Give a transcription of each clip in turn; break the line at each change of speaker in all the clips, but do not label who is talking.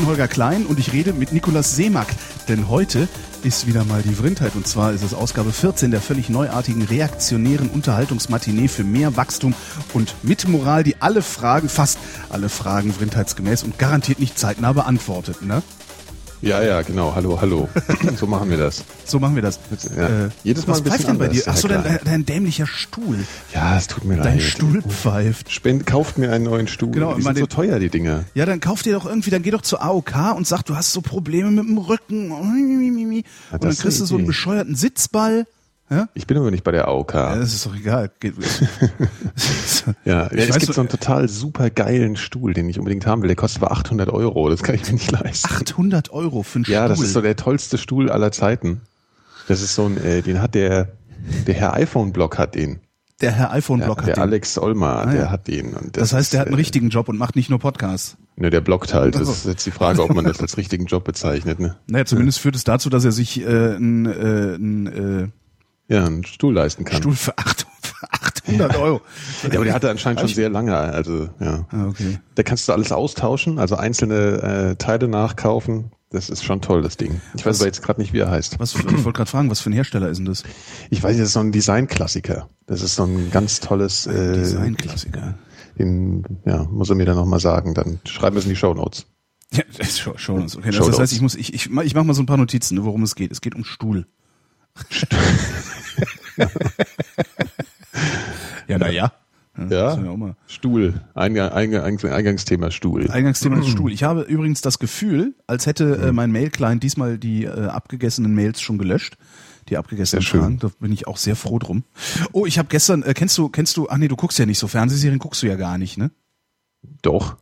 Bin Holger Klein und ich rede mit Nikolaus Seemack, denn heute ist wieder mal die Vrindheit und zwar ist es Ausgabe 14 der völlig neuartigen reaktionären Unterhaltungsmatinee für mehr Wachstum und mit Moral, die alle Fragen, fast alle Fragen vrindheitsgemäß und garantiert nicht zeitnah beantwortet, ne?
Ja, ja, genau. Hallo, hallo. so machen wir das.
So machen wir das.
Ja.
Äh,
Jedes Mal
was
ein bisschen
pfeift denn bei
anders,
dir? Achso, dein, dein dämlicher Stuhl.
Ja, es tut mir
Dein
leid.
Stuhl pfeift.
Spend, kauft mir einen neuen Stuhl.
Genau,
die sind so
den-
teuer, die Dinger.
Ja, dann kauf dir doch irgendwie, dann geh doch zur AOK und sag, du hast so Probleme mit dem Rücken. Und dann kriegst du so einen bescheuerten Sitzball. Ja?
Ich bin aber nicht bei der AOK.
Ja,
Ja,
das ist doch egal.
Ja,
Ich
es
weiß
gibt
so-
einen total super geilen Stuhl, den ich unbedingt haben will. Der kostet aber 800 Euro. Das kann ich mir nicht leisten.
800 Euro für einen
ja,
Stuhl.
das ist so der tollste Stuhl aller Zeiten. Das ist so ein, äh, den hat der, der Herr iPhone-Blog hat den.
der Herr
Der,
iPhone-Blog hat
der
den.
Alex Olmer,
Ah,
der
ja.
hat den. Und
das heißt, der hat einen
äh,
richtigen Job und macht nicht nur Podcasts.
Ne, der bloggt halt. Das ist jetzt die Frage, ob man das als richtigen Job bezeichnet. Ne?
Naja, zumindest führt es dazu, dass er sich äh, einen äh, einen, äh,
Ja, einen Stuhl leisten kann.
Stuhl für, 8, für 800 Euro.
Ja, aber der hatte anscheinend schon sehr lange, also ja.
Ah, okay.
Da kannst du alles austauschen, also einzelne äh, Teile nachkaufen. Das ist schon toll, das Ding. Ich weiß
Was-
aber jetzt gerade nicht, wie er heißt.
Was, ich wollte gerade fragen, was für ein Hersteller ist denn das?
Ich weiß, das ist so ein Designklassiker. Das ist so ein ganz tolles äh,
Designklassiker.
Den, ja, muss er mir dann nochmal sagen. Dann schreiben wir es in die Show Notes.
Ja, das ist schon uns. Okay, das,
Show
das heißt,
Notes.
ich muss, ich, ich, mach- ich mache mal so ein paar Notizen, ne, worum es geht. Es geht um Stuhl. Ja, na ja.
Ja. Stuhl. Eingang, Eingang, Eingangsthema Stuhl.
Eingangsthema ist Stuhl. Ich habe übrigens das Gefühl, als hätte äh, mein Mail-Client diesmal die äh, abgegessenen Mails schon gelöscht. Die abgegessenen
Sehr schön.
Fragen. Da bin ich auch sehr froh drum. Oh, ich habe gestern, äh, kennst du, kennst du, ach nee, du guckst ja nicht so Fernsehserien, guckst du ja gar nicht, ne?
Doch.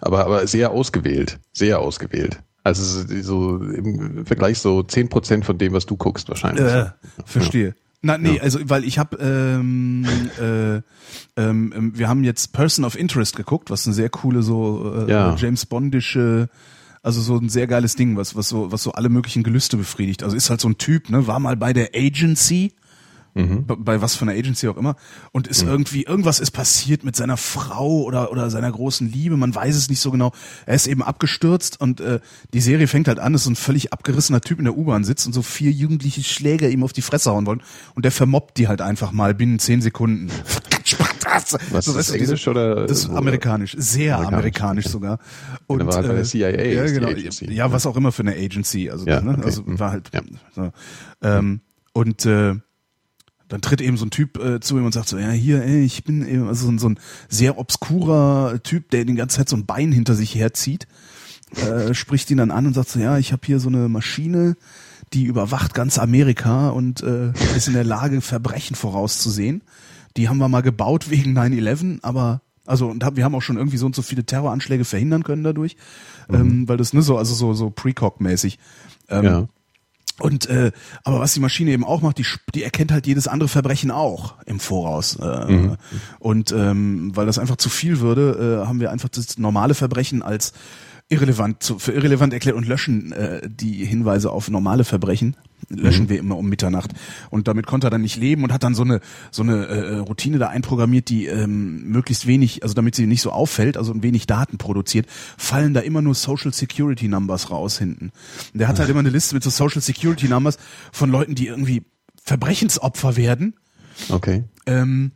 Aber, aber sehr ausgewählt. Sehr ausgewählt. Also so- im Vergleich so 10% von dem, was du guckst wahrscheinlich.
Äh, verstehe. Na, nee, also weil ich habe, ähm, äh, ähm, ähm, wir haben jetzt Person of Interest geguckt, was eine sehr coole so äh,
Ja.
James Bondische, also so ein sehr geiles Ding, was was so was so alle möglichen Gelüste befriedigt. Also ist halt so ein Typ, ne, war mal bei der Agency,
Mhm.
bei- bei was für einer Agency auch immer und ist irgendwie irgendwas ist passiert mit seiner Frau oder oder seiner großen Liebe, man weiß es nicht so genau. Er ist eben abgestürzt und äh, die Serie fängt halt an, dass so ein völlig abgerissener Typ in der U-Bahn sitzt und so vier jugendliche Schläger ihm auf die Fresse hauen wollen und der vermobbt die halt einfach mal binnen zehn Sekunden.
Was
So,
ist das,
diese-
Englisch oder?
Das ist amerikanisch, sehr amerikanisch,
Amerikanisch,
sogar.
Und war halt bei der CIA
Ja, genau.
Agency.
ja, was auch immer für eine Agency. Also,
Ja,
ne?
okay.
also
Mhm.
war halt.
Ja.
So. Ähm, und äh, dann tritt eben so ein Typ äh, zu ihm und sagt so, ja hier, ey, ich bin eben also so ein, so ein sehr obskurer Typ, der die ganze Zeit so ein Bein hinter sich herzieht, äh, spricht ihn dann an und sagt so, ja, ich habe hier so eine Maschine, die überwacht ganz Amerika und äh, ist in der Lage, Verbrechen vorauszusehen. Die haben wir mal gebaut wegen 9-11, aber also und hab, wir haben auch schon irgendwie so und so viele Terroranschläge verhindern können dadurch, ähm, weil das ne so also so so Precog-mäßig. Ähm,
Ja.
Und äh, aber was die Maschine eben auch macht, die, die erkennt halt jedes andere Verbrechen auch im Voraus. Äh, Und ähm, weil das einfach zu viel würde, äh, haben wir einfach das normale Verbrechen als irrelevant zu, für irrelevant erklärt und löschen äh, die Hinweise auf normale Verbrechen. Löschen wir immer um Mitternacht. Und damit konnte er dann nicht leben und hat dann so eine so eine äh, Routine da einprogrammiert, die ähm, möglichst wenig, also damit sie nicht so auffällt, also wenig Daten produziert, fallen da immer nur Social Security Numbers raus hinten. Und der hat halt immer eine Liste mit so Social Security Numbers von Leuten, die irgendwie Verbrechensopfer werden,
Okay.
ähm,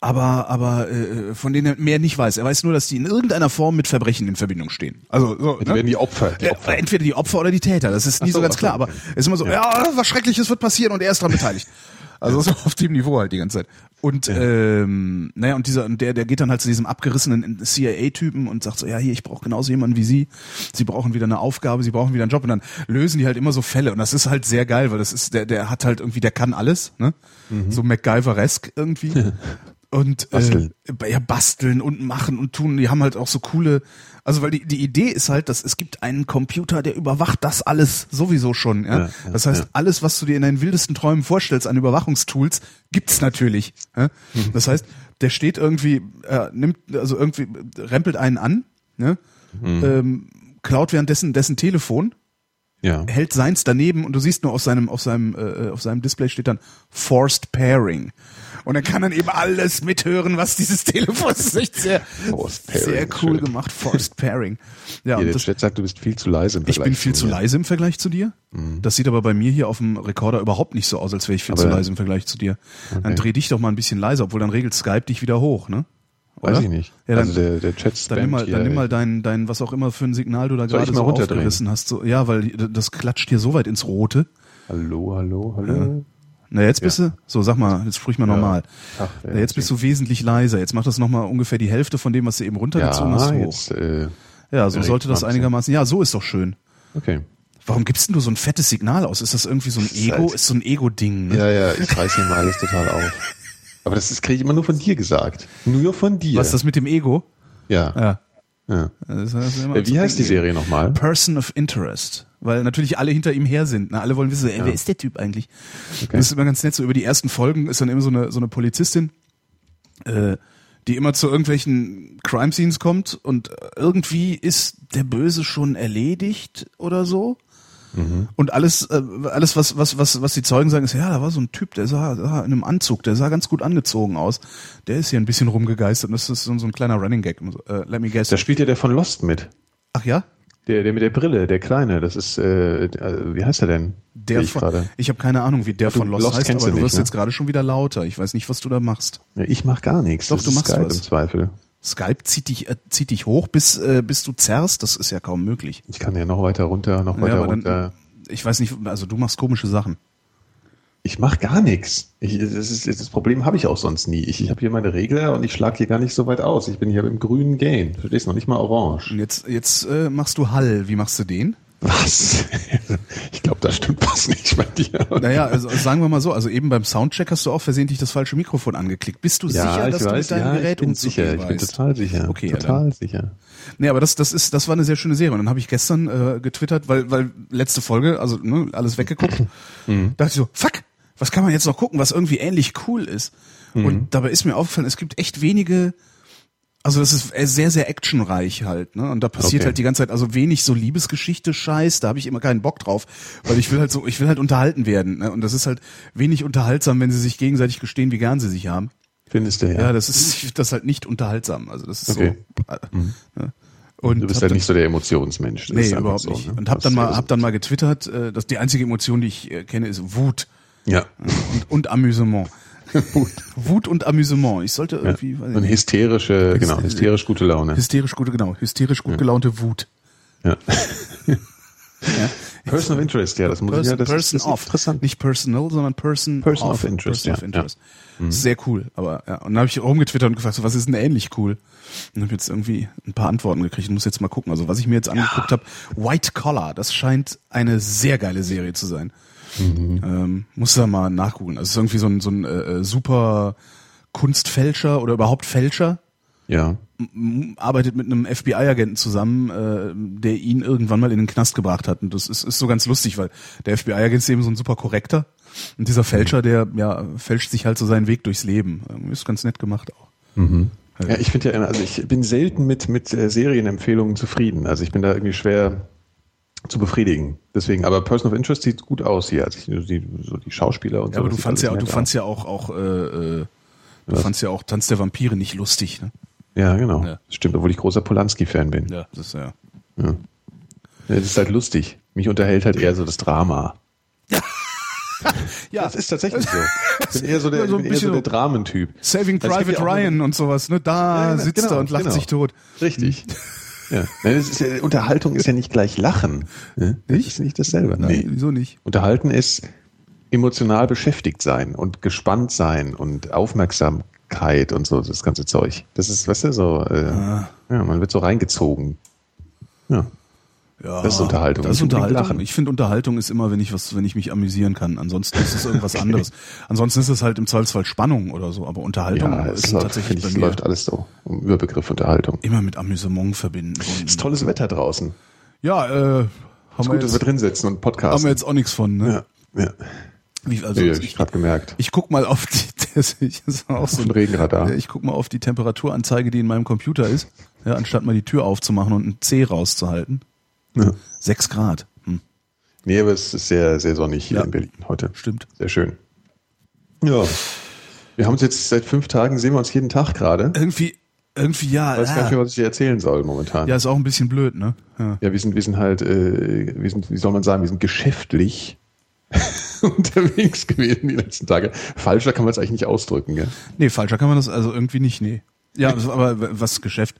aber aber äh, von denen er mehr nicht weiß. Er weiß nur, dass die in irgendeiner Form mit Verbrechen in Verbindung stehen. Also so,
Die
ne?
werden die Opfer. Die
Ja,
Opfer.
entweder die Opfer oder die Täter. Das ist nie
so,
so ganz klar. Aber es ist immer so, ja. was Schreckliches wird passieren und er ist daran beteiligt. Also so auf dem Niveau halt die ganze Zeit. Und ähm, naja, und dieser, und der, der geht dann halt zu diesem abgerissenen CIA-Typen und sagt so, ja, hier, ich brauche genauso jemanden wie Sie. Sie brauchen wieder eine Aufgabe, Sie brauchen wieder einen Job. Und dann lösen die halt immer so Fälle. Und das ist halt sehr geil, weil das ist, der, der hat halt irgendwie, der kann alles, ne? So MacGyver-esk irgendwie. Und
Basteln.
Äh, ja, basteln und machen und tun. Die haben halt auch so coole, also weil die, die Idee ist halt, dass es gibt einen Computer, der überwacht das alles sowieso schon. Ja?
Ja, ja,
das heißt,
ja.
alles, was du dir in deinen wildesten Träumen vorstellst an Überwachungstools, gibt's natürlich. Ja?
Mhm.
Das heißt, der steht irgendwie, äh, nimmt, also irgendwie rempelt einen an, ne?
Mhm.
ähm, klaut währenddessen dessen Telefon,
Ja.
hält seins daneben und du siehst nur auf seinem auf seinem äh, auf seinem Display steht dann Forced Pairing. Und dann kann dann eben alles mithören, was dieses Telefon ist echt sehr sehr cool
schön.
gemacht Forced Pairing. Ja,
Hier,
und
der
das,
Chat sagt, du bist viel zu leise im
ich bin
Vergleich
viel zu
mir.
leise im Vergleich zu dir. Das sieht aber bei mir hier auf dem Rekorder überhaupt nicht so aus, als wäre ich viel
Aber-
zu leise im Vergleich zu dir. Dann dreh dich doch mal ein bisschen leiser, obwohl dann regelt Skype dich wieder hoch, ne?
Weiß
Oder?
ich nicht.
Ja, dann,
also der, der Chat
dann nimm mal, dann nimm mal dein, dein, was auch immer für ein Signal du da gerade
mal
so aufgerissen hast. So, ja, weil das klatscht hier so weit ins Rote.
Hallo, hallo, hallo.
Na, jetzt bist du, so sag mal, jetzt sprich mal normal.
Ach, ja,
Ja, jetzt bist du wesentlich leiser. Jetzt mach das nochmal ungefähr die Hälfte von dem, was du eben runtergezogen hast,
Ja,
hoch.
jetzt, äh,
ja, so sollte das einigermaßen, ja, so ist doch schön.
okay.
Warum gibst denn du so ein fettes Signal aus? Ist das irgendwie so ein Ego?
halt-
Ist so ein Ego-Ding, ne?
Ja, ja, ich reiß hier mal alles total auf. Aber das ist- kriege ich immer nur von dir gesagt. Nur von dir.
Was ist das mit dem Ego?
Ja.
Ja.
ja.
Das immer
Äh, Wie heißt die. Serie nochmal?
Person of Interest. Weil natürlich alle hinter ihm her sind. Ne? Alle wollen wissen, ey, wer ist der Typ eigentlich? Das ist immer ganz nett. So über die ersten Folgen ist dann immer so eine, so eine Polizistin, äh, die immer zu irgendwelchen Crime Scenes kommt und irgendwie ist der Böse schon erledigt oder so. Und alles, äh, alles was, was, was, was die Zeugen sagen, ist, ja, da war so ein Typ, der sah, sah in einem Anzug, der sah ganz gut angezogen aus. Der ist hier ein bisschen rumgegeistert und das ist so, so ein kleiner Running Gag. Äh, let me guess.
Da spielt ja der von Lost mit.
Ach ja?
Der, der mit der Brille, der Kleine, das ist, äh, äh, wie heißt er denn?
Der
ich
von,
gerade.
ich habe keine Ahnung, wie der
Du-
von Lost,
Lost
heißt, aber
du
du wirst
nicht, ne?
jetzt gerade schon wieder lauter. Ich weiß nicht, was du da machst.
Ja, ich mach gar nichts.
Doch,
das
du machst
Skype
was.
im Zweifel.
Skype zieht dich, äh, zieht dich hoch, bis, äh, bis du zerrst. Das ist ja kaum möglich.
Ich kann ja noch weiter runter, noch
Ja,
weiter
dann-
runter.
Ich weiß nicht, also du machst komische Sachen.
Ich mach gar nichts. Ich, das, ist, das Problem habe ich auch sonst nie. Ich, ich habe hier meine Regler und ich schlag hier gar nicht so weit aus. Ich bin hier im grünen Gain. Verstehst du noch nicht mal orange.
Und jetzt, jetzt äh, machst du Hall. Wie machst du den?
Was? Ich glaube, da stimmt was nicht bei dir.
Naja, also sagen wir mal so, also eben beim Soundcheck hast du auch versehentlich das falsche Mikrofon angeklickt. Bist du sicher, dass du mit deinem
ja,
Gerät umzugehen
sicher. Ich bin total sicher.
Okay, ja,
total sicher.
Nee, aber das, das ist, das war eine sehr schöne Serie. Und dann habe ich gestern äh, getwittert, weil, weil letzte Folge, also ne, alles weggeguckt,
Mhm.
dachte ich so, fuck, was kann man jetzt noch gucken, was irgendwie ähnlich cool ist?
Mhm.
Und dabei ist mir aufgefallen, es gibt echt wenige, also das ist sehr, sehr actionreich halt, ne? Und da passiert
Okay.
halt die ganze Zeit, also wenig so Liebesgeschichte Scheiß, da habe ich immer keinen Bock drauf, weil ich will halt so, ich will halt unterhalten werden. Ne? Und das ist halt wenig unterhaltsam, wenn sie sich gegenseitig gestehen, wie gern sie sich haben.
Findest du, ja.
Ja, das ist das halt nicht unterhaltsam. Also das ist
Okay.
so. Äh, ne? Und
du bist halt
dann-
nicht so der Emotionsmensch. Das
Nee,
ist
überhaupt
so,
nicht.
ne?
Und hab
Das
dann
ist
mal, hab dann mal getwittert, äh, dass die einzige Emotion, die ich äh, kenne, ist Wut
Ja.
und, und Amüsement.
Wut.
Wut und Amüsement. Ich sollte
ja.
irgendwie, ich
Und hysterische, genau, hysterisch gute Laune.
hysterisch gute, genau, hysterisch gut gelaunte Wut.
Ja.
Ja.
Person of Interest, ja, das muss ich ja,
Person,
das,
person
ist, das
of,
interessant.
nicht personal, sondern person,
Person of interest,
Person of
ja,
interest. Sehr cool, aber ja. Und dann habe ich rumgetwittert und gefragt, so, was ist denn ähnlich cool? Und habe jetzt irgendwie ein paar Antworten gekriegt. Ich muss jetzt mal gucken. Also was ich mir jetzt angeguckt habe, White Collar, das scheint eine sehr geile Serie zu sein.
Mhm.
Ähm, muss da mal nachgucken. Also es ist irgendwie so ein, so ein äh, super Kunstfälscher oder überhaupt Fälscher,
Ja.
arbeitet mit einem FBI-Agenten zusammen, äh, der ihn irgendwann mal in den Knast gebracht hat. Und das ist, ist so ganz lustig, weil der FBI-Agent ist eben so ein super korrekter. Und dieser Fälscher, der ja fälscht sich halt so seinen Weg durchs Leben. Ist ganz nett gemacht auch.
Ja, ich finde ja, also ich bin selten mit, mit äh, Serienempfehlungen zufrieden. Also ich bin da irgendwie schwer zu befriedigen. Deswegen, aber Person of Interest sieht gut aus hier. Also die, so die Schauspieler und
Ja,
so.
aber du fandst ja, du fandst ja auch, auch, äh, äh, du
Was?
fandst ja auch Tanz der Vampire nicht lustig, ne?
Ja, genau.
Ja.
Stimmt, obwohl ich großer Polanski-Fan bin.
Ja, das ist ja.
Ja. Ja, Das ist halt lustig. Mich unterhält halt eher so das Drama.
Ja,
Das ist tatsächlich so. Ich bin eher so der,
So ein
eher so der Dramentyp.
Saving
Also
Private
ja
Ryan und sowas, ne? Da
Ja, ja,
sitzt
genau,
er und lacht
genau.
sich tot.
Richtig. Ja. Ist ja, Unterhaltung ist ja nicht gleich Lachen. Ne? Das ist nicht dasselbe.
Nein,
Nee.
wieso nicht?
Unterhalten ist emotional beschäftigt sein und gespannt sein und Aufmerksamkeit und so, das ganze Zeug. Das ist, weißt du, so, äh,
Ah.
ja, man wird so reingezogen. Ja.
Ja,
Das ist Unterhaltung,
Das ist Unterhaltung. Ich finde Unterhaltung ist immer, wenn ich was, wenn ich mich amüsieren kann. Ansonsten ist es irgendwas anderes. Ansonsten ist es halt im Zweifelsfall Spannung oder so. Aber Unterhaltung
Ja,
ist
läuft,
tatsächlich
finde
bei
ich,
mir
läuft alles so. Um Überbegriff Unterhaltung.
immer mit Amüsement verbinden.
Es ist tolles Wetter draußen.
Ja, äh, haben
ist
wir,
gut, dass wir
jetzt,
drin sitzen und
haben
podcasten.
wir jetzt auch nichts von. Ne?
ja, ja.
Wie, also
hab ich
ich,
gerade gemerkt.
ich guck mal auf die, das ist auch so
dem Regenradar.
Ich guck mal auf die Temperaturanzeige, die in meinem Computer ist, ja, anstatt mal die Tür aufzumachen und ein C rauszuhalten.
Ja.
Sechs Grad. Hm.
Nee, aber es ist sehr, sehr sonnig hier
Ja.
in Berlin heute.
Stimmt.
Sehr schön. Ja. Wir haben uns jetzt seit fünf Tagen, sehen wir uns jeden Tag gerade.
Irgendwie, irgendwie ja.
Ich weiß gar nicht mehr, was ich dir erzählen soll momentan.
Ja, ist auch ein bisschen blöd, ne? Ja.
Ja, wir sind, wir sind halt, äh, wir sind, wie soll man sagen, wir sind geschäftlich unterwegs gewesen die letzten Tage. Falscher kann man es eigentlich nicht ausdrücken, gell?
Nee, falscher kann man das also irgendwie nicht, nee. Ja, aber was Geschäft?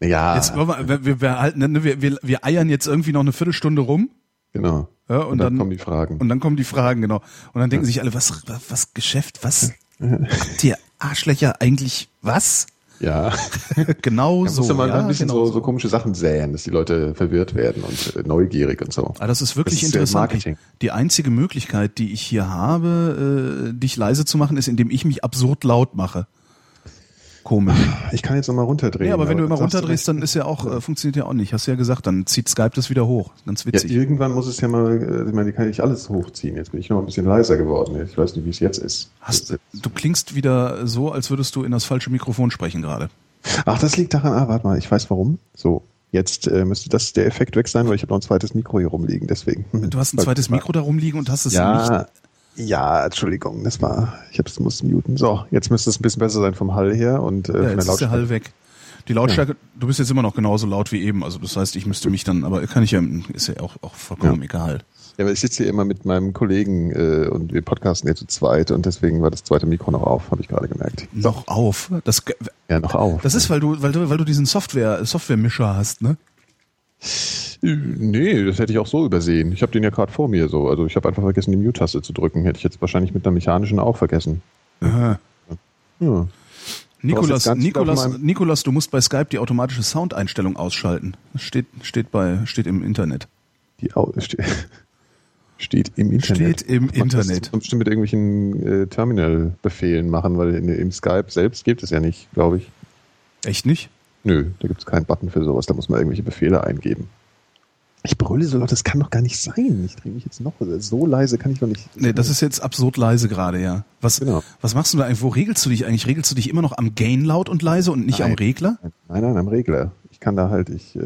Naja,
Jetzt wir, wir, wir, halten, ne, wir, wir, wir eiern jetzt irgendwie noch eine Viertelstunde rum.
genau.
Ja,
Und,
und,
dann,
dann,
kommen die Fragen.
und dann kommen die Fragen, genau. Und dann denken sich alle, was, was, was Geschäft, was? Habt ihr Arschlöcher eigentlich was?
ja.
genau
Da
so.
muss ja mal
ja,
ein bisschen
genau
so, so komische Sachen säen, dass die Leute verwirrt werden und äh, neugierig und so.
Ah, das ist wirklich
Das ist,
interessant.
Marketing.
Die einzige Möglichkeit, die ich hier habe, äh, dich leise zu machen, ist, indem ich mich absurd laut mache. Komisch.
Ich kann jetzt nochmal runterdrehen.
Nee, aber wenn du immer runterdrehst, dann ist ja auch, äh, funktioniert ja auch nicht. Hast du ja gesagt, dann zieht Skype das wieder hoch. Ganz
Ja,
witzig.
irgendwann muss es ja mal, äh, ich meine, die kann ich alles hochziehen. Jetzt bin ich noch ein bisschen leiser geworden. Ich weiß nicht, wie es jetzt ist.
Hast, du klingst wieder so, als würdest du in das falsche Mikrofon sprechen gerade.
Ach, das liegt daran, ah, warte mal, ich weiß warum. So, jetzt äh, müsste das der Effekt weg sein, weil ich habe noch ein zweites Mikro hier rumliegen, deswegen.
Du hast ein zweites Mikro da rumliegen und hast es nicht.
Ja, ja, Entschuldigung, das war, ich habe es muss muten. So, jetzt müsste es ein bisschen besser sein vom Hall her und äh,
Ja,
von der
jetzt ist der Hall
Lautstärke.
weg. Die Lautstärke, du bist jetzt immer noch genauso laut wie eben. Also das heißt, ich müsste mich dann, aber kann ich ja, ist ja auch, auch vollkommen egal.
Ja, aber ich sitze hier immer mit meinem Kollegen äh, und wir podcasten hier zu zweit und deswegen war das zweite Mikro noch auf, habe ich gerade gemerkt.
Noch auf. Das,
Ja, noch auf.
das ist, weil du, weil du, weil du diesen Software, Softwaremischer hast, ne?
Nee, das hätte ich auch so übersehen. Ich habe den ja gerade vor mir so. Also ich habe einfach vergessen, die Mute-Taste zu drücken. Hätte ich jetzt wahrscheinlich mit einer mechanischen auch vergessen.
Aha.
Ja.
Nikolas, Nikolas, du musst bei Skype die automatische Soundeinstellung ausschalten. Das steht, steht bei, steht im Internet.
Die Au ste steht im Internet.
Steht im
Man kann das
Internet.
bestimmt mit irgendwelchen äh, Terminal-Befehlen machen, weil in, im Skype selbst gibt es ja nicht, glaube ich.
Echt nicht?
Nö, da gibt es keinen Button für sowas. Da muss man irgendwelche Befehle eingeben. Ich brülle so laut, das kann doch gar nicht sein. Ich drehe mich jetzt noch. So leise kann ich doch nicht.
Nee, das ist jetzt absurd leise gerade, ja. Was,
Genau.
was machst du da eigentlich? Wo regelst du dich eigentlich? Regelst du dich immer noch am Gain laut und leise und nicht
Nein.
am Regler?
Nein, nein, am Regler. Ich kann da halt, ich, äh,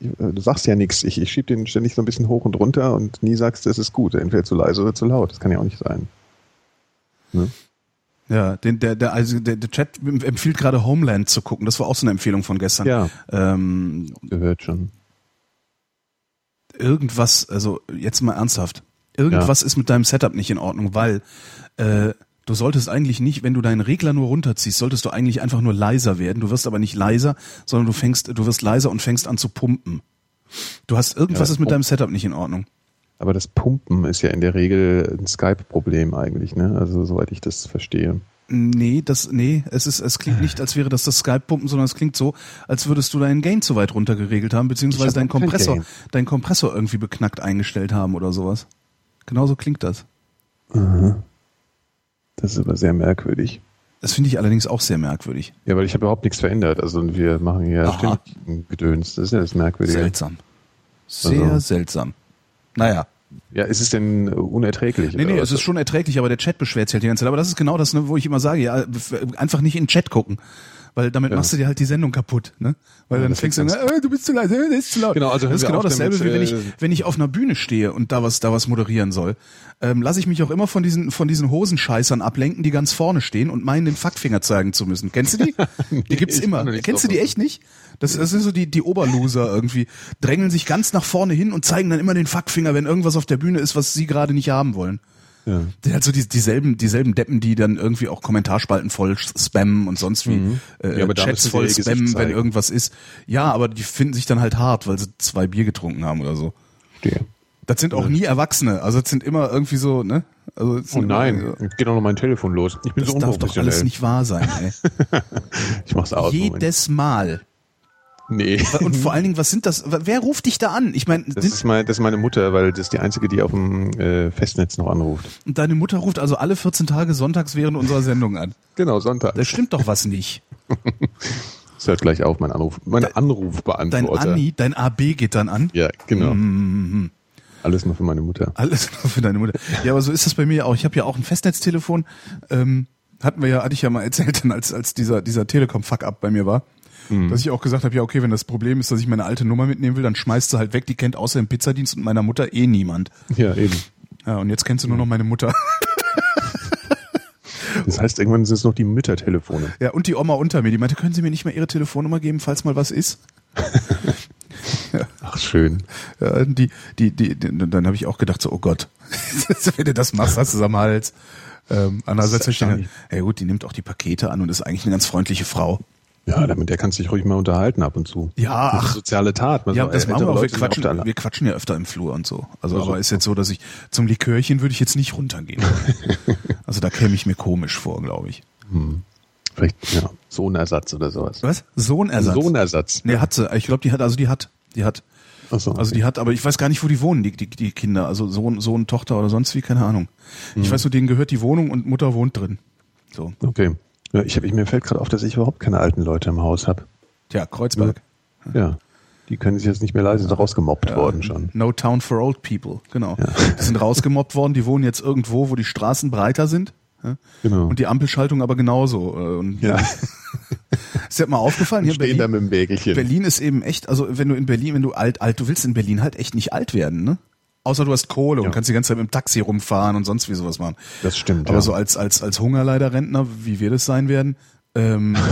ich äh, du sagst ja nichts. Ich, ich schieb den ständig so ein bisschen hoch und runter und nie sagst, du, es ist gut. Entweder zu leise oder zu laut. Das kann ja auch nicht sein. Ne?
Ja, den, der, der, also der, der Chat empfiehlt gerade Homeland zu gucken. Das war auch so eine Empfehlung von gestern.
Ja,
Ähm,
gehört schon.
Irgendwas, also jetzt mal ernsthaft, irgendwas ist mit deinem Setup nicht in Ordnung, weil äh, du solltest eigentlich nicht, wenn du deinen Regler nur runterziehst, solltest du eigentlich einfach nur leiser werden. Du wirst aber nicht leiser, sondern du fängst, du wirst leiser und fängst an zu pumpen. Du hast irgendwas
Ja,
ist mit deinem Setup nicht in Ordnung.
Aber das Pumpen ist ja in der Regel ein Skype-Problem eigentlich, ne? Also soweit ich das verstehe.
Nee, das, nee, es ist, es klingt nicht, als wäre das das Skype-Pumpen, sondern es klingt so, als würdest du deinen Gain zu weit runter geregelt haben, beziehungsweise
hab
deinen Kompressor, deinen Kompressor irgendwie beknackt eingestellt haben oder sowas. Genauso klingt das.
Das ist aber sehr merkwürdig.
Das finde ich allerdings auch sehr merkwürdig.
Ja, weil ich habe überhaupt nichts verändert. Also wir machen hier
Aha.
ständig ein Gedöns. Das ist ja das Merkwürdige.
Seltsam. Sehr
Also-
seltsam. Naja.
Ja, ist es denn unerträglich?
Nee, nee, es ist schon erträglich, aber der Chat beschwert sich halt die ganze Zeit. Aber das ist genau das, ne, wo ich immer sage, ja, einfach nicht in den Chat gucken. Weil damit
Ja.
machst du dir halt die Sendung kaputt, ne? Weil
Ja,
dann fängst du an, äh, du bist zu leise, äh, das ist zu laut.
Genau, also
das ist genau dasselbe,
damit,
wie wenn ich,
äh,
wenn ich auf einer Bühne stehe und da was, da was moderieren soll. Ähm, lasse ich mich auch immer von diesen, von diesen Hosenscheißern ablenken, die ganz vorne stehen und meinen, den Fackfinger zeigen zu müssen. Kennst du die? die gibt's immer. Kennst du die echt nicht? Das, das sind so die, die Oberloser irgendwie. Drängeln sich ganz nach vorne hin und zeigen dann immer den Fackfinger, wenn irgendwas auf der Bühne ist, was sie gerade nicht haben wollen.
Ja.
Der hat so die, dieselben, dieselben Deppen, die dann irgendwie auch Kommentarspalten voll spammen und sonst wie äh,
Ja, aber da
Chats voll spammen, wenn irgendwas ist. Ja, aber die finden sich dann halt hart, weil sie zwei Bier getrunken haben oder so.
Stehe.
Das sind auch nie Erwachsene, also das sind immer irgendwie so, ne? Also das
Oh
sind
nein,
Immer,
jetzt geht auch noch mein Telefon los. Ich bin
das
so
darf doch alles nicht wahr sein, ey.
Ich mach's aus. Moment.
Jedes Mal.
Nee.
Und vor allen Dingen, was sind das? Wer ruft dich da an? Ich meine,
Das ist, mein, das ist meine Mutter, weil das ist die einzige, die auf dem äh, Festnetz noch anruft.
deine Mutter ruft also alle 14 Tage sonntags während unserer Sendung an.
Genau, Sonntag.
Da stimmt doch was nicht.
Das hört gleich auf, mein Anruf. Mein
Dein
Anrufbeantworter.
Anni, dein AB geht dann an.
Ja, genau.
Mhm.
Alles nur für meine Mutter.
Alles nur für deine Mutter. Ja, aber so ist das bei mir auch. Ich habe ja auch ein Festnetztelefon. Ähm, hatten wir ja, hatte ich ja mal erzählt, dann als als dieser dieser Telekom Fuck up bei mir war. Dass ich auch gesagt habe, ja okay, wenn das Problem ist, dass ich meine alte Nummer mitnehmen will, dann schmeißt sie halt weg. Die kennt außer dem Pizzadienst und meiner Mutter eh niemand.
Ja, eben.
Ja, und jetzt kennst du nur noch meine Mutter.
Das heißt, irgendwann sind es noch die Müttertelefone.
Ja, und die Oma unter mir, die meinte, können Sie mir nicht mal Ihre Telefonnummer geben, falls mal was ist?
Ach, schön.
Ja, die, die, die, die dann habe ich auch gedacht, so, oh Gott, wenn du das machst, hast du es am Hals. Ähm, andererseits, hab ich hey gut, die nimmt auch die Pakete an und ist eigentlich eine ganz freundliche Frau.
Ja, damit der kannst du dich ruhig mal unterhalten ab und zu.
Ja, ach.
soziale Tat. Man
Ja,
so,
das machen wir auch. Wir
Leute
quatschen, wir quatschen ja öfter im Flur und so. Also,
Also.
aber ist jetzt so, dass ich zum Likörchen würde ich jetzt nicht runtergehen. also da käme ich mir komisch vor, glaube ich.
Vielleicht, ja, Sohnersatz oder sowas.
Was? Sohnersatz?
Sohnersatz.
Nee, hat sie. Ich glaube, die hat, also die hat, die hat.
Ach so.
Also die hat, aber ich weiß gar nicht, wo die wohnen, die, die, die Kinder. Also Sohn, Sohn, Tochter oder sonst wie, keine Ahnung.
Mhm.
Ich weiß nur, denen gehört die Wohnung und Mutter wohnt drin. So.
Okay. Ja, ich hab, ich, mir fällt gerade auf, dass ich überhaupt keine alten Leute im Haus habe.
Tja, Kreuzberg.
Ja. Die können sich jetzt nicht mehr leisten, sind rausgemobbt worden schon.
No town for old people, genau. Die sind rausgemobbt worden, die wohnen jetzt irgendwo, wo die Straßen breiter sind. ja?
Genau.
Und die Ampelschaltung aber genauso. äh, Und
Ja.
Ist dir mal aufgefallen, hier
Stehen da
Berlin,
mit dem Wägelchen.
Berlin ist eben echt, also wenn du in Berlin, wenn du alt, alt, du willst in Berlin halt echt nicht alt werden, ne? Außer du hast Kohle und
Ja.
kannst die ganze Zeit mit dem Taxi rumfahren und sonst wie sowas machen.
Das stimmt,
Aber
ja.
so als, als, als Hungerleider-Rentner, wie wir das sein werden, ähm,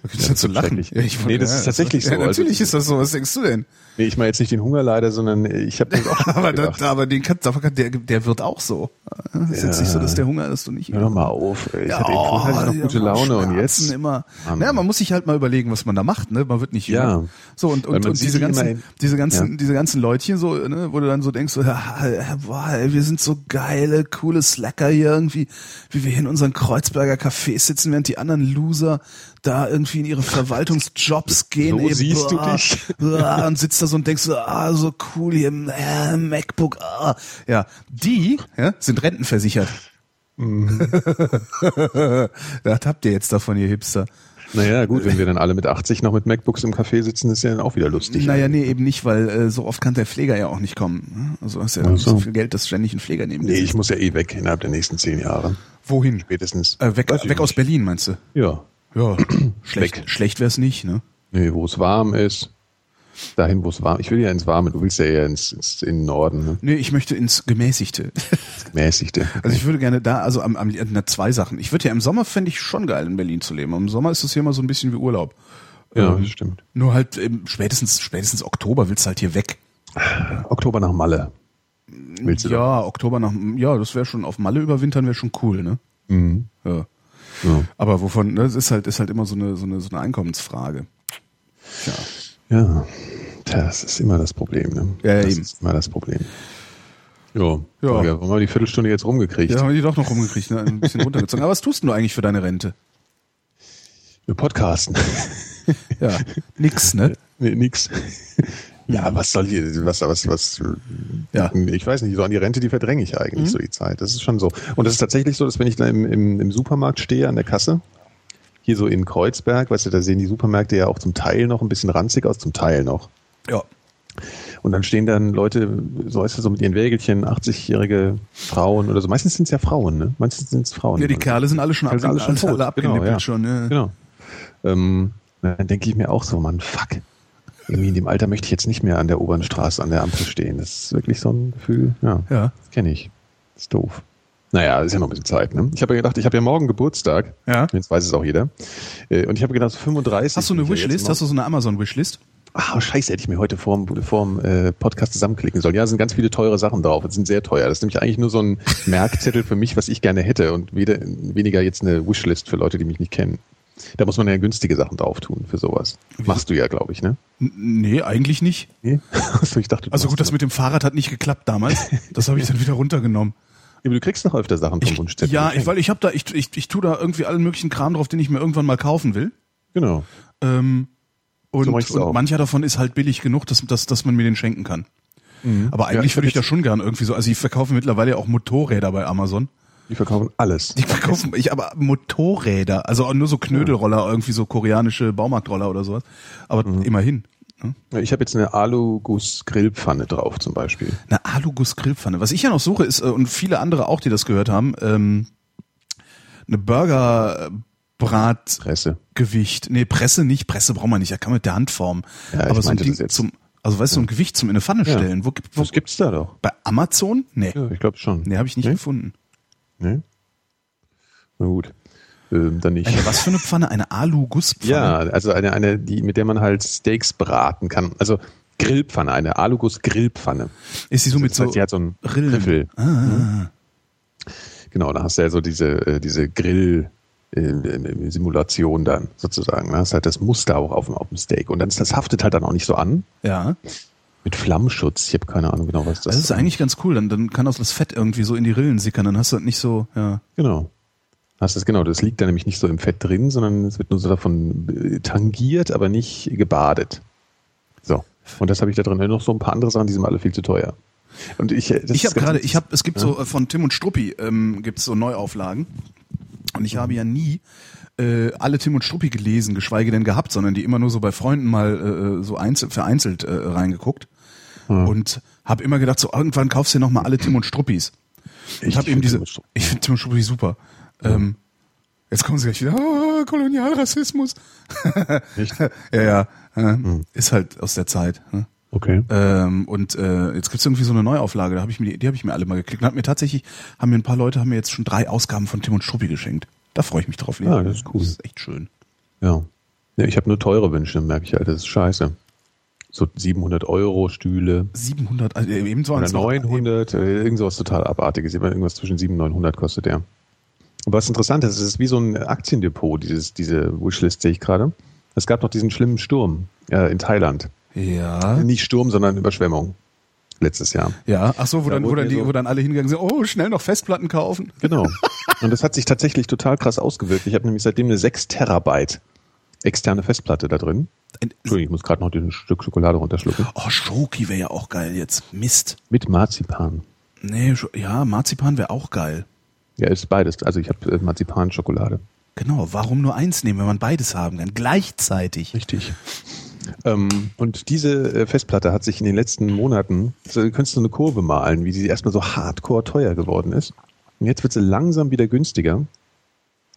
das ja, zu
wird
lachen. Ja, ich,
Nee, das ist tatsächlich so.
Ja, natürlich
Also-
ist das so. Was denkst du denn?
Nee, ich meine jetzt nicht den Hunger leider, sondern ich habe auch schon
Aber, das, aber den kann, der, der wird auch so. Das ist jetzt nicht so, dass der Hunger, dass du nicht.
Hör doch mal auf. Ey. Ich
Ja,
hatte, oh, hatte noch
ja,
gute Laune und
Schmerzen
jetzt.
immer.
Mann.
Ja, man muss sich halt mal überlegen, was man da macht, ne? Man wird nicht
Ja.
jünger. So und und, und diese ganzen diese ganzen
Ja.
diese ganzen Leutchen so, ne, wo du dann so denkst, so, ja, boah, ey, wir sind so geile, coole Slacker hier irgendwie, wie wir hier in unseren Kreuzberger Cafés sitzen, während die anderen Loser da irgendwie in ihre Verwaltungsjobs gehen.
So
ey,
siehst du
boah,
dich.
boah, und sitzt da so und denkst so, ah, so cool hier, äh, MacBook, ah. Ja, die ja, sind rentenversichert. das habt ihr jetzt davon, ihr Hipster.
Naja, gut, wenn wir dann alle mit 80 noch mit MacBooks im Café sitzen, ist ja dann auch wieder lustig.
Naja, nee, eben nicht, weil äh, so oft kann der Pfleger ja auch nicht kommen. ne? Also hast ja nicht so viel Geld, dass ständig ein Pfleger neben dir
Nee, ich muss ja eh weg innerhalb der nächsten zehn Jahre.
Wohin?
Spätestens.
Äh, weg weg aus. Berlin, meinst du?
Ja.
Ja, schlecht, schlecht wär's nicht, ne?
Nee, wo es warm ist. Dahin, wo es warm Ich will ja ins Warme, du willst ja eher ins, ins in den Norden, ne?
Nee, ich möchte ins Gemäßigte.
Mäßigte.
Also ich würde gerne da, also am, am na, zwei Sachen. Ich würde ja im Sommer fände ich schon geil, in Berlin zu leben. Im Sommer ist es hier immer so ein bisschen wie Urlaub.
Ja,
Ähm,
das stimmt.
Nur halt eben spätestens, spätestens Oktober willst du halt hier weg.
Oktober nach Malle. Willst du?
Ja, Oktober nach, ja, das wäre schon auf Malle überwintern wäre schon cool, ne?
Mhm.
Ja.
Ja.
Aber wovon, ne, das ist halt, ist halt immer so eine, so eine, so eine Einkommensfrage. Tja.
Ja, Tja, das ist immer das Problem. Ne?
Ja, ja,
das
eben.
ist immer das Problem. Jo.
Ja.
Ja. Wir haben wir die Viertelstunde jetzt rumgekriegt.
Ja, haben wir die doch noch rumgekriegt, ne? ein bisschen runtergezogen. Aber was tust du eigentlich für deine Rente?
Wir podcasten.
Ja, nix, ne?
nee, nix. Ja, was soll hier, was, was, was,
Ja.
ich weiß nicht, so an die Rente, die verdränge ich eigentlich so die Zeit. Das ist schon so. Und das ist tatsächlich so, dass wenn ich da im, im, im Supermarkt stehe an der Kasse, hier so in Kreuzberg, weißt du, da sehen die Supermärkte ja auch zum Teil noch ein bisschen ranzig aus, zum Teil noch.
Ja.
Und dann stehen dann Leute, so weißt du, so mit ihren Wägelchen, 80-jährige Frauen oder so. Meistens sind es ja Frauen, ne? Meistens sind es Frauen.
Ja, die Kerle sind alle schon,
sind alle schon tot.
alle
Genau, ja.
schon. Ja.
Genau. Ähm, dann denke ich mir auch so, Mann, fuck. Irgendwie in dem Alter möchte ich jetzt nicht mehr an der Obernstraße an der Ampel stehen. Das ist wirklich so ein Gefühl, ja,
Ja.
das kenne ich. Das ist doof. Naja, ist ja noch ein bisschen Zeit, ne? Ich habe ja gedacht, ich habe ja morgen Geburtstag.
Ja.
Jetzt weiß es auch jeder. Äh, Und ich habe gedacht, 35.
Hast du eine Wishlist? Hast du so eine Amazon-Wishlist?
Ah, scheiße, hätte ich mir heute vorm, vorm äh, Podcast zusammenklicken sollen. Ja, sind ganz viele teure Sachen drauf. Es sind sehr teuer. Das ist nämlich eigentlich nur so ein Merkzettel für mich, was ich gerne hätte und weder, weniger jetzt eine Wishlist für Leute, die mich nicht kennen. Da muss man ja günstige Sachen drauf tun für sowas. Machst du ja, glaube ich, ne?
Nee, eigentlich nicht.
Nee? Achso, ich dachte,
Also gut, das mit dem Fahrrad hat nicht geklappt damals. Das habe ich dann wieder runtergenommen.
Ja, aber du kriegst noch öfter Sachen vom Wunschzettel.
ja, ich, weil ich habe da, ich, ich, ich tue da irgendwie allen möglichen Kram drauf, den ich mir irgendwann mal kaufen will.
Genau.
Ähm, und,
So
und mancher davon ist halt billig genug, dass, dass, dass man mir den schenken kann. Aber eigentlich
Mhm. ich
würde ich da schon gern irgendwie so, also ich verkaufe mittlerweile ja auch Motorräder bei Amazon.
Die verkaufen alles.
Die verkaufen, ich aber Motorräder, also auch nur so Knödelroller, irgendwie so koreanische Baumarktroller oder sowas. Aber
Mhm.
immerhin. Ne?
Ja, Ich habe jetzt eine Aluguss-Grillpfanne drauf zum Beispiel.
Eine Aluguss-Grillpfanne. Was ich ja noch suche ist, äh, und viele andere auch, die das gehört haben, ähm, eine Burger, Bratgewicht.
Presse.
Nee, Presse nicht. Presse braucht man nicht. Da kann man mit der Hand formen.
Ja,
Aber so ein Ding zum, also weißt du, so ein Gewicht zum in eine Pfanne
Ja.
stellen. Wo, gibt- wo,
Das gibt's da doch.
bei Amazon? Nee.
Ja, ich glaube schon.
Nee, habe ich nicht
Nee?
gefunden.
Nee? Na gut. Ähm, dann nicht.
Eine, was für eine Pfanne? Eine Alu-Gusspfanne?
Ja, also eine, eine, die, mit der man halt Steaks braten kann. Also Grillpfanne, eine Aluguss-Grillpfanne.
Ist die so mit
das
so
heißt, die hat so einen
Rillen?
Griffel.
Ah, ah,
Genau, da hast du ja so diese, äh, diese Grill-Simulation dann sozusagen. Da hast halt das Muster auch auf dem, auf dem Steak. Und dann ist das haftet halt dann auch nicht so an.
ja.
Mit Flammschutz. Ich habe keine Ahnung genau, was das
Das ist eigentlich ganz cool. Dann, dann kann auch das Fett irgendwie so in die Rillen sickern. Dann hast du halt nicht so, ja.
Genau. Hast das genau, das liegt da nämlich nicht so im Fett drin, sondern es wird nur so davon äh, tangiert, aber nicht gebadet. So. Und das habe ich da drin. Noch so ein paar andere Sachen, die sind alle viel zu teuer. Und ich, äh, das
Ich
ist
habe gerade, ich habe, es gibt so äh, von Tim und Struppi ähm, gibt es so Neuauflagen und ich habe ja nie äh, alle Tim und Struppi gelesen, geschweige denn gehabt, sondern die immer nur so bei Freunden mal äh, so einzel vereinzelt äh, reingeguckt und habe immer gedacht, so irgendwann kaufst du dir noch mal alle Tim und Struppis. Ich,
Ich
habe eben diese, ich finde Tim und Struppi super. Ähm, jetzt kommen sie gleich wieder, ah, Kolonialrassismus.
Echt?
ja, ja, äh, ist halt aus der Zeit. Ne?
Okay.
Ähm, und äh, jetzt gibt's irgendwie so eine Neuauflage, da habe ich mir die, die habe ich mir alle mal geklickt. Und hat mir tatsächlich, haben mir ein paar Leute haben mir jetzt schon drei Ausgaben von Tim und Struppi geschenkt. Da freue ich mich drauf. Lea.
Ah, das ist cool.
Das ist echt schön.
Ja. ja ich habe nur teure Wünsche, merke ich halt. Das ist scheiße. So 700 Euro Stühle
700, also eben so
oder
eins noch-
900, äh, irgend sowas total abartiges. Irgendwas zwischen 700 und 900 kostet der. Und was interessant ist, es ist wie so ein Aktiendepot, dieses, diese Wishlist sehe ich gerade. Es gab noch diesen schlimmen Sturm äh, in Thailand.
Ja.
Nicht Sturm, sondern Überschwemmung. Letztes Jahr.
Ja, ach so, wo
Da
dann, wo dann die,
so-
wo dann alle hingegangen sind, oh, schnell noch Festplatten kaufen.
Genau. Und das hat sich tatsächlich total krass ausgewirkt. Ich habe nämlich seitdem eine 6 Terabyte externe Festplatte da drin. Entschuldigung, ich muss gerade noch ein Stück Schokolade runterschlucken.
Oh, Schoki wäre ja auch geil jetzt. Mist.
Mit Marzipan.
Nee, ja, Marzipan wäre auch geil.
Ja, ist beides. Also ich habe äh, Marzipan-Schokolade.
Genau, warum nur eins nehmen, wenn man beides haben kann? Gleichzeitig.
Richtig. Ähm, und diese äh, Festplatte hat sich in den letzten Monaten, so, du könntest so eine Kurve malen, wie sie erstmal so hardcore teuer geworden ist. Und jetzt wird sie langsam wieder günstiger.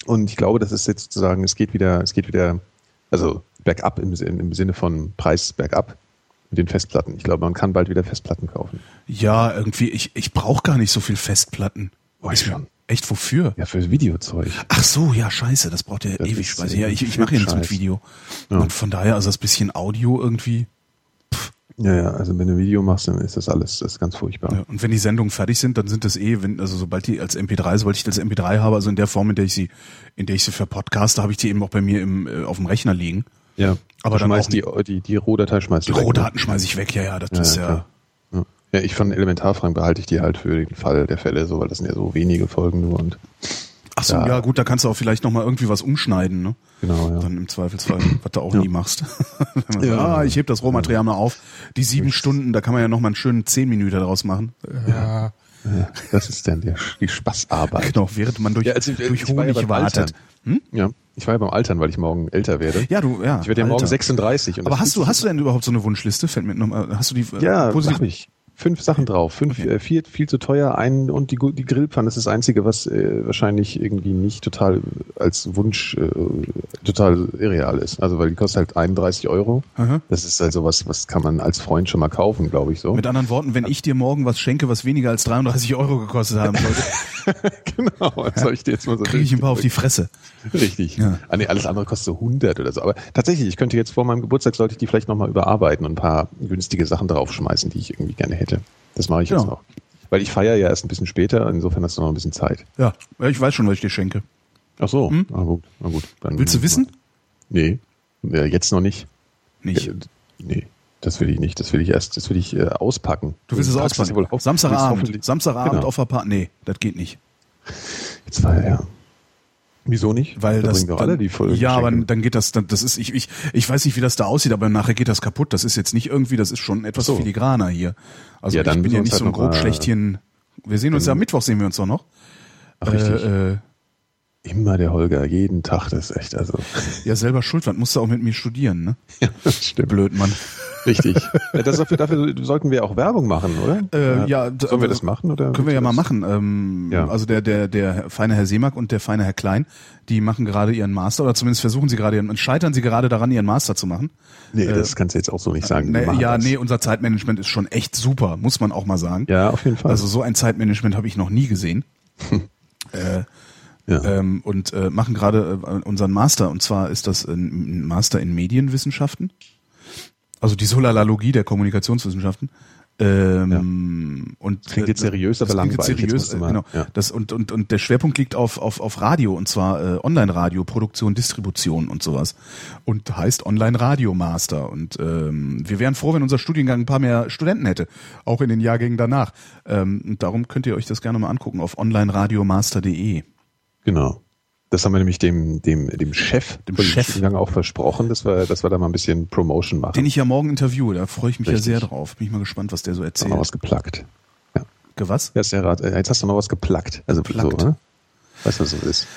Und ich glaube, das ist jetzt sozusagen, es geht wieder, es geht wieder, also bergab im, im Sinne von Preis bergab mit den Festplatten. Ich glaube, man kann bald wieder Festplatten kaufen.
Ja, irgendwie, ich, ich brauche gar nicht so viel Festplatten.
Oh, ich schon.
Echt, wofür?
Ja, fürs Videozeug.
Ach so, ja, scheiße, das braucht ja
Das
ewig Speise. Ja, ich, ich mache ja nichts mit. Video.
Ja.
Und von daher, also das bisschen Audio irgendwie.
Ja, ja, also wenn du Video machst, dann ist das alles, das ist ganz furchtbar.
Ja. Und wenn die Sendungen fertig sind, dann sind das eh, wenn, also sobald die als MP3, sobald ich das MP3 habe, also in der Form, in der ich sie, in der ich sie verpodcaste, habe ich die eben auch bei mir im, äh, auf dem Rechner liegen.
Ja,
Aber dann
schmeißt
auch
die, die, die Rohdatei schmeißt
Die
du weg, ne?
Rohdaten schmeiße ich weg, ja, ja, das
Ja,
ist
ja,
ja.
klar. Ja. ja, ich von Elementarfragen behalte ich die halt für den Fall der Fälle, so, weil das sind ja so wenige Folgen nur und
Ach so, ja.
Ja.
gut, da kannst du auch vielleicht nochmal irgendwie was umschneiden, ne?
genau, ja.
Dann im Zweifelsfall, was du auch
Ja.
nie machst. Wenn man
Ja.
sagt, ah, ich heb das Rohmaterial mal auf. Die sieben Stunden, da kann man ja nochmal einen schönen zehn Minuten daraus machen. Ja.
ja, das ist dann der, die Spaßarbeit.
Genau, während man durch,
Ja, also,
durch
ich war ja
Honig
beim
wartet. Hm?
Ja, ich war ja beim Altern, weil ich morgen älter werde.
Ja, du, ja.
Ich werde ja morgen
Alter.
36. Und
Aber hast du, hast du denn überhaupt so eine Wunschliste? Fällt mir noch mal, hast du die äh,
Ja,
positiv?
hab ich. Fünf Sachen drauf. Fünf, äh, vier viel zu teuer. Ein und die, die Grillpfanne ist das Einzige, was äh, wahrscheinlich irgendwie nicht total als Wunsch äh, total irreal ist. Also weil die kostet halt 31 Euro.
Aha.
Das ist halt sowas, was kann man als Freund schon mal kaufen, glaube ich so.
Mit anderen Worten, wenn ich dir morgen was schenke, was weniger als 33 Euro gekostet haben sollte,
genau, das soll ich dir jetzt mal so
kriege ich ein paar auf die Fresse.
Richtig.
Ja.
Ah, nee, alles andere kostet so 100 oder so. Aber tatsächlich, ich könnte jetzt vor meinem Geburtstag, sollte ich die vielleicht nochmal überarbeiten und ein paar günstige Sachen draufschmeißen, die ich irgendwie gerne hätte. Das mache ich jetzt
Genau.
noch. Weil ich feiere ja erst ein bisschen später, insofern hast du noch ein bisschen Zeit.
Ja, ich weiß schon, was ich dir schenke.
Ach so, na gut, na gut. Dann
Hm? Willst du wissen?
Nee, jetzt noch nicht.
Nicht.
Nee, das will ich nicht. Das will ich erst, das will ich äh, auspacken.
Du willst es auspacken. Samstagabend. Samstagabend
Genau.
auf der Party. Nee, das geht nicht.
Jetzt war ja. Wieso nicht?
Weil
da
das
doch alle die voll
Ja, aber dann geht das, dann, das ist, ich, ich, ich weiß nicht, wie das da aussieht, aber nachher geht das kaputt. Das ist jetzt nicht irgendwie, das ist schon etwas
so.
filigraner hier. Also
Ja,
ich bin ja nicht
uns
so ein
halt noch mal-
Grobschlechtchen. Wir sehen uns ja am Mittwoch sehen wir uns doch noch.
Ach, richtig.
Äh, äh,
Immer der Holger, jeden Tag, das ist echt, also.
Ja, selber schuld, musst du auch mit mir studieren, ne?
Ja, stimmt.
Blöd, Mann.
Richtig. Ja, das dafür, dafür sollten wir auch Werbung machen, oder?
Äh, ja, d-
Sollen wir das machen? Oder
Können wir ja mal
das-
machen. Ähm,
Ja.
Also der, der, der feine Herr Seemack und der feine Herr Klein, die machen gerade ihren Master oder zumindest versuchen sie gerade ihren, scheitern sie gerade daran, ihren Master zu machen.
Nee, das kannst du jetzt auch so nicht sagen. Machen
ja,
das.
nee, unser Zeitmanagement ist schon echt super, muss man auch mal sagen.
Ja, auf jeden Fall.
Also so ein Zeitmanagement habe ich noch nie gesehen. äh,
ja.
ähm, und äh, machen gerade äh, unseren Master und zwar ist das ein Master in Medienwissenschaften, also die Solalalogie der Kommunikationswissenschaften. Ähm, und
Klingt
äh,
jetzt seriös, aber langweilig.
Jetzt
Jetzt
seriös,
mal-
genau.
ja.
Das und und und der Schwerpunkt liegt auf auf auf Radio und zwar äh, Online-Radio, Produktion, Distribution und sowas und heißt Online-Radio Master und ähm, wir wären froh, wenn unser Studiengang ein paar mehr Studenten hätte, auch in den Jahrgängen danach. Ähm, und darum könnt ihr euch das gerne mal angucken auf onlineradiomaster.de.
Genau. Das haben wir nämlich dem, dem, dem Chef
Dem Chef.
Studiengang auch versprochen, dass wir, dass wir da mal ein bisschen Promotion machen.
Den ich ja morgen interviewe, da freue ich mich
Richtig.
ja sehr drauf. Bin ich mal gespannt, was der so
du noch
erzählt.
was geplackt. Ja.
Ge- Was?
Ja, ist ja rat. äh, Jetzt hast du noch was geplackt. Also
Geplackt.
so, ne? Weißt du, was das ist?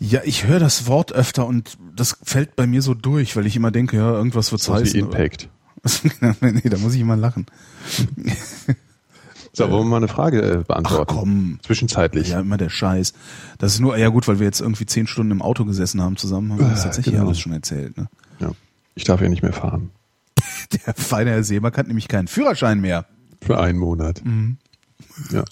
Ja, ich höre das Wort öfter und das fällt bei mir so durch, weil ich immer denke, ja, irgendwas wird's
So wie
heißen.
Impact.
nee, da muss ich immer lachen.
So, wollen wir mal eine Frage äh, beantworten?
Ach komm.
Zwischenzeitlich.
Ja, immer der Scheiß. Das ist nur, ja gut, weil wir jetzt irgendwie zehn Stunden im Auto gesessen haben zusammen, haben wir das
Äh,
tatsächlich
genau.
alles schon erzählt. Ne?
Ja. Ich darf ja nicht mehr fahren.
Der feine Herr Seemark hat nämlich keinen Führerschein mehr.
Für einen Monat.
Mhm.
Ja.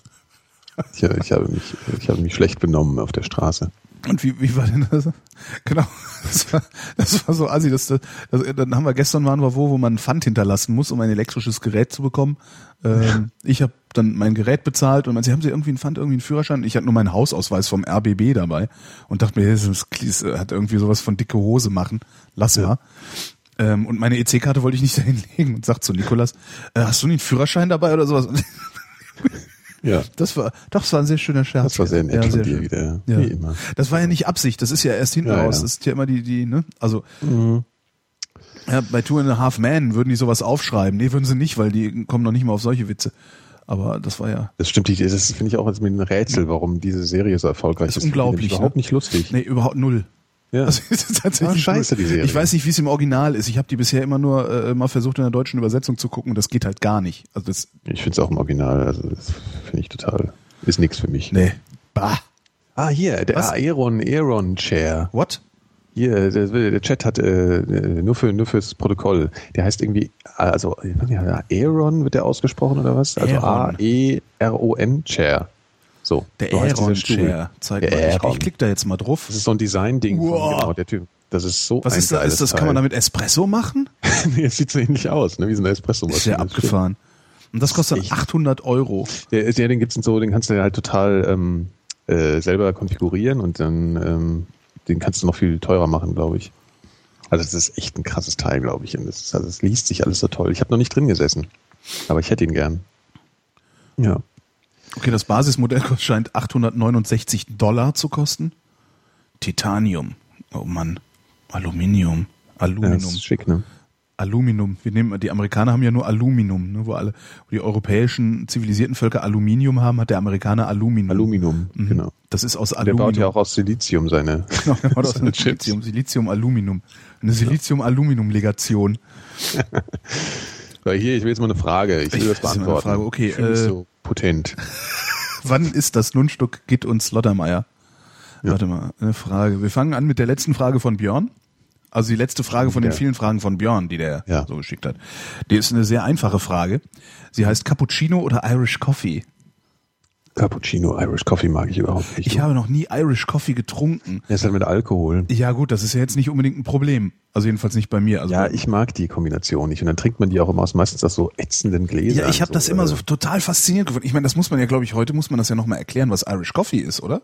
Ich, ich, habe mich, ich habe mich schlecht benommen auf der Straße.
Und wie, wie war denn das? Genau, das war, das war so assi. Das, das, das, dann haben wir gestern waren wir wo, wo man ein Pfand hinterlassen muss, um ein elektrisches Gerät zu bekommen. Ähm, ich habe dann mein Gerät bezahlt und man, sie haben sie irgendwie einen Pfand, irgendwie einen Führerschein. Ich hatte nur meinen Hausausweis vom RBB dabei und dachte mir, das, ist- das hat irgendwie sowas von dicke Hose machen. Lass mal. Ähm, und meine EC-Karte wollte ich nicht dahin legen und sagt zu Nikolas, äh, hast du nicht einen Führerschein dabei oder sowas?
Ja.
Das war, doch, das war ein sehr schöner Scherz.
Das war sehr nett
Ja, sehr
dir
schön.
wieder.
Ja.
Wie immer.
Das war ja nicht Absicht, das ist ja erst hinten raus. Das ist ja immer die, die, ne? Also,
Mhm.
ja, bei Two and a Half Men würden die sowas aufschreiben. Nee, würden sie nicht, weil die kommen noch nicht mal auf solche Witze. Aber das war ja,
Das stimmt, nicht. das finde ich auch als mit ein Rätsel, warum diese Serie so erfolgreich
Das
ist.
ist unglaublich,
Nämlich überhaupt
ne?
nicht lustig.
nee, überhaupt null.
Ja.
Also, es ist tatsächlich
Ah, scheiße, die Serie.
Ich weiß nicht, wie es im Original ist. Ich habe die bisher immer nur äh, mal versucht in der deutschen Übersetzung zu gucken das geht halt gar nicht. Also das,
Ich finde es auch im Original, also das finde ich total, ist nichts für mich.
nee. Bah.
Ah, hier, der
Was?
Aeron, Aeron Chair.
What?
Hier, der, der Chat hat äh, nur für nur fürs Protokoll. Der heißt irgendwie, also Aeron wird der ausgesprochen oder was? Also
Aeron.
A E R O N Chair. So.
Der
so
Aeron. Chair. Zeig
Der
mal. Ich,
Aeron.
ich klick da jetzt mal drauf.
Das ist so ein Design-Ding.
Wow.
Genau, der Typ. Das ist so
Was
ein
ist da? Ist das, kann man damit Espresso machen?
nee, es sieht so ähnlich aus, ne? wie so eine espresso
Ist ja abgefahren. Und das kostet
echt-
800 Euro.
Der, der, den gibt's so, den kannst du halt total ähm, äh, selber konfigurieren und dann ähm, den kannst du noch viel teurer machen, glaube ich. Also das ist echt ein krasses Teil, glaube ich. Und das, ist, also es liest sich alles so toll. Ich habe noch nicht drin gesessen, aber ich hätte ihn gern. Ja.
Okay, das Basismodell scheint 869 Dollar zu kosten. Titanium. Oh Mann. Aluminium.
ja
Aluminum.
das ist schick, ne?
Aluminium. Wir nehmen, die Amerikaner haben ja nur Aluminium, ne, wo alle, wo die europäischen zivilisierten Völker Aluminium haben, hat der Amerikaner Aluminum.
Aluminum,
Mhm.
genau.
Das ist aus
Der
Aluminium.
baut ja auch aus Silizium seine,
Genau, der baut aus Silizium, Silizium, Aluminium. Eine Silizium-Aluminium-Legation.
So, hier, ich will jetzt mal eine Frage. Ich will
Ich
das beantworten.
eine Frage. Okay,
Ich
äh,
so potent.
Wann ist das Nunstück Git und Slottermeier?
Ja.
Warte mal, eine Frage. Wir fangen an mit der letzten Frage von Björn. Also die letzte Frage von den
Ja.
vielen Fragen von Björn, die der
Ja.
so geschickt hat. Die ist eine sehr einfache Frage. Sie heißt Cappuccino oder Irish Coffee?
Cappuccino, Irish Coffee mag ich überhaupt nicht.
Ich habe noch nie Irish Coffee getrunken.
Der ist halt mit Alkohol.
Ja gut, das ist ja jetzt nicht unbedingt ein Problem. Also jedenfalls nicht bei mir. Also
Ja, ich mag die Kombination nicht. Und dann trinkt man die auch immer aus meistens aus so ätzenden Gläsern.
ja, ich habe das immer so
äh,
total faszinierend gefunden. Ich meine, das muss man ja, glaube ich, heute muss man das ja nochmal erklären, was Irish Coffee ist, oder?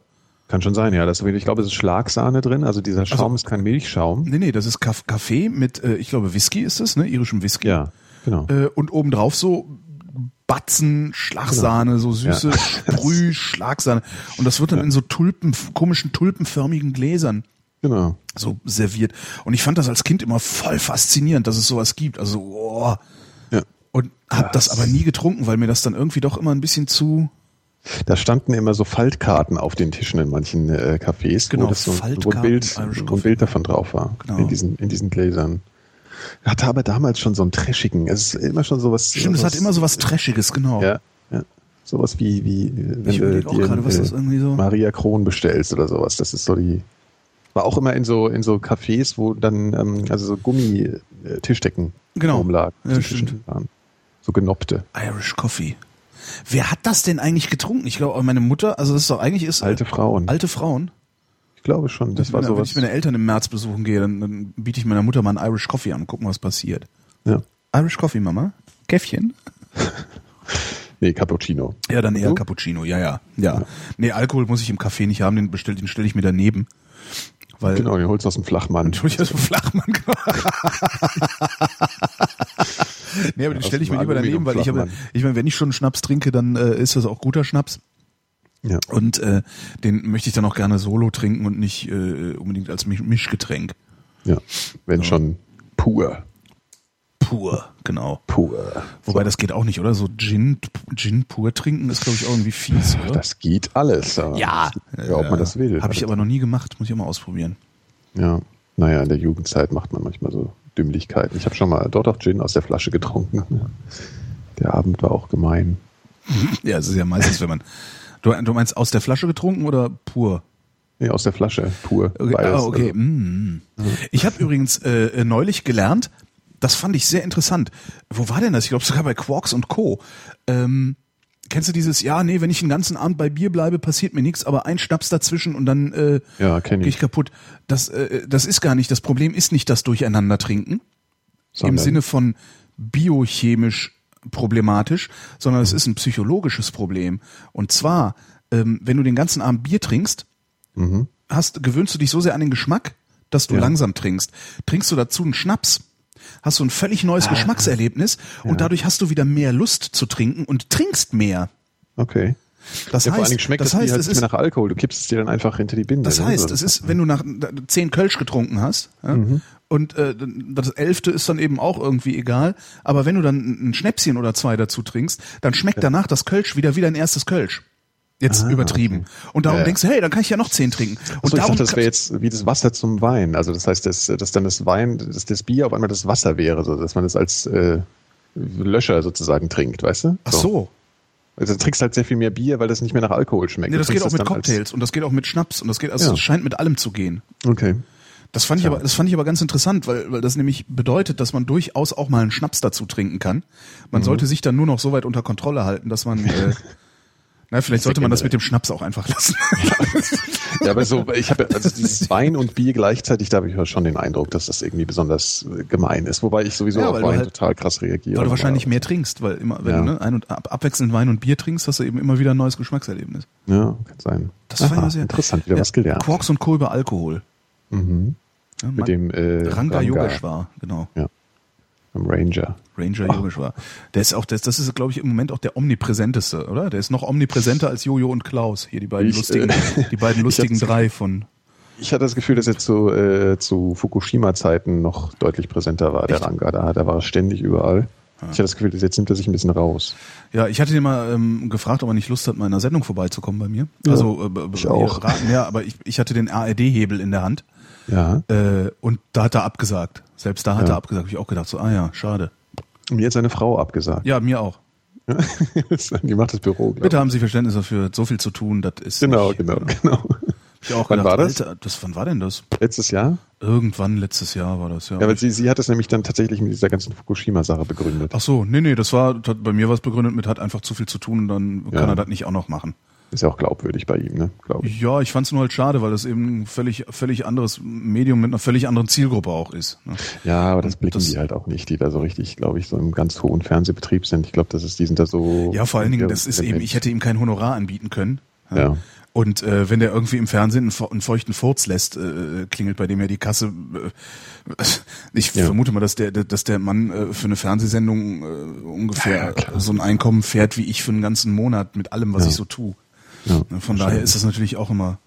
Kann schon sein, ja. Das, ich glaube, es ist Schlagsahne drin. Also dieser Schaum ist kein Milchschaum.
Nee, nee, das ist Kaff- Kaffee mit, äh, ich glaube, Whisky ist es, ne? Irischem Whisky.
Ja, genau.
Äh, und obendrauf so Batzen, Schlagsahne, so süße
Ja.
Sprüh, Schlagsahne. Und das wird dann in so Tulpen, komischen tulpenförmigen Gläsern
Genau.
so serviert. Und ich fand das als Kind immer voll faszinierend, dass es sowas gibt. Also, oh.
Ja.
Und hab das aber nie getrunken, weil mir das dann irgendwie doch immer ein bisschen zu,
Da standen immer so Faltkarten auf den Tischen in manchen äh, Cafés,
Genau,
wo, das so, wo, ein Bild, wo ein. Bild davon drauf war.
Genau.
In, diesen, in diesen Gläsern. Hatte aber damals schon so einen trashigen, es ist immer schon sowas.
Stimmt, es
sowas,
hat immer so was Trashiges, genau.
Ja, ja. Sowas wie, wie äh, wenn
Ich
du dir
gerade, was
äh,
das irgendwie so-
Maria Kron bestellst oder sowas. Das ist so die. War auch immer in so in so Cafés, wo dann ähm, also so Gummi-Tischdecken
Genau.
rumlagen.
Ja, stimmt.
Waren. So genoppte.
Irish Coffee. Wer hat das denn eigentlich getrunken? Ich glaube, meine Mutter, also das ist doch eigentlich ist
Alte Frauen.
alte Frauen.
Ich glaube schon. Das war
wenn, wenn
sowas.
ich meine Eltern im März besuchen gehe, dann, dann biete ich meiner Mutter mal einen Irish Coffee an und gucken, was passiert.
Ja.
Irish Coffee, Mama? Käffchen?
Nee, Cappuccino.
Ja, dann eher
Du?
Cappuccino, ja, ja, ja. Nee, Alkohol muss ich im Café nicht haben, den bestell, den stelle ich mir daneben. Weil,
Genau, den holst du aus dem Flachmann.
Entschuldigung, so Flachmann. genau. nee, aber den
aus
stelle ich
dem
mir lieber daneben, weil ich habe, ich meine, wenn ich schon Schnaps trinke, dann äh, ist das auch guter Schnaps.
Ja.
Und äh, den möchte ich dann auch gerne solo trinken und nicht äh, unbedingt als Misch Mischgetränk.
ja. Wenn schon pur.
Pur, genau.
Pur.
Wobei das geht auch nicht, oder? So Gin, Gin pur trinken ist, glaube ich, auch irgendwie fies, oder?
Das geht alles.
ja,
Ja, ob man das will.
Habe ich aber noch nie gemacht, muss ich auch mal ausprobieren.
Ja. Naja, in der Jugendzeit macht man manchmal so Dümmlichkeiten. Ich habe schon mal dort auch Gin aus der Flasche getrunken. Der Abend war auch gemein.
Ja, es ist ja meistens, wenn man. Du, du meinst aus der Flasche getrunken oder pur?
Nee, aus der Flasche, pur.
Okay,
Beides.
ah, okay.
Also,
mm. Ich habe übrigens äh, neulich gelernt, das fand ich sehr interessant. Wo war denn das? Ich glaube sogar bei Quarks und Co. Ähm, kennst du dieses, ja, nee, wenn ich den ganzen Abend bei Bier bleibe, passiert mir nichts, aber ein Schnaps dazwischen und dann äh,
Ja,
gehe ich kaputt. Das, äh, das ist gar nicht, das Problem ist nicht das Durcheinander trinken,
sondern-
im Sinne von biochemisch problematisch, sondern es ist ein psychologisches Problem. Und zwar, ähm, wenn du den ganzen Abend Bier trinkst, hast, gewöhnst du dich so sehr an den Geschmack, dass du
Ja.
langsam trinkst. Trinkst du dazu einen Schnaps, hast du ein völlig neues
Ah.
Geschmackserlebnis und dadurch hast du wieder mehr Lust zu trinken und trinkst mehr.
Okay.
Das
Ja, vor allen
heißt,
Dingen schmeckt
das
das,
heißt,
halt
es ist,
nach Alkohol. Du kippst es dir dann einfach hinter die Binde.
das
ne?
heißt,
So.
es ist, wenn du nach zehn Kölsch getrunken hast, ja,
Mhm.
und äh, das elfte ist dann eben auch irgendwie egal, aber wenn du dann ein Schnäpschen oder zwei dazu trinkst, dann schmeckt danach das Kölsch wieder wie dein erstes Kölsch. Jetzt
Ah,
übertrieben. Und darum
Ja, ja.
denkst du, hey, dann kann ich ja noch zehn trinken. Und
ich
darum
dachte, das wäre jetzt wie das Wasser zum Wein. Also das heißt, dass, dass dann das Wein, dass das Bier auf einmal das Wasser wäre, so dass man es als äh, Löscher sozusagen trinkt, weißt du?
Ach so.
Also du trinkst halt sehr viel mehr Bier, weil das nicht mehr nach Alkohol schmeckt.
Nee, das geht auch mit Cocktails und das geht auch mit Schnaps und das geht, also
Ja.
es scheint mit allem zu gehen.
Okay.
Das fand ich aber, das fand ich aber ganz interessant, weil, weil das nämlich bedeutet, dass man durchaus auch mal einen Schnaps dazu trinken kann.
Mhm.
Man sollte sich dann nur noch so weit unter Kontrolle halten, dass man, äh, na, vielleicht sollte man das mit dem Schnaps auch einfach lassen.
Ja, aber so, ich habe also dieses Wein und Bier gleichzeitig, da habe ich schon den Eindruck, dass das irgendwie besonders äh, gemein ist. Wobei ich sowieso
Ja,
auf Wein
halt-
total krass reagiere.
weil du wahrscheinlich mehr trinkst, weil immer, wenn
Ja.
du ne, ein und ab, abwechselnd Wein und Bier trinkst, hast du eben immer wieder ein neues Geschmackserlebnis.
Ja, kann sein.
Das
Aha,
sehr
interessant, wieder
Ja,
was gelernt.
Quarks und Co. über Alkohol.
Mhm.
Ja,
Mit dem äh,
Ranga Yogeshwar, genau.
Ja. Dem Ranger.
Ranger Yogeshwar. Der ist auch, das, das ist, glaube ich, im Moment auch der omnipräsenteste, oder? Der ist noch omnipräsenter als Jojo und Klaus. Hier die beiden
Ich,
lustigen,
äh,
die beiden lustigen drei von.
Ich hatte das Gefühl, dass er zu, äh, zu Fukushima-Zeiten noch deutlich präsenter war, der
Echt?
Ranga. Da, da war er ständig überall. Ich hatte das Gefühl, dass jetzt nimmt er sich ein bisschen raus.
Ja, ich hatte den mal ähm, gefragt, ob er nicht Lust hat, mal in einer Sendung vorbeizukommen bei mir. Also äh,
ich auch.
Raten, ja, aber ich, ich hatte den ARD-Hebel in der Hand
Ja.
äh, und da hat er abgesagt. Selbst da hat
Ja.
er abgesagt. Hab ich auch gedacht, so, ah ja, schade.
Mir hat seine Frau abgesagt.
Ja, mir auch.
Die macht das Büro,
Bitte haben Sie Verständnis dafür, so viel zu tun, das ist
Genau,
nicht,
genau,
äh,
genau.
Ich auch
Wann
gedacht,
war das?
Alter, das? Wann war denn das?
Letztes Jahr?
Irgendwann letztes Jahr war das, ja.
Ja, weil sie, sie hat es nämlich dann tatsächlich mit dieser ganzen Fukushima-Sache begründet.
Ach so, nee, nee, das war, das hat, bei mir war es begründet mit, hat einfach zu viel zu tun und dann
Ja.
kann er das nicht auch noch machen.
Ist ja auch glaubwürdig bei ihm, ne? Glaube ich.
Ja, ich fand es nur halt schade, weil das eben ein völlig, völlig anderes Medium mit einer völlig anderen Zielgruppe auch ist. Ne?
Ja, aber das blicken
das-
die halt auch nicht, die da so richtig, glaube ich, so im ganz hohen Fernsehbetrieb sind. Ich glaube, das ist, die sind da so.
Ja, vor allen Dingen,
Ja,
das ist eben, ich hätte ihm kein Honorar anbieten können.
Ja.
Und äh, wenn der irgendwie im Fernsehen einen, fe- einen feuchten Furz lässt, äh, klingelt bei dem ja die Kasse. Äh, ich
Ja.
vermute mal, dass der, dass der Mann äh, für eine Fernsehsendung äh, ungefähr
Ja, ja,
so ein Einkommen fährt wie ich für einen ganzen Monat mit allem, was
Ja.
ich so tue.
Ja,
Ne, Von daher ist das natürlich auch immer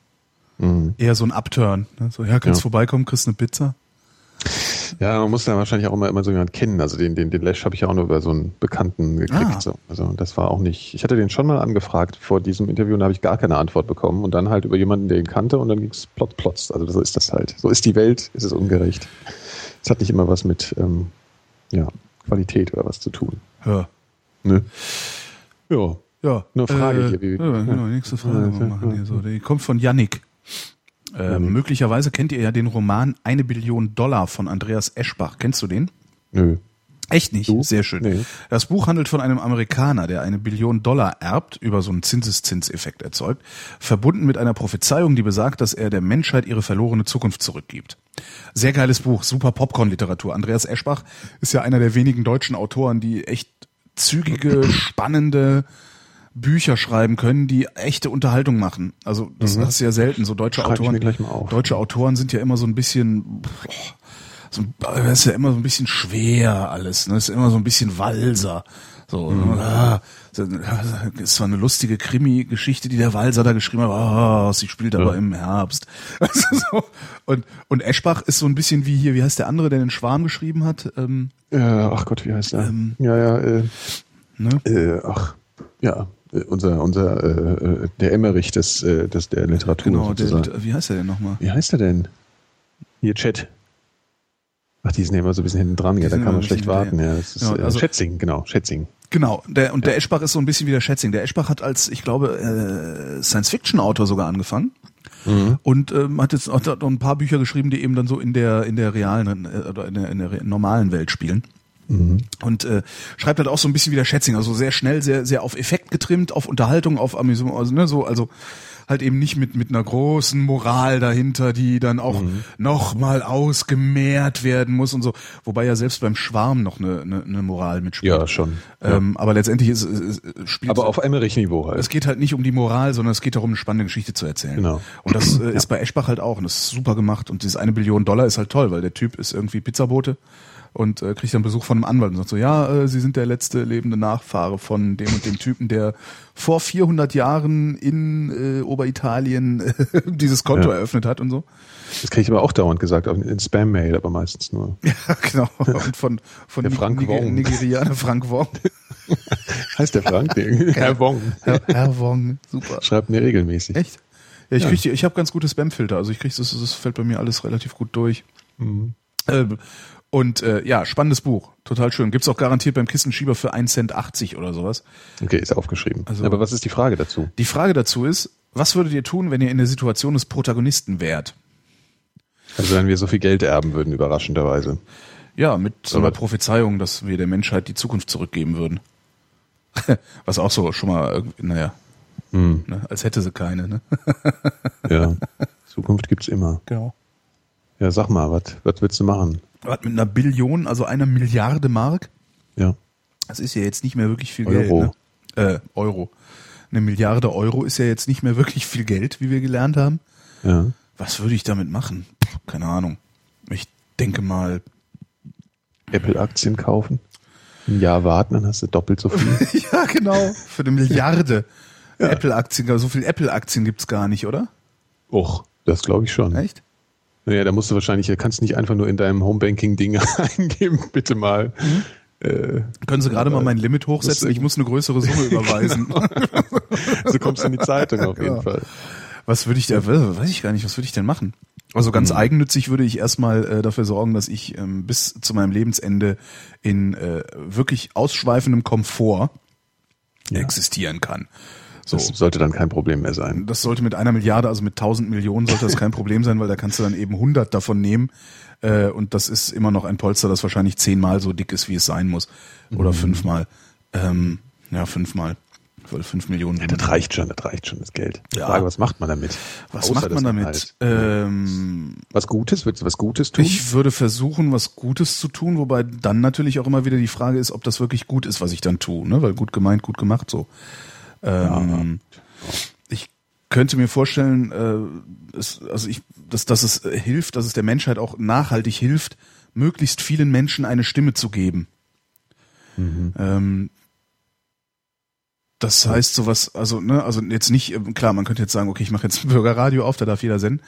Mhm.
eher so ein Upturn. Ne? So, ja, kannst
Ja.
vorbeikommen, kriegst eine Pizza.
Ja, man muss da wahrscheinlich auch immer, immer so jemanden kennen. Also den, den, den Lash habe ich ja auch nur über so einen Bekannten gekriegt.
Ah.
So. Also das war auch nicht. Ich hatte den schon mal angefragt vor diesem Interview und da habe ich gar keine Antwort bekommen. Und dann halt über jemanden, der ihn kannte und dann ging es plotz, plotz. Also so ist das halt. So ist die Welt, ist es ungerecht. Es hat nicht immer was mit ähm, ja, Qualität oder was zu tun.
Ja.
Ne? Ja.
Ja.
Eine Frage
äh,
hier, wie-
ja, genau, nächste Frage.
Ja,
machen hier so. Die kommt von Yannick. Äh, möglicherweise kennt ihr ja den Roman Eine Billion Dollar von Andreas Eschbach. Kennst du den?
Nö.
Echt nicht?
Du?
Sehr schön.
Nee.
Das Buch handelt von einem Amerikaner, der eine Billion Dollar erbt, über so einen Zinseszinseffekt erzeugt, verbunden mit einer Prophezeiung, die besagt, dass er der Menschheit ihre verlorene Zukunft zurückgibt. Sehr geiles Buch, super Popcorn-Literatur. Andreas Eschbach ist ja einer der wenigen deutschen Autoren, die echt zügige, spannende Bücher schreiben können, die echte Unterhaltung machen. Also das hast du ja selten. So deutsche
Mhm. Schreib
Autoren,
mir gleich mal auf.
deutsche Autoren sind ja immer so ein bisschen, boah, so, ein- das ist ja immer so ein bisschen schwer alles. Ne? Das ist immer so ein bisschen Walser. So,
Mhm.
ah, so, ist zwar eine lustige Krimi-Geschichte, die der Walser da geschrieben hat, ah, sie spielt aber
Ja.
im Herbst. Du, so. und, und Eschbach ist so ein bisschen wie hier, wie heißt der andere, der den Schwarm geschrieben hat? Ähm,
Äh, ach Gott, wie heißt der?
Ähm,
ja, ja, äh,
ne?
äh, ach, ja, äh, unser, unser, äh, äh, der Emmerich des, äh, des, der Literatur
Genau, der, wie heißt der denn nochmal?
Wie heißt er denn? Hier, Chat. Ach, die sind ja immer so ein bisschen hinten dran, ja, da kann man schlecht warten, ja. Das ist,
Ja,
äh,
also-
Schätzing, genau, Schätzing.
Genau, der, und der Eschbach ist so ein bisschen wie der Schätzing. Der Eschbach hat als, ich glaube, äh, Science-Fiction-Autor sogar angefangen. Und ähm, hat jetzt hat noch ein paar Bücher geschrieben, die eben dann so in der in der realen äh, oder in der, in der normalen Welt spielen. Und äh, schreibt halt auch so ein bisschen wie der Schätzing, also sehr schnell, sehr sehr auf Effekt getrimmt, auf Unterhaltung, auf Amüsement, also ne, so also halt eben nicht mit mit einer großen Moral dahinter, die dann auch noch mal ausgemehrt werden muss und so, wobei ja selbst beim Schwarm noch eine eine, eine Moral mitspielt.
Ja, schon.
Ähm, aber letztendlich ist, ist, spielt
Aber auf Emmerich-Niveau halt.
es geht halt nicht um die Moral, sondern es geht darum, eine spannende Geschichte zu erzählen.
Genau.
Und das äh, ist bei Eschbach halt auch. Und das ist super gemacht. Und dieses eine Billion Dollar ist halt toll, weil der Typ ist irgendwie Pizzabote und äh, kriegt dann Besuch von einem Anwalt und sagt so, ja, äh, Sie sind der letzte lebende Nachfahre von dem und dem Typen, der vor 400 Jahren in äh, Oberitalien äh, dieses Konto
Ja.
eröffnet hat und so.
Das kriege ich aber auch dauernd gesagt, in Spam-Mail, aber meistens nur.
Ja, genau. Und von, von
Der Frank
Niger-
Wong.
Nigerianer Frank Wong.
Heißt der Frank? Nee. Herr Wong.
Herr, Herr Wong, super.
Schreibt mir regelmäßig.
Echt? Ja, ich
Ja.
krieg ich habe ganz gute Spamfilter, also ich krieg das, das fällt bei mir alles relativ gut durch.
Mhm.
Ähm, und äh, ja, spannendes Buch, total schön. Gibt's auch garantiert beim Kissenschieber für 1,80 Cent 80 oder sowas.
Okay, ist aufgeschrieben.
Also-
aber was ist die Frage dazu?
Die Frage dazu ist, was würdet ihr tun, wenn ihr in der Situation des Protagonisten wärt?
Also wenn wir so viel Geld erben würden, überraschenderweise.
Ja, mit so einer Prophezeiung, dass wir der Menschheit die Zukunft zurückgeben würden. Was auch so schon mal, naja,
Hm,
ne, als hätte sie keine. Ne?
ja. Zukunft gibt's immer.
Genau.
Ja, sag mal, was was willst du machen?
Was mit einer Billion, also einer Milliarde Mark?
Ja.
Das ist ja jetzt nicht mehr wirklich viel
Euro.
Geld. Ne? Äh, Euro. Eine Milliarde Euro ist ja jetzt nicht mehr wirklich viel Geld, wie wir gelernt haben.
Ja.
Was würde ich damit machen? Keine Ahnung. Ich denke mal,
Apple-Aktien kaufen. Ein Jahr warten, dann hast du doppelt so viel.
ja genau, für eine Milliarde Apple-Aktien, so viel Apple-Aktien gibt's gar nicht, oder?
Och, das glaube ich schon.
Echt?
Naja, da musst du wahrscheinlich, da kannst du nicht einfach nur in deinem Homebanking-Ding eingeben, bitte mal. Äh,
Können Sie gerade mal mein Limit hochsetzen? Ich muss eine größere Summe überweisen.
so kommst du in die Zeitung auf jeden
Ja.
Fall.
Was würde ich da, weiß ich gar nicht, was würde ich denn machen? Also ganz
Mhm.
eigennützig würde ich erstmal äh, dafür sorgen, dass ich ähm, bis zu meinem Lebensende in äh, wirklich ausschweifendem Komfort
Ja.
existieren kann. So.
Das sollte dann kein Problem mehr sein.
Das sollte mit einer Milliarde, also mit tausend Millionen sollte das kein Problem sein, weil da kannst du dann eben 100 davon nehmen. Äh, und das ist immer noch ein Polster, das wahrscheinlich zehnmal so dick ist, wie es sein muss. Oder
Mhm.
fünfmal. Ähm, ja, fünfmal. Weil fünf Millionen.
Ja, das reicht schon, das reicht schon, das Geld.
Ja.
Frage, was macht man damit?
was
Außer
macht man damit?
Halt.
Ähm,
Was Gutes? Willst du was Gutes tun?
Ich würde versuchen, was Gutes zu tun, wobei dann natürlich auch immer wieder die Frage ist, ob das wirklich gut ist, was ich dann tue, ne? Weil gut gemeint, gut gemacht so. Ähm, Ich könnte mir vorstellen, äh, es, also ich, dass, dass es äh, hilft, dass es der Menschheit auch nachhaltig hilft, möglichst vielen Menschen eine Stimme zu geben. Ähm, das heißt sowas, also ne, also jetzt nicht, ähm, klar, man könnte jetzt sagen, okay, ich mache jetzt Bürgerradio auf, da darf jeder senden.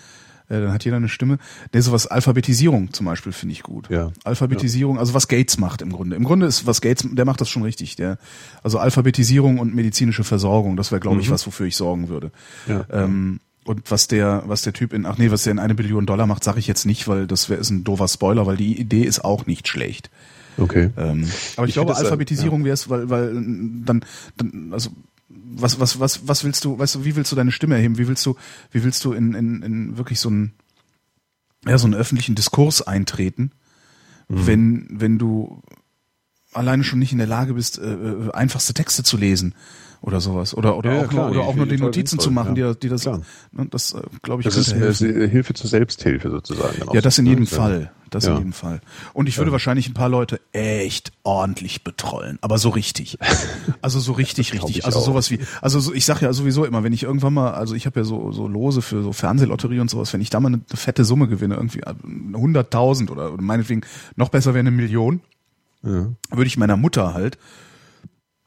Äh, dann hat jeder eine Stimme. Der sowas Alphabetisierung zum Beispiel finde ich gut.
Ja.
Alphabetisierung, also was Gates macht im Grunde. Im Grunde ist was Gates, der macht das schon richtig. Der, also Alphabetisierung und medizinische Versorgung, das wäre glaube ich was, wofür ich sorgen würde.
Ja.
Ähm, und was der, was der Typ in, ach nee, was der in eine Billion Dollar macht, sage ich jetzt nicht, weil das wäre ist ein doofer Spoiler, weil die Idee ist auch nicht schlecht.
Okay.
Ähm, aber ich,
Ich
glaube, Alphabetisierung wäre es, weil, weil dann, dann, also was, was, was, was willst du, weißt du, wie willst du deine Stimme erheben? Wie willst du, wie willst du in, in, in wirklich so einen, ja, so einen öffentlichen Diskurs eintreten,
Mhm.
wenn, wenn du alleine schon nicht in der Lage bist, äh, äh, einfachste Texte zu lesen oder sowas. Oder, oder
Ja,
auch,
klar,
nur, oder auch nur die Notizen zu machen,
ja.
die, die das,
Klar.
ne, das, äh, glaube ich,
Das ist
helfen.
äh, Hilfe zur Selbsthilfe sozusagen.
Ja, das in
ne?
jedem
Ja.
Fall. Das in jedem Fall. Und ich würde wahrscheinlich ein paar Leute echt ordentlich betrollen, aber so richtig. Also so richtig, richtig.
ich
Also sowas wie, also so, ich sag ja sowieso immer, wenn ich irgendwann mal, also ich habe ja so, so Lose für so Fernsehlotterie und sowas, wenn ich da mal eine, fette Summe gewinne, irgendwie äh, 100.000 oder, oder meinetwegen noch besser wäre eine Million, würde ich meiner Mutter halt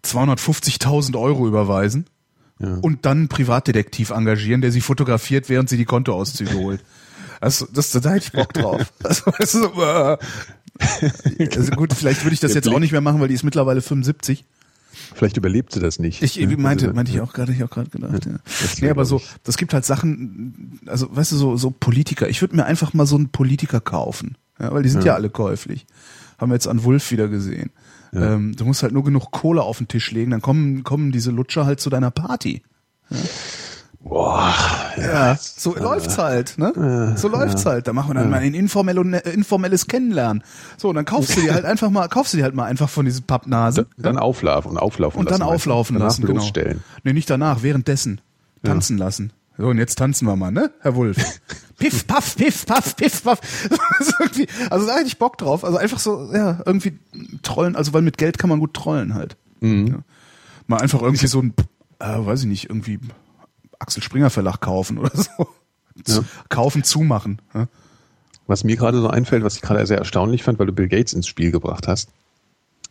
250.000 Euro überweisen
Ja.
und dann einen Privatdetektiv engagieren, der sie fotografiert, während sie die Kontoauszüge holt. Das, das, da hätte ich Bock drauf. Also, weißt du, so, äh, also gut, vielleicht würde ich das
Der
jetzt auch nicht mehr machen, weil die ist mittlerweile 75.
Vielleicht überlebt sie das nicht.
Ich
ne?
meinte,
Also,
meinte ich auch gerade, ich auch gerade gedacht. Ja.
das
Nee, aber so, das gibt halt Sachen, also weißt du, so, so Politiker. Ich würde mir einfach mal so einen Politiker kaufen, ja, weil die sind ja, alle käuflich. Haben wir jetzt an Wulf wieder gesehen. Ähm, du musst halt nur genug Kohle auf den Tisch legen, dann kommen, kommen diese Lutscher halt zu deiner Party.
Boah,
Ja, so läuft's halt, ne? so läuft's halt. Da machen wir dann mal ein informell und, äh, informelles Kennenlernen. So, und dann kaufst du dir halt einfach mal, kaufst du dir halt mal einfach von diesen Pappnasen.
dann auflaufen und auflaufen
und
lassen.
dann
weißt du?
auflaufen
Danach
lassen, genau. Nee, nicht danach, währenddessen. Tanzen lassen. So, und jetzt tanzen wir mal, ne, Herr Wulf? piff, paff, piff, paff, piff, paff. Also da hätte ich Bock drauf. Also einfach so, ja, irgendwie trollen, also weil mit Geld kann man gut trollen halt.
Mhm.
Ja. Mal einfach irgendwie so ein, äh, weiß ich nicht, irgendwie Axel Springer Verlag kaufen oder so. Zu, Kaufen, zumachen. Ja.
Was mir gerade so einfällt, was ich gerade sehr erstaunlich fand, weil du Bill Gates ins Spiel gebracht hast,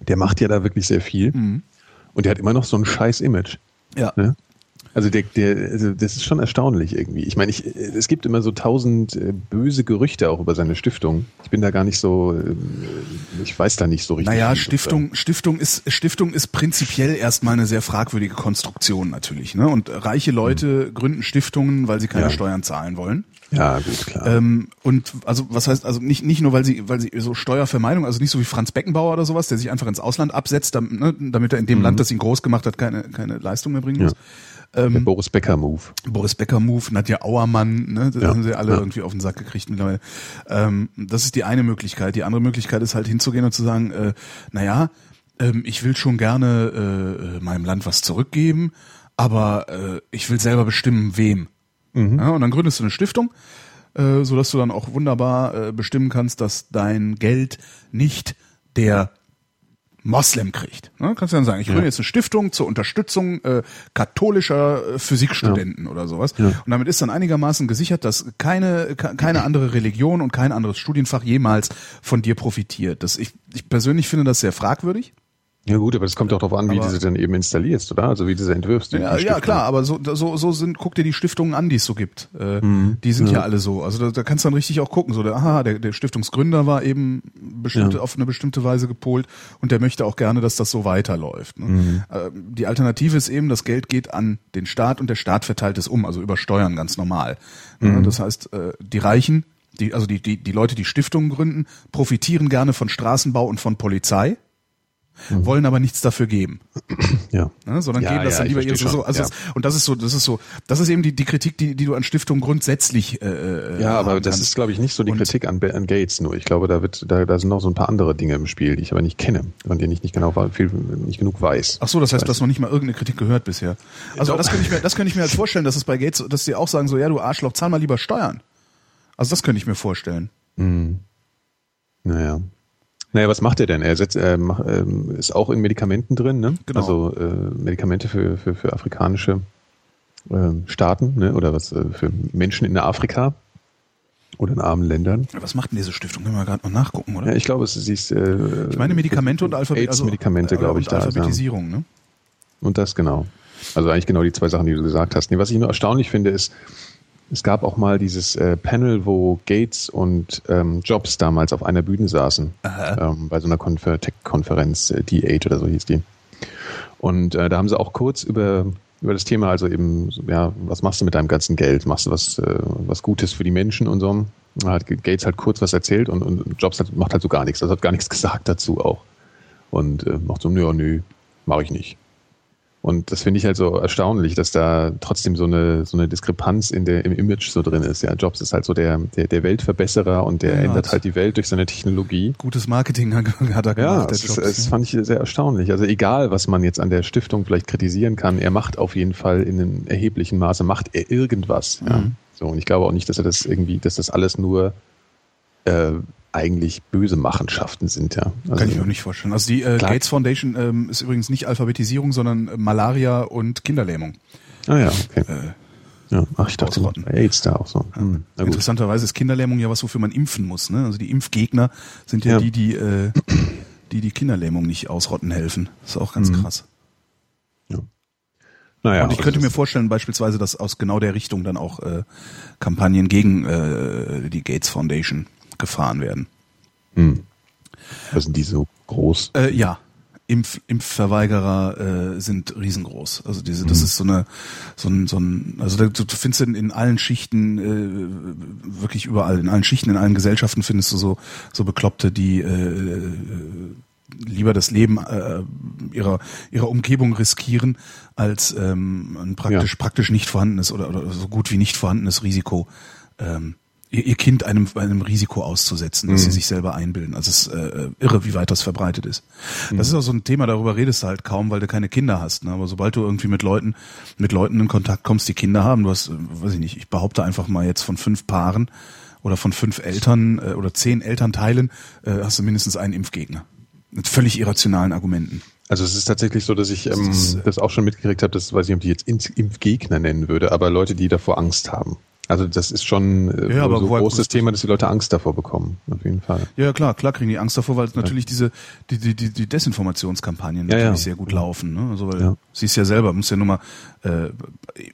der macht ja da wirklich sehr viel
Mhm.
und der hat immer noch so ein scheiß Image.
Ja.
Ne? Also der, der, also das ist schon erstaunlich irgendwie. Ich meine, ich, es gibt immer so tausend äh, böse Gerüchte auch über seine Stiftung. Ich bin da gar nicht so, ähm, ich weiß da nicht so richtig.
Naja, Stiftung, Stiftung ist, Stiftung ist prinzipiell erstmal eine sehr fragwürdige Konstruktion natürlich, ne? Und reiche Leute gründen Stiftungen, weil sie keine
Ja.
Steuern zahlen wollen.
Ja, gut, klar.
Ähm, und also was heißt also nicht nicht nur weil sie weil sie so Steuervermeidung also nicht so wie Franz Beckenbauer oder sowas der sich einfach ins Ausland absetzt damit, ne, damit er in dem Land das ihn groß gemacht hat keine keine Leistung mehr bringen muss
der Boris Becker Move.
Boris Becker Move Nadja Auermann ne das
Ja,
haben sie alle
ja.
irgendwie auf den Sack gekriegt mittlerweile ähm, das ist die eine Möglichkeit die andere Möglichkeit ist halt hinzugehen und zu sagen äh, naja ähm, ich will schon gerne äh, meinem Land was zurückgeben aber äh, ich will selber bestimmen wem ja, und dann gründest du eine Stiftung, äh, so dass du dann auch wunderbar äh, bestimmen kannst, dass dein Geld nicht der Moslem kriegt. Ne? Kannst du dann sagen, ich gründe jetzt eine Stiftung zur Unterstützung äh, katholischer äh, Physikstudenten oder sowas. Und damit ist dann einigermaßen gesichert, dass keine ke- keine andere Religion und kein anderes Studienfach jemals von dir profitiert. Das ich, ich persönlich finde das sehr fragwürdig.
Ja gut, aber es kommt auch darauf an, wie
Aber-
du sie dann eben installierst, oder? Also wie du sie entwirfst. die
Ja, ja klar, aber so, so, so sind, guck dir die Stiftungen an, die es so gibt. Äh, Die sind ja. alle so. Also da, da kannst du dann richtig auch gucken. So, der, aha, der, der Stiftungsgründer war eben bestimmte,
Ja.
auf eine bestimmte Weise gepolt und der möchte auch gerne, dass das so weiterläuft. Ne? Äh, die Alternative ist eben, das Geld geht an den Staat und der Staat verteilt es um, also über Steuern ganz normal. Ja, das heißt, äh, die Reichen, die, also die, die, die Leute, die Stiftungen gründen, profitieren gerne von Straßenbau und von Polizei. Wollen aber nichts dafür geben
Ja.
ne, sondern
Ja,
geben das
ja,
dann lieber ihr so, also
ja.
und das ist so, das ist so, das ist eben die, die Kritik, die, die du an Stiftungen grundsätzlich äh,
Ja, aber das
kannst.
ist, glaube ich, nicht so die
Und-
Kritik an, an Gates nur. Ich glaube, da wird, da, da sind noch so ein paar andere Dinge im Spiel, die ich aber nicht kenne, von denen ich nicht genau viel, nicht genug weiß.
Ach so, das heißt, du hast noch nicht mal irgendeine Kritik gehört bisher. Also
Doch.
das könnte ich mir, das könnte ich mir halt vorstellen, dass es bei Gates, dass die auch sagen so, ja, du Arschloch, zahl mal lieber Steuern. Also das könnte ich mir vorstellen.
Naja. Naja, was macht er denn? Er setzt, mach, ähm, ist auch in Medikamenten drin, ne?
Genau.
Also äh, Medikamente für, für, für afrikanische ähm, Staaten, ne? Oder was äh, für Menschen in Afrika oder in armen Ländern.
Was macht denn diese Stiftung? Können wir gerade mal nachgucken, oder?
Ja, ich glaube, es sie ist äh,
ich meine Medikamente und Alphabet, also,
AIDS-Medikamente,
äh,
glaube ich, da.
Alphabetisierung, ne?
Und das genau. Also eigentlich genau die zwei Sachen, die du gesagt hast. Nee, was ich nur erstaunlich finde, ist, es gab auch mal dieses äh, Panel, wo Gates und ähm, Jobs damals auf einer Bühne saßen. Ähm, bei so einer Konfer Tech-Konferenz, äh, D8 oder so hieß die. Und äh, da haben sie auch kurz über, über das Thema, also eben, ja, was machst du mit deinem ganzen Geld? Machst du was, äh, was Gutes für die Menschen und so? Da hat Gates halt kurz was erzählt und, und Jobs hat, macht halt so gar nichts. Also hat gar nichts gesagt dazu auch. Und äh, macht so, nö, nö, mache ich nicht. Und das finde ich halt so erstaunlich, dass da trotzdem so eine, so eine Diskrepanz in der, im Image so drin ist. Ja, Jobs ist halt so der, der, der Weltverbesserer und der
Ja,
ändert halt die Welt durch seine Technologie.
Gutes Marketing hat er
Ja,
gemacht, der
das, ist,
Jobs,
das
ja.
fand ich sehr erstaunlich. Also egal, was man jetzt an der Stiftung vielleicht kritisieren kann, er macht auf jeden Fall in einem erheblichen Maße, macht er irgendwas. Ja.
Mhm.
So, und ich glaube auch nicht, dass er das irgendwie, dass das alles nur äh, eigentlich böse Machenschaften sind, ja. Also,
Kann ich mir auch nicht vorstellen. Also die äh. Gates Foundation ähm, ist übrigens nicht Alphabetisierung, sondern äh, Malaria und Kinderlähmung.
Ah ja, okay.
Äh,
ja. Ach, ich dachte, AIDS da auch so. Hm.
Interessanterweise ist Kinderlähmung ja was, wofür man impfen muss. Ne? Also die Impfgegner sind ja,
Ja.
die, die, äh, die die Kinderlähmung nicht ausrotten helfen. Das ist auch ganz
Mhm.
krass.
Naja,
und ich
also
könnte mir vorstellen, beispielsweise, dass aus genau der Richtung dann auch äh, Kampagnen gegen äh, die Gates Foundation gefahren werden.
Hm. Was sind die so groß?
Äh, ja, Impf, Impfverweigerer äh, sind riesengroß. Also diese, das ist so eine, so ein, so ein, also da, du findest in, in allen Schichten, äh, wirklich überall, in allen Schichten, in allen Gesellschaften findest du so, so Bekloppte, die äh, lieber das Leben äh, ihrer ihrer Umgebung riskieren, als ähm, ein praktisch
Ja.
praktisch nicht vorhandenes oder, oder so gut wie nicht vorhandenes Risiko ähm, ihr Kind einem einem Risiko auszusetzen, dass sie sich selber einbilden. Also es ist äh, irre, wie weit das verbreitet ist. Das ist auch so ein Thema, darüber redest du halt kaum, weil du keine Kinder hast. Ne? Aber sobald du irgendwie mit Leuten mit Leuten in Kontakt kommst, die Kinder haben, du hast, äh, weiß ich nicht, ich behaupte einfach mal jetzt von fünf Paaren oder von fünf Eltern äh, oder zehn Elternteilen äh, hast du mindestens einen Impfgegner. Mit völlig irrationalen Argumenten.
Also es ist tatsächlich so, dass ich ähm,
Das ist, äh,
das auch schon mitgekriegt habe, das weiß ich nicht, ob ich jetzt Impf- Impfgegner nennen würde, aber Leute, die davor Angst haben. Also das ist schon äh,
Ja, aber
so ein großes Thema, dass die Leute Angst davor bekommen, auf jeden Fall.
Ja, ja, klar, klar kriegen die Angst davor, weil natürlich diese die, die, die, die Desinformationskampagnen
Ja,
natürlich
ja.
sehr gut laufen. Ne? Also weil
Ja.
siehst ja selber, musst ja nur mal äh,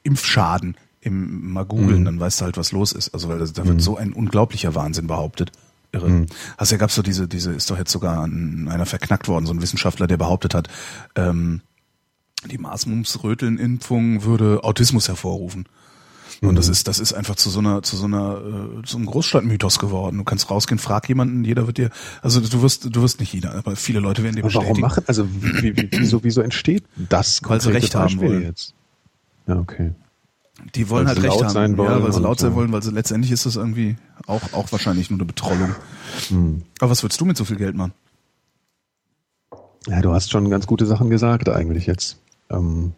Impfschaden im mal googeln,
Mhm.
dann weißt du halt, was los ist. Also weil das, da wird so ein unglaublicher Wahnsinn behabtet. Irre.
Mhm.
Hast ja gab's so diese, diese, ist doch jetzt sogar ein, einer verknackt worden, so ein Wissenschaftler, der behauptet hat, ähm, die Maßmumsröteln-Impfung würde Autismus hervorrufen. Und
Mhm.
das ist, das ist einfach zu so einer, zu so einer, äh, einem Großstadtmythos geworden. Du kannst rausgehen, frag jemanden, jeder wird dir, also du wirst, du wirst nicht jeder, aber viele Leute werden dir
Aber warum
bestätigen.
machen, also wie, wie, wieso, wieso entsteht das
Weil sie Recht haben
Beispiel
wollen.
Jetzt? Ja, okay.
Die wollen
Weil
halt recht haben.
sein wollen
ja, weil sie
und,
laut sein wollen, weil sie letztendlich ist das irgendwie auch, auch wahrscheinlich nur eine Betrollung.
Hm.
Aber was würdest du mit so viel Geld machen?
Ja, du hast schon ganz gute Sachen gesagt eigentlich jetzt. Ähm,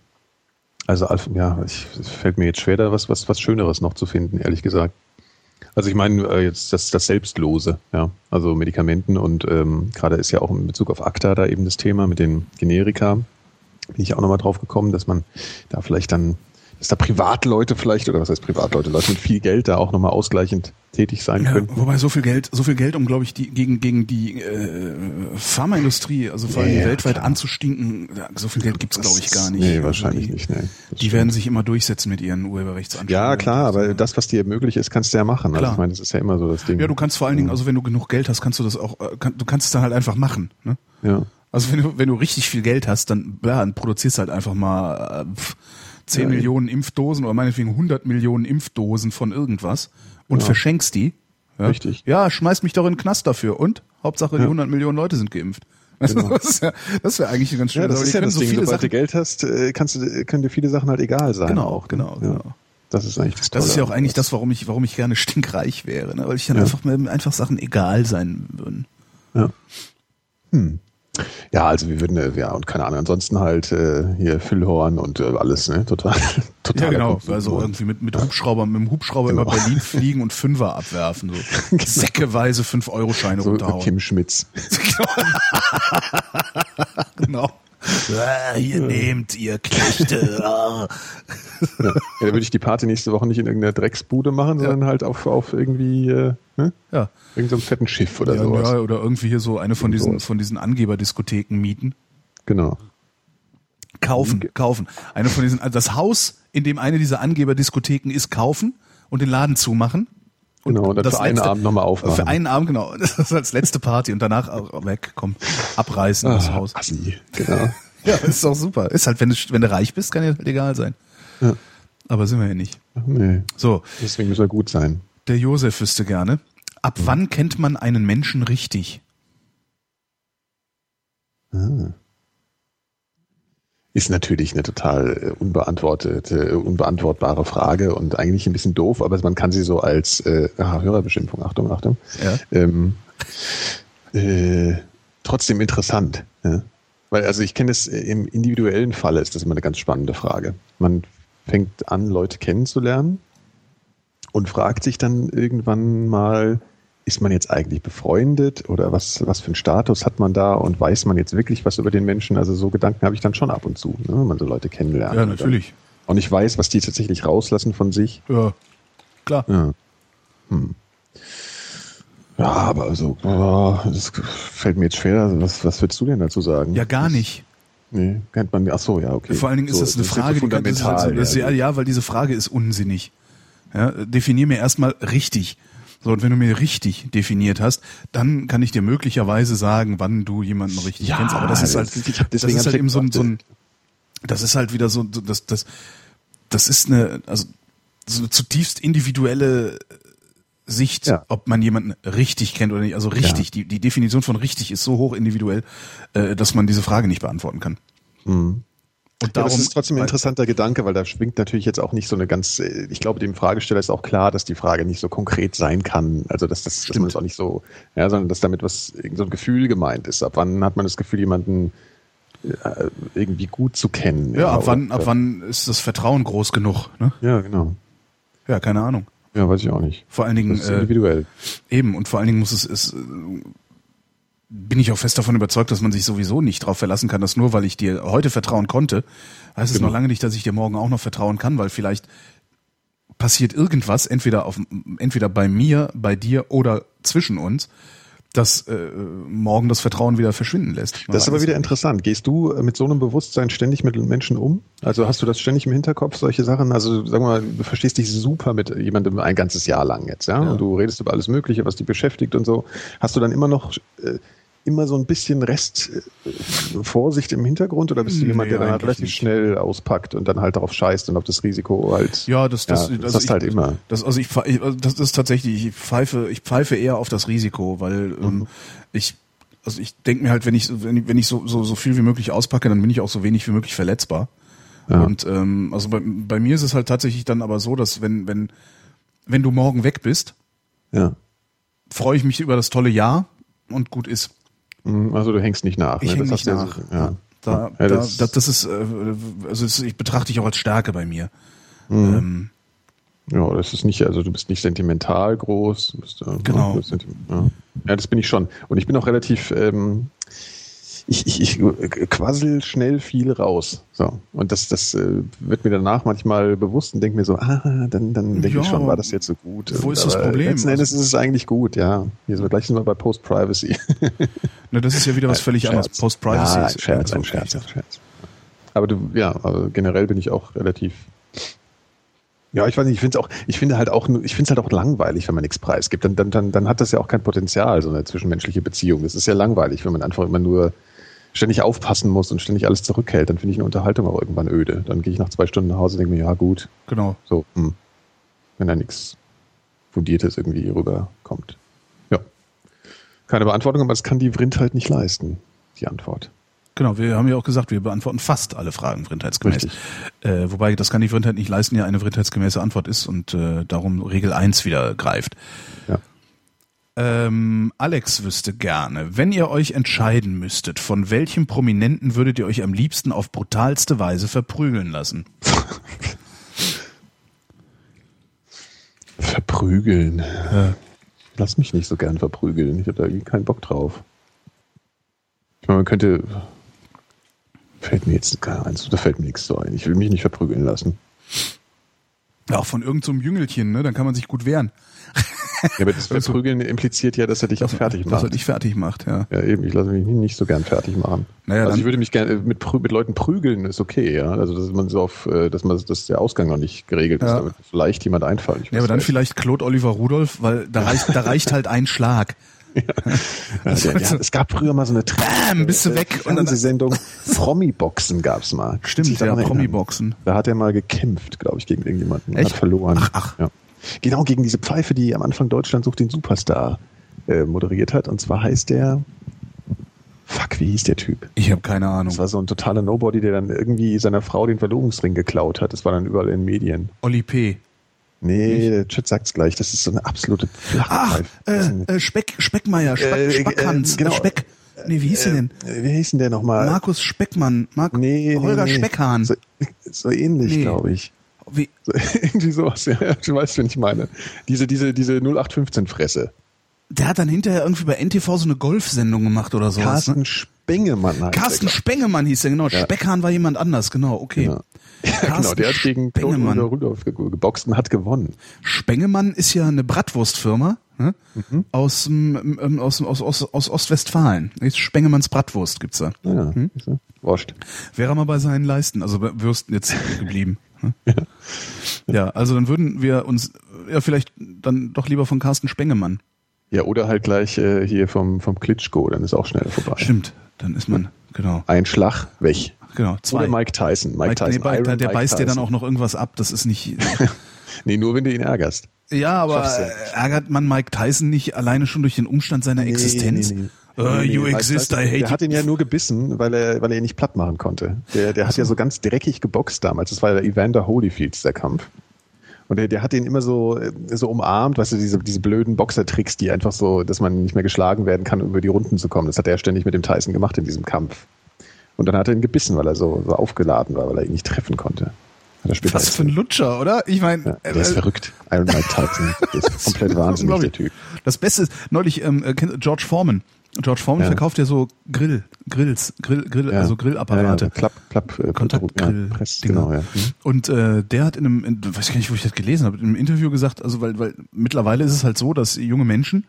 also ja, ich, es fällt mir jetzt schwer, da was, was, was Schöneres noch zu finden, ehrlich gesagt. Also ich meine äh, jetzt das, das Selbstlose, ja, also Medikamenten und ähm, gerade ist ja auch in Bezug auf ACTA da eben das Thema mit den Generika. Bin ich auch nochmal drauf gekommen, dass man da vielleicht dann, dass da Privatleute vielleicht, oder was heißt Privatleute, Leute mit viel Geld da auch nochmal ausgleichend tätig sein
Ja,
können.
wobei so viel Geld, so viel Geld, um glaube ich die gegen gegen die äh, Pharmaindustrie, also vor allem
Ja,
weltweit
klar.
anzustinken, so viel Geld gibt's glaube ich gar nicht.
Nee,
Also
wahrscheinlich
die,
nicht. Nee,
Die
stimmt.
werden sich immer durchsetzen mit ihren Urheberrechtsansprüchen.
Ja, klar, aber
Also,
das, was dir möglich ist, kannst du ja machen. Also
Klar.
ich meine, das ist ja immer so das Ding.
Ja, du kannst vor allen Dingen, also wenn du genug Geld hast, kannst du das auch, äh, kann, du kannst es dann halt einfach machen. Ne?
ja.
Also wenn du, wenn du richtig viel Geld hast, dann, ja, dann produzierst halt einfach mal äh, pf, 10
Ja,
Millionen Impfdosen oder meinetwegen 100 Millionen Impfdosen von irgendwas und verschenkst die. Ja?
Richtig.
Ja, schmeiß mich doch in den Knast dafür. Und? Hauptsache die
Ja.
100 Millionen Leute sind geimpft.
Genau.
das ja, wäre eigentlich eine ganz schöne
Ja, das ist ja das Ding.
viele
Sobald du
Sachen,
Geld hast, äh, kannst du, können dir viele Sachen halt egal sein.
Genau, genau,
Ja.
genau.
Das ist eigentlich das
Das ist ja auch eigentlich das, warum ich, warum ich gerne stinkreich wäre, ne? weil ich dann
Ja.
einfach mir einfach Sachen egal sein würden.
Ja. Hm. Ja, also wir würden, äh, ja, und keine Ahnung, ansonsten halt äh, hier Füllhorn und äh, alles, ne? Total. total
Ja, genau. Also irgendwie mit, mit Hubschrauber, mit dem Hubschrauber
Genau.
über Berlin fliegen und Fünfer abwerfen. So. Säckeweise 5-Euro-Scheine
so äh,
runterhauen.
Kim Schmitz.
genau. Ah, hier nehmt ihr Knechte. Ah.
Ja, da würde ich die Party nächste Woche nicht in irgendeiner Drecksbude machen, sondern halt auf, auf irgendwie, äh, ne?
Ja.
Irgendeinem fetten Schiff oder
Ja,
sowas.
ja, oder irgendwie hier so eine von diesen,
sowas.
von diesen Angeberdiskotheken mieten.
Genau.
Kaufen, kaufen. Eine von diesen, also das Haus, in dem eine dieser Angeberdiskotheken ist, kaufen und den Laden zumachen.
Und genau, und dann
das
für einen
letzte-
Abend nochmal aufmachen.
Für einen Abend, genau. Das ist als letzte Party und danach auch weg, komm, abreißen das
Ah,
Haus.
Assi, genau.
Ja, ist doch super. Ist halt, wenn du, wenn du reich bist, kann ja halt egal sein.
Ja.
Aber sind wir ja nicht.
Ach, nee,
So,
deswegen muss er gut sein.
der Josef wüsste gerne. Ab wann kennt man einen Menschen richtig?
Ist natürlich eine total äh, unbeantwortete, äh, unbeantwortbare Frage und eigentlich ein bisschen doof, aber man kann sie so als äh, ah, Hörerbeschimpfung, Achtung, Achtung,
Ja.
ähm, äh, trotzdem interessant. Ja? Weil also ich kenne das äh, im individuellen Falle ist das immer eine ganz spannende Frage. Man fängt an, Leute kennenzulernen und fragt sich dann irgendwann mal, ist man jetzt eigentlich befreundet oder was, was für einen Status hat man da und weiß man jetzt wirklich was über den Menschen? Also so Gedanken habe ich dann schon ab und zu, ne, wenn man so Leute kennenlernt.
Ja, natürlich.
Und ich weiß, was die tatsächlich rauslassen von sich.
Ja, klar.
Ja. Hm. Ja, aber also, oh, das fällt mir jetzt schwer. Was, was würdest du denn dazu sagen?
Ja, gar nicht.
Nee, kennt man, ach so, ja, okay.
Vor allen Dingen ist
so,
das eine
jetzt
Frage,
so
die das ist halt so,
fundamental.
das, ja, ja, weil diese Frage ist unsinnig. Ja, definier mir erstmal richtig. So, und wenn du mir richtig definiert hast, dann kann ich dir möglicherweise sagen, wann du jemanden richtig
Ja,
kennst. Aber das ist halt,
das-
ist halt eben so ein, so ein,
gedacht,
das ist halt wieder so, das, das, das ist eine, also so eine zutiefst individuelle Sicht,
Ja.
ob man jemanden richtig kennt oder nicht. Also richtig, die, die Definition von richtig ist so hoch individuell, äh, dass man diese Frage nicht beantworten kann.
Mhm.
Und
Ja,
darum,
das ist trotzdem ein interessanter Gedanke, weil da schwingt natürlich jetzt auch nicht so eine ganz, äh, ich glaube, dem Fragesteller ist auch klar, dass die Frage nicht so konkret sein kann. Also, dass, das, dass man das auch nicht so, ja, sondern dass damit was, so ein Gefühl gemeint ist. Ab wann hat man das Gefühl, jemanden äh, irgendwie gut zu kennen?
Ja, ab
oder-
wann, ab wann ist das Vertrauen groß genug? Ne?
Ja, genau.
Ja, keine Ahnung.
Ja, weiß ich auch nicht.
Vor allen Dingen
Das ist
äh,
individuell.
eben und vor allen Dingen muss es, es äh, bin ich auch fest davon überzeugt, dass man sich sowieso nicht darauf verlassen kann, dass nur weil ich dir heute vertrauen konnte, heißt es
Genau.
noch lange nicht, dass ich dir morgen auch noch vertrauen kann, weil vielleicht passiert irgendwas, entweder auf entweder bei mir, bei dir oder zwischen uns, das äh, morgen das Vertrauen wieder verschwinden lässt.
Das ist aber wieder interessant. Gehst du mit so einem Bewusstsein ständig mit Menschen um? Also hast du das ständig im Hinterkopf, solche Sachen? Also sag mal, du verstehst dich super mit jemandem ein ganzes Jahr lang jetzt, ja?
Ja.
Und du redest über alles Mögliche, was dich beschäftigt und so. Hast du dann immer noch äh, immer so ein bisschen Rest äh, im Hintergrund oder bist du
Nee,
jemand, der dann halt relativ
nicht.
schnell auspackt und dann halt darauf scheißt und auf das Risiko halt.
Ja, das, das,
Ja, das
also ich,
halt immer.
Das, also ich, also das ist tatsächlich, ich pfeife, ich pfeife eher auf das Risiko, weil
Mhm.
ähm, ich, also ich denke mir halt, wenn ich, wenn ich, wenn ich so, so, so viel wie möglich auspacke, dann bin ich auch so wenig wie möglich verletzbar.
Ja.
Und ähm, also bei, bei mir ist es halt tatsächlich dann aber so, dass wenn, wenn, wenn du morgen weg bist,
Ja.
freue ich mich über das tolle Jahr und gut ist.
Mhm, Also du hängst nicht nach.
Ich
ne?
hänge
Das
nicht nach.
Ja, ja.
Da,
Ja,
da,
das-
das, das ist, äh, also es- ich betrachte ich auch als Stärke bei mir.
Mhm.
Ähm,
Ja, das ist nicht, also du bist nicht sentimental groß. Bist, äh,
Genau.
bist senti- Ja. ja, das bin ich schon. Und ich bin auch relativ, ähm, ich, ich, ich quassel schnell viel raus. So. Und das, das äh, wird mir danach manchmal bewusst und denke mir so, ah, dann, dann denke ich
Ja,
schon, war das jetzt so gut.
wo
Und,
ist das Problem?
Letzten Endes ist es eigentlich gut, ja. Hier sind wir gleich sind wir bei Post-Privacy.
ne, das ist ja wieder was völlig anderes. Post-Privacy
Ja,
ist
ein Scherz,
also
ein Scherz, ein Scherz. Aber du, ja, aber generell bin ich auch relativ. Ja, ich weiß nicht, ich finde auch, ich finde halt auch, ich finde es halt auch langweilig, wenn man nichts preisgibt. Dann, dann, dann, dann hat das ja auch kein Potenzial, so eine zwischenmenschliche Beziehung. Das ist ja langweilig, wenn man einfach immer nur ständig aufpassen muss und ständig alles zurückhält. Dann finde ich eine Unterhaltung auch irgendwann öde. Dann gehe ich nach zwei Stunden nach Hause und denke mir, ja gut,
Genau.
so, hm, wenn da nichts Fundiertes irgendwie rüberkommt. Ja. Keine Beantwortung, aber das kann die Vrind halt nicht leisten, die Antwort.
Genau, wir haben ja auch gesagt, wir beantworten fast alle Fragen vrindheitsgemäß. Äh, wobei, das kann die Vrindheit nicht leisten, ja eine vrindheitsgemäße Antwort ist und äh, darum Regel 1 wieder greift.
Ja.
Ähm, Alex wüsste gerne, wenn ihr euch entscheiden müsstet, von welchem Prominenten würdet ihr euch am liebsten auf brutalste Weise verprügeln lassen?
Verprügeln. Lass mich nicht so gern verprügeln. Ich habe da irgendwie keinen Bock drauf. Ich meine, man könnte. Fällt mir jetzt gar eins, da fällt mir nichts so ein. Ich will mich nicht verprügeln lassen.
Ja, auch von irgendeinem so Jüngelchen, ne? Dann kann man sich gut wehren.
aber das Verprügeln impliziert ja, dass er dich auch fertig
Dass er
macht.
dich fertig macht, ja.
Ja, eben, ich lasse mich nicht so gern fertig machen.
Naja,
also ich würde mich gerne mit, Prü mit Leuten prügeln, ist okay, ja. Also dass man so auf, äh, dass man dass der Ausgang noch nicht geregelt ist,
Ja.
damit vielleicht jemand einfallen.
Ja, aber dann
nicht.
vielleicht Claude Oliver Rudolph, weil da reicht, da reicht halt ein Schlag.
Ja, der, der, es gab früher mal so eine
Bam, bist du weg. Und dann-
Fernsehsendung. Promi-Boxen gab's mal.
Stimmt, ja? Promi-Boxen.
Da hat er mal gekämpft, glaube ich, gegen irgendjemanden.
Echt?
Hat verloren.
Ach, ach.
Ja. Genau, gegen diese Pfeife, die am Anfang Deutschland sucht den Superstar äh, moderiert hat. Und zwar heißt der, fuck, wie hieß der Typ?
Ich habe keine Ahnung.
Das war so ein totaler Nobody, der dann irgendwie seiner Frau den Verlobungsring geklaut hat. Das war dann überall in den Medien.
Olli P.
Nee, der Chat sagt's gleich. Das ist so eine absolute
Ach, äh, äh, Speck, Speckmeier, Speck,
Äh, äh,
Spackhans,
genau.
Speck. Nee, wie hieß der denn?
Äh, wie hieß denn der nochmal?
Markus Speckmann, Mark
Nee,
Holger
nee, nee.
Speckhahn.
So, so ähnlich,
Nee.
glaube ich.
Wie,
irgendwie sowas, ja, du weißt, wen ich meine. Diese, diese, diese 0815-Fresse.
der hat dann hinterher irgendwie bei NTV so eine Golfsendung gemacht oder sowas.
Carsten
Ne?
Spengemann heißt
Carsten Spengemann hieß der, genau.
Ja.
Speckhahn war jemand anders, genau, okay.
ich. Ja, genau, der hat gegen
Spengemann.
Rudolph ge- geboxt und hat gewonnen.
Spengemann ist ja eine Bratwurstfirma ne?
Mhm.
aus, ähm, aus, aus, aus, aus Ostwestfalen. Spengemanns Bratwurst gibt's da.
Ja,
Hm?
Wurscht.
Wäre mal bei seinen Leisten, also bei Würsten jetzt geblieben. ne? Ja, also dann würden wir uns ja vielleicht dann doch lieber von Carsten Spengemann.
Ja, oder halt gleich äh, hier vom, vom Klitschko, dann ist auch schnell vorbei.
Stimmt, dann ist man, genau,
Ein Schlag, weg.
genau, zwei.
Oder Mike Tyson. Mike,
Mike,
Tyson.
nee,
Iron
der, der
Mike
beißt dir dann
Tyson.
auch noch irgendwas ab, das ist nicht...
Nee, nur wenn du ihn ärgerst.
Ja, aber
ja
ärgert man Mike Tyson nicht alleine schon durch den Umstand seiner Existenz?
Nee, nee,
Äh,
nee.
you
Nee,
exist, I hate
Der hat ihn ja nur gebissen, weil er, weil er ihn nicht platt machen konnte. Der, der hat ja so ganz dreckig geboxt damals. Das war ja Evander Holyfields, der Kampf. Und der, der hat ihn immer so, äh, so umarmt, weißt du, diese, diese blöden Boxertricks, die einfach so, dass man nicht mehr geschlagen werden kann, um über die Runden zu kommen. Das hat er ständig mit dem Tyson gemacht in diesem Kampf. Und dann hat er ihn gebissen, weil er so, so aufgeladen war, weil er ihn nicht treffen konnte.
Was für ein Lutscher, oder? Ich meine,
ja, der ist verrückt. Iron Mike Tyson. Der ist komplett wahnsinnig, der Typ.
Das Beste ist, neulich, ähm, äh, kennt- George Foreman. George Foreman
Ja.
verkauft ja so Grill, Grills, Grill, Grill, also Grillapparate.
Ja, ja, Klapp, Klapp, äh,
Kontaktgrill.
ja, Press, genau, ja. Mhm.
Und äh, der hat in einem, in, weiß gar nicht, wo ich das gelesen habe, in einem Interview gesagt, also weil, weil mittlerweile ist es halt so, dass junge Menschen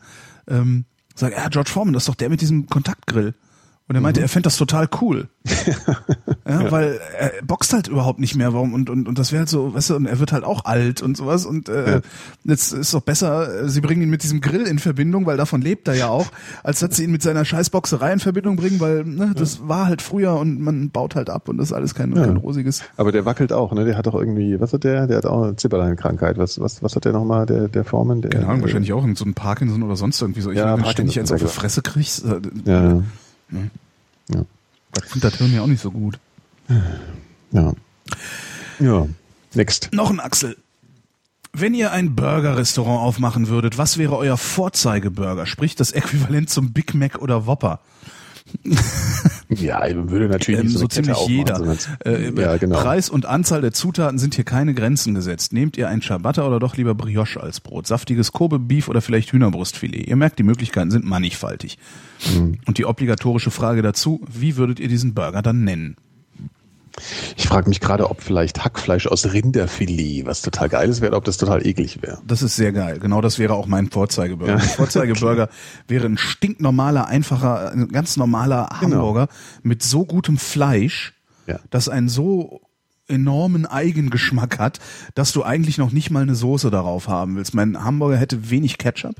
ähm, sagen, ja, George Foreman, das ist doch der mit diesem Kontaktgrill. Und er
Mhm.
meinte, er fände das total cool. ja, weil er boxt halt überhaupt nicht mehr, warum und und und das wäre halt so, weißt du, und er wird halt auch alt und sowas und äh,
Ja.
jetzt ist doch besser, äh, sie bringen ihn mit diesem Grill in Verbindung, weil davon lebt er ja auch, als dass sie ihn mit seiner Scheißboxerei in Verbindung bringen, weil ne, das war halt früher und man baut halt ab und das ist alles kein,
Ja.
kein rosiges.
Aber der wackelt auch, ne? Der hat doch irgendwie, was hat der? Der hat auch eine Zipperlein-Krankheit. Was, was, was hat der nochmal, der, der Foreman? Der,
Keine Ahnung, wahrscheinlich auch irgend so ein Parkinson oder sonst irgendwie so. Ich
Ja,
meine, wenn du ständig eins auf die Fresse kriegst, äh,
Ja, ja.
das findet das Hirn ja auch nicht so gut.
Ja. Ja. Next.
Noch ein Axel. Wenn ihr ein Burger-Restaurant aufmachen würdet, was wäre euer Vorzeigeburger? Sprich das Äquivalent zum Big Mac oder Whopper?
Ja, würde natürlich
Ähm,
nicht
so,
Kette
ziemlich
aufmachen,
jeder.
sondern-
Äh,
ja, genau.
Preis und Anzahl der Zutaten sind hier keine Grenzen gesetzt. Nehmt ihr ein Ciabatta oder doch lieber Brioche als Brot? Saftiges Kobe Beef oder vielleicht Hühnerbrustfilet? Ihr merkt, die Möglichkeiten sind mannigfaltig.
Mhm.
Und die obligatorische Frage dazu, wie würdet ihr diesen Burger dann nennen?
Ich frage mich gerade, ob vielleicht Hackfleisch aus Rinderfilet, was total geil ist, wäre, ob das total eklig wäre.
Das ist sehr geil. Genau das wäre auch mein Vorzeigeburger.
Ja.
Mein Vorzeigeburger wäre ein stinknormaler, einfacher, ein ganz normaler
Genau.
Hamburger mit so gutem Fleisch,
Ja.
das einen so enormen Eigengeschmack hat, dass du eigentlich noch nicht mal eine Soße darauf haben willst. Mein Hamburger hätte wenig Ketchup,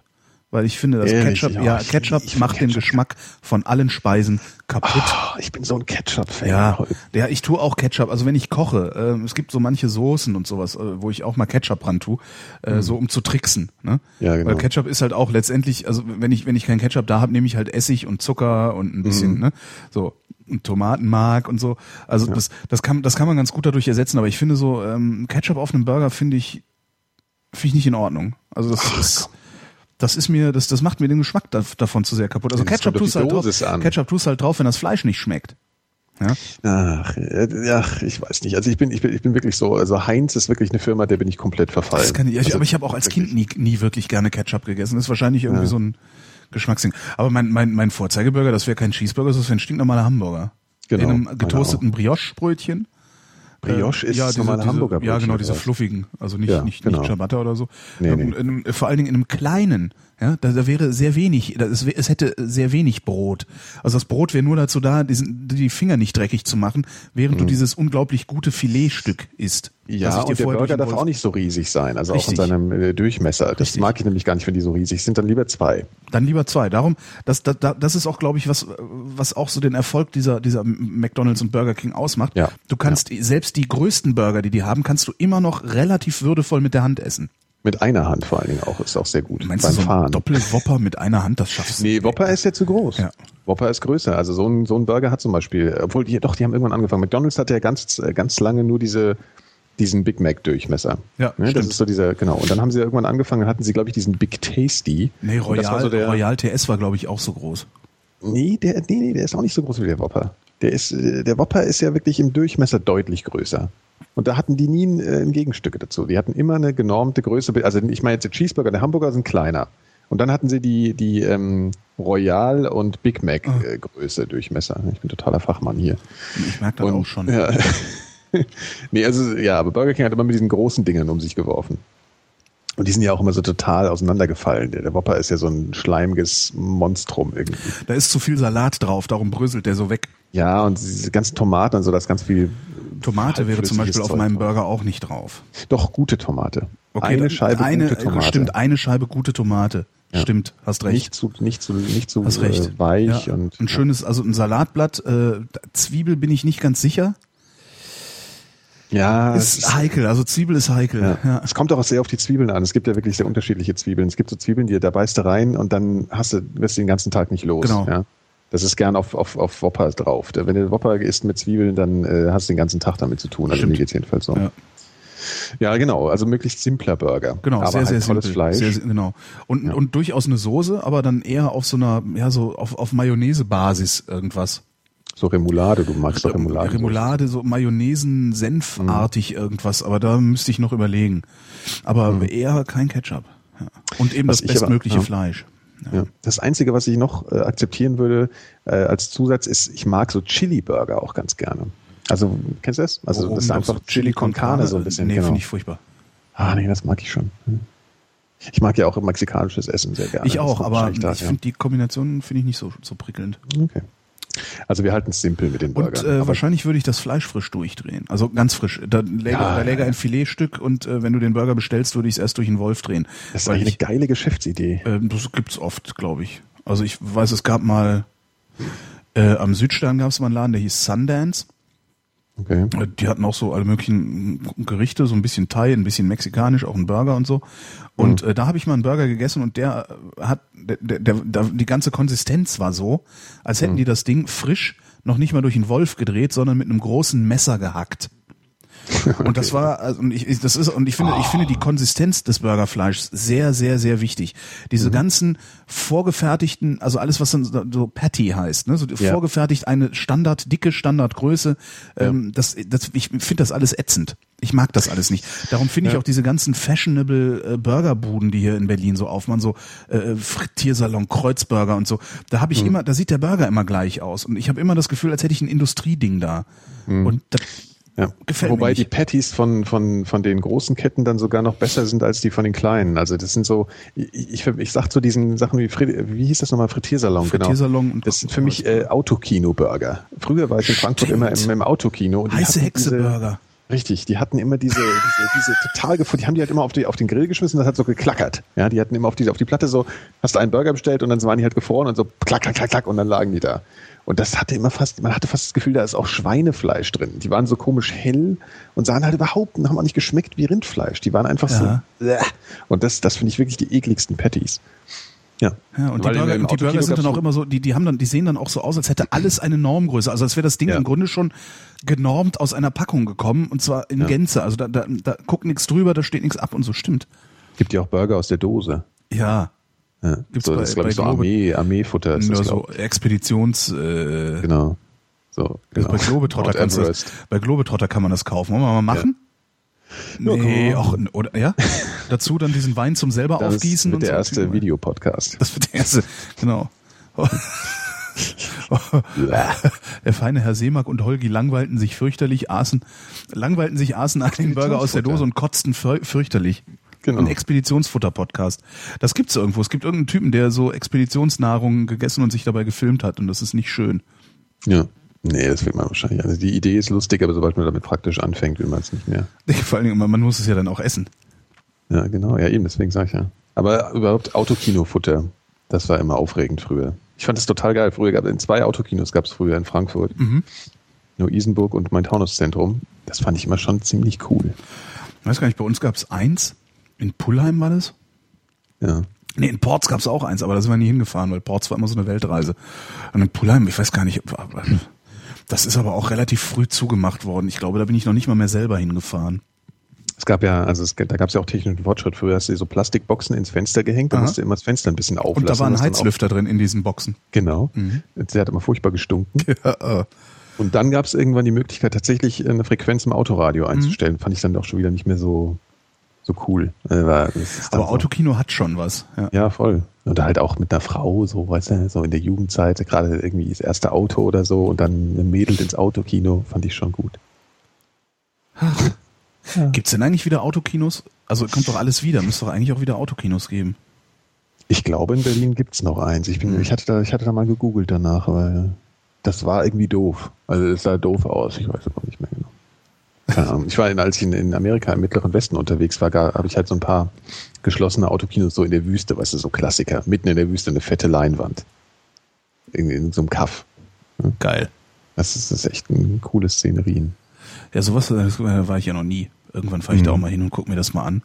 weil ich finde, dass
Ehrlich?
Ketchup,
Ja,
ja,
ich-
Ketchup
ich find
macht den
Ketchup-
Geschmack von allen Speisen kaputt.
Oh, ich bin so ein Ketchup-Fan.
Ja, ja, ich tue auch Ketchup. Also wenn ich koche, ähm, es gibt so manche Soßen und sowas, äh, wo ich auch mal Ketchup dran tue, äh, so um zu tricksen. Ne?
Mhm. Ja, genau.
Weil Ketchup ist halt auch letztendlich, also wenn ich wenn ich kein Ketchup da habe, nehme ich halt Essig und Zucker und ein bisschen,
Mhm.
ne, so und Tomatenmark und so. Also das das kann das kann man ganz gut dadurch ersetzen. Aber ich finde so ähm, Ketchup auf einem Burger finde ich finde ich nicht in Ordnung. Also das ist das ist mir, das, das macht mir den Geschmack da, davon zu sehr kaputt. Also
Das
Ketchup tust halt drauf,
an.
Ketchup tust halt drauf, wenn das Fleisch nicht schmeckt. Ja.
Ach, äh, ja, ich weiß nicht. Also ich bin, ich bin, ich bin wirklich so, also Heinz ist wirklich eine Firma, der bin ich komplett verfallen.
Das kann ich,
also,
aber ich habe auch als Kind nie, nie wirklich gerne Ketchup gegessen. Das ist wahrscheinlich irgendwie
Ja.
so ein Geschmacksding. Aber mein, mein, mein Vorzeigeburger, das wäre kein Cheeseburger, das wäre ein stinknormaler Hamburger.
Genau,
In einem getoasteten Brioche-Brötchen.
Brioche ist
ja, diese,
normale
diese,
Hamburger
Ja,
Brötchen
genau,
oder
diese fluffigen, also nicht
Ja,
nicht
genau.
nicht Ciabatta oder so.
Nee,
Ähm,
nee.
in vor allen Dingen in einem kleinen, ja, da, da wäre sehr wenig, da, es, es hätte sehr wenig Brot. Also das Brot wäre nur dazu da, diesen, die Finger nicht dreckig zu machen, während du dieses unglaublich gute Filetstück isst.
Mhm. Ja,
ich dir
und der Burger darf auch nicht so riesig sein, also auch
Richtig.
in seinem äh, Durchmesser. Das
Richtig.
mag ich nämlich gar nicht, wenn die so riesig sind, dann lieber zwei.
Dann lieber zwei. Darum, das, das, das ist auch, glaube ich, was, was auch so den Erfolg dieser, dieser McDonalds und Burger King ausmacht.
Ja.
Du kannst selbst die größten Burger, die die haben, kannst du immer noch relativ würdevoll mit der Hand essen.
Mit einer Hand vor allen Dingen auch, ist auch sehr gut.
Meinst
beim
du, so
Fahren.
Doppelwopper mit einer Hand, das schaffst du?
Nee, Whopper ist ja zu groß.
Ja.
Whopper ist größer. Also so ein, so ein Burger hat zum Beispiel, obwohl die, doch, die haben irgendwann angefangen. McDonalds hatte ja ganz, ganz lange nur diese, diesen Big Mac Durchmesser.
Ja,
ne, das ist so dieser, genau. Und dann haben sie irgendwann angefangen, hatten sie, glaube ich, diesen Big Tasty.
Nee, Royal,
so der,
Royal TS war, glaube ich, auch so groß.
Nee, der, nee, nee, der ist auch nicht so groß wie der Whopper. Der ist, äh, der Whopper ist ja wirklich im Durchmesser deutlich größer. Und da hatten die nie ein, äh, ein Gegenstück dazu. Die hatten immer eine genormte Größe. Also ich meine jetzt der Cheeseburger, der Hamburger sind kleiner. Und dann hatten sie die, die ähm, Royal und Big Mac
Ah.
äh, Größe Durchmesser. Ich bin totaler Fachmann hier.
Ich merke das
Und,
auch schon.
Ja. nee, also ja, aber Burger King hat immer mit diesen großen Dingern um sich geworfen. Und die sind ja auch immer so total auseinandergefallen. Der, der Whopper ist ja so ein schleimiges Monstrum irgendwie.
Da ist zu viel Salat drauf, darum bröselt der so weg.
Ja, und diese ganzen Tomaten und so, das ganz viel.
Tomate wäre zum Beispiel auf
Zeug
meinem
drauf.
Burger auch nicht drauf.
Doch, gute Tomate. eine
dann-
Scheibe
eine,
gute Tomate.
Stimmt, eine Scheibe gute Tomate.
Ja.
Stimmt, hast recht.
Nicht zu, nicht zu, nicht zu
hast recht.
Äh, weich
ja.
und.
ein schönes, also ein Salatblatt, äh, Zwiebel bin ich nicht ganz sicher.
Ja, es
Ist heikel, also Zwiebel ist heikel.
Ja.
Ja.
Es kommt auch sehr auf die Zwiebeln an. Es gibt ja wirklich sehr unterschiedliche Zwiebeln. Es gibt so Zwiebeln, die da beißt du rein und dann hast du, wirst du den ganzen Tag nicht los.
Genau.
Ja? Das ist gern auf, auf, auf Whopper drauf. Wenn du Whopper isst mit Zwiebeln, dann äh, hast du den ganzen Tag damit zu tun. Also
Stimmt.
mir geht's jedenfalls so.
Ja.
Ja, genau. Also möglichst simpler Burger.
Genau,
aber
sehr,
halt
sehr
tolles
simpel.
Fleisch.
Sehr, sehr, genau. Und, und durchaus eine Soße, aber dann eher auf so einer, ja, so auf, auf Mayonnaise-Basis irgendwas.
So Remoulade, du magst doch Remoulade.
Remoulade, so Mayonnaisen, Senfartig
Mhm.
irgendwas, aber da müsste ich noch überlegen. Aber eher kein Ketchup. Ja. Und eben
Was
das
ich aber-
bestmögliche
ja.
Fleisch.
Ja. Das Einzige, was ich noch äh, akzeptieren würde äh, als Zusatz, ist, ich mag so Chili-Burger auch ganz gerne. Also, kennst du das? Also,
Oben
das ist einfach
so
Chili con Carne so ein bisschen.
Nee,
genau.
finde ich furchtbar.
Ah, nee, das mag ich schon. Hm. Ich mag ja auch mexikanisches Essen sehr gerne.
Ich auch, aber ich finde die Kombination finde ich nicht so, so prickelnd.
Okay. Also wir halten es simpel mit den
Und
Burgern.
äh,
aber
wahrscheinlich würde ich das Fleisch frisch durchdrehen. Also ganz frisch. Da läge,
Ja,
da läge ein Filetstück und äh, wenn du den Burger bestellst, würde ich es erst durch einen Wolf drehen.
das ist eigentlich
ich,
eine geile Geschäftsidee.
ähm, das gibt's oft, glaube ich. Also ich weiß, es gab mal äh, am Südstern gab es mal einen Laden, der hieß Sundance.
Okay.
Die hatten auch so alle möglichen Gerichte, so ein bisschen Thai, ein bisschen mexikanisch, auch ein Burger und so. Und
Mhm.
äh, da habe ich mal einen Burger gegessen und der äh, hat, der, der, der, der, die ganze Konsistenz war so, als
Mhm.
hätten die das Ding frisch noch nicht mal durch einen Wolf gedreht, sondern mit einem großen Messer gehackt. Und das war, also und ich, das ist, und ich finde, ich finde die Konsistenz des Burgerfleischs sehr, sehr, sehr wichtig.
Mhm.
Diese ganzen vorgefertigten, also alles, was dann so Patty heißt, ne, so
Ja.
vorgefertigt eine Standard, dicke Standardgröße, ähm, das, das, ich finde das alles ätzend. Ich mag das alles nicht. Darum finde ich
Ja.
auch diese ganzen fashionable äh, Burgerbuden, die hier in Berlin so aufmachen, so äh, Frittiersalon, Kreuzburger und so. Da habe ich
Mhm.
immer, da sieht der Burger immer gleich aus und ich habe immer das Gefühl, als hätte ich ein Industrieding da. Und das
Ja.
gefällt
Wobei die. Patties von, von, von den großen Ketten dann sogar noch besser sind als die von den kleinen. Also das sind so, ich, ich, ich sag zu diesen Sachen wie, wie hieß das nochmal, Frittiersalon,
Frittiersalon
genau.
und-
Das sind für mich äh, Autokino-Burger. Früher war ich in Frankfurt
Stimmt.
immer im, im Autokino. Und
Heiße
hatten
Hexe
diese-
Burger.
Richtig, die hatten immer diese, diese, diese total gefunden, die haben die halt immer auf, die, auf den Grill geschmissen, das hat so geklackert. Ja, die hatten immer auf die, auf die Platte so, hast du einen Burger bestellt und dann waren die halt gefroren und so klack, klack, klack, klack und dann lagen die da. Und das hatte immer fast, man hatte fast das Gefühl, da ist auch Schweinefleisch drin. Die waren so komisch hell und sahen halt überhaupt, haben auch nicht geschmeckt wie Rindfleisch. Die waren einfach
Ja.
so, Bäh. und das, das finde ich wirklich die ekligsten Patties. Ja.
Ja, und die Burger, die Burger sind dann auch immer so, die, die haben dann, die sehen dann auch so aus, als hätte alles eine Normgröße. Also als wäre das Ding
Ja.
im Grunde schon genormt aus einer Packung gekommen und zwar in
Ja.
Gänze. Also da, da, da guckt nichts drüber, da steht nichts ab und so stimmt.
Gibt ja auch Burger aus der Dose.
Ja.
Ja.
Gibt's
so,
bei-
das ist, glaube ich, so Armee, Armeefutter ist
Nur
das,
so Expeditions äh.
Genau. So, genau.
bei Globetrotter kannst das, bei Globetrotter kann man das kaufen. Wollen wir mal machen? Nee,
komm.
auch, oder, ja? Dazu dann diesen Wein zum selber
Das
aufgießen
ist
und
der
so.
erste Videopodcast.
Das wird der erste, genau. der feine Herr Seemack und Holgi langweilten sich fürchterlich, aßen, langweilten sich, aßen einen Burger aus der Dose und kotzten für- fürchterlich.
Genau.
Ein Expeditionsfutter-Podcast. Das gibt's irgendwo. Es gibt irgendeinen Typen, der so Expeditionsnahrung gegessen und sich dabei gefilmt hat und das ist nicht schön.
Ja. Nee, das will man wahrscheinlich. Also die Idee ist lustig, aber sobald man damit praktisch anfängt, will man es nicht mehr.
Vor allen Dingen, man muss es ja dann auch essen.
Ja, genau. Ja, eben, deswegen sage ich ja. Aber überhaupt Autokinofutter, das war immer aufregend früher. Ich fand das total geil. Früher gab es in zwei Autokinos gab es früher in Frankfurt. Neu-Isenburg und mein Taunuszentrum. Das fand ich immer schon ziemlich cool.
Ich weiß gar nicht, bei uns gab's eins. In Pullheim war das?
Ja.
Nee, in Ports gab's auch eins, aber da sind wir nie hingefahren, weil Ports war immer so eine Weltreise. Und in Pullheim, ich weiß gar nicht, das ist aber auch relativ früh zugemacht worden. Ich glaube, da bin ich noch nicht mal mehr selber hingefahren.
Es gab ja, also es, da gab es ja auch technischen Fortschritt. Früher hast du so Plastikboxen ins Fenster gehängt, da musst du immer das Fenster ein bisschen auflassen.
Und da war ein Heizlüfter drin in diesen Boxen.
Genau. Der hat immer furchtbar gestunken.
Ja, äh.
Und dann gab es irgendwann die Möglichkeit, tatsächlich eine Frequenz im Autoradio einzustellen. Fand ich dann doch schon wieder nicht mehr so, so cool. Äh,
Aber
so-
Autokino hat schon was. Ja.
Ja, voll. Und halt auch mit einer Frau, so, weißt du, so in der Jugendzeit, gerade irgendwie das erste Auto oder so und dann ein Mädel ins Autokino, fand ich schon gut.
Gibt's denn eigentlich wieder Autokinos? Also kommt doch alles wieder. Müsste doch eigentlich auch wieder Autokinos geben.
Ich glaube, in Berlin gibt's noch eins. Ich, bin, ich, hatte da, ich hatte da mal gegoogelt danach, weil das war irgendwie doof. Also es sah doof aus, ich weiß aber nicht mehr genau. Ahnung. Ich war, in, als ich in, in Amerika im Mittleren Westen unterwegs war, habe ich halt so ein paar geschlossene Autokinos so in der Wüste, weißt du, so Klassiker. Mitten in der Wüste eine fette Leinwand. Irgendwie in so einem Kaff.
Geil.
Das ist, das ist echt eine coole Szenerien.
Ja, sowas äh, war ich ja noch nie. Irgendwann fahre ich da auch mal hin und gucke mir das mal an.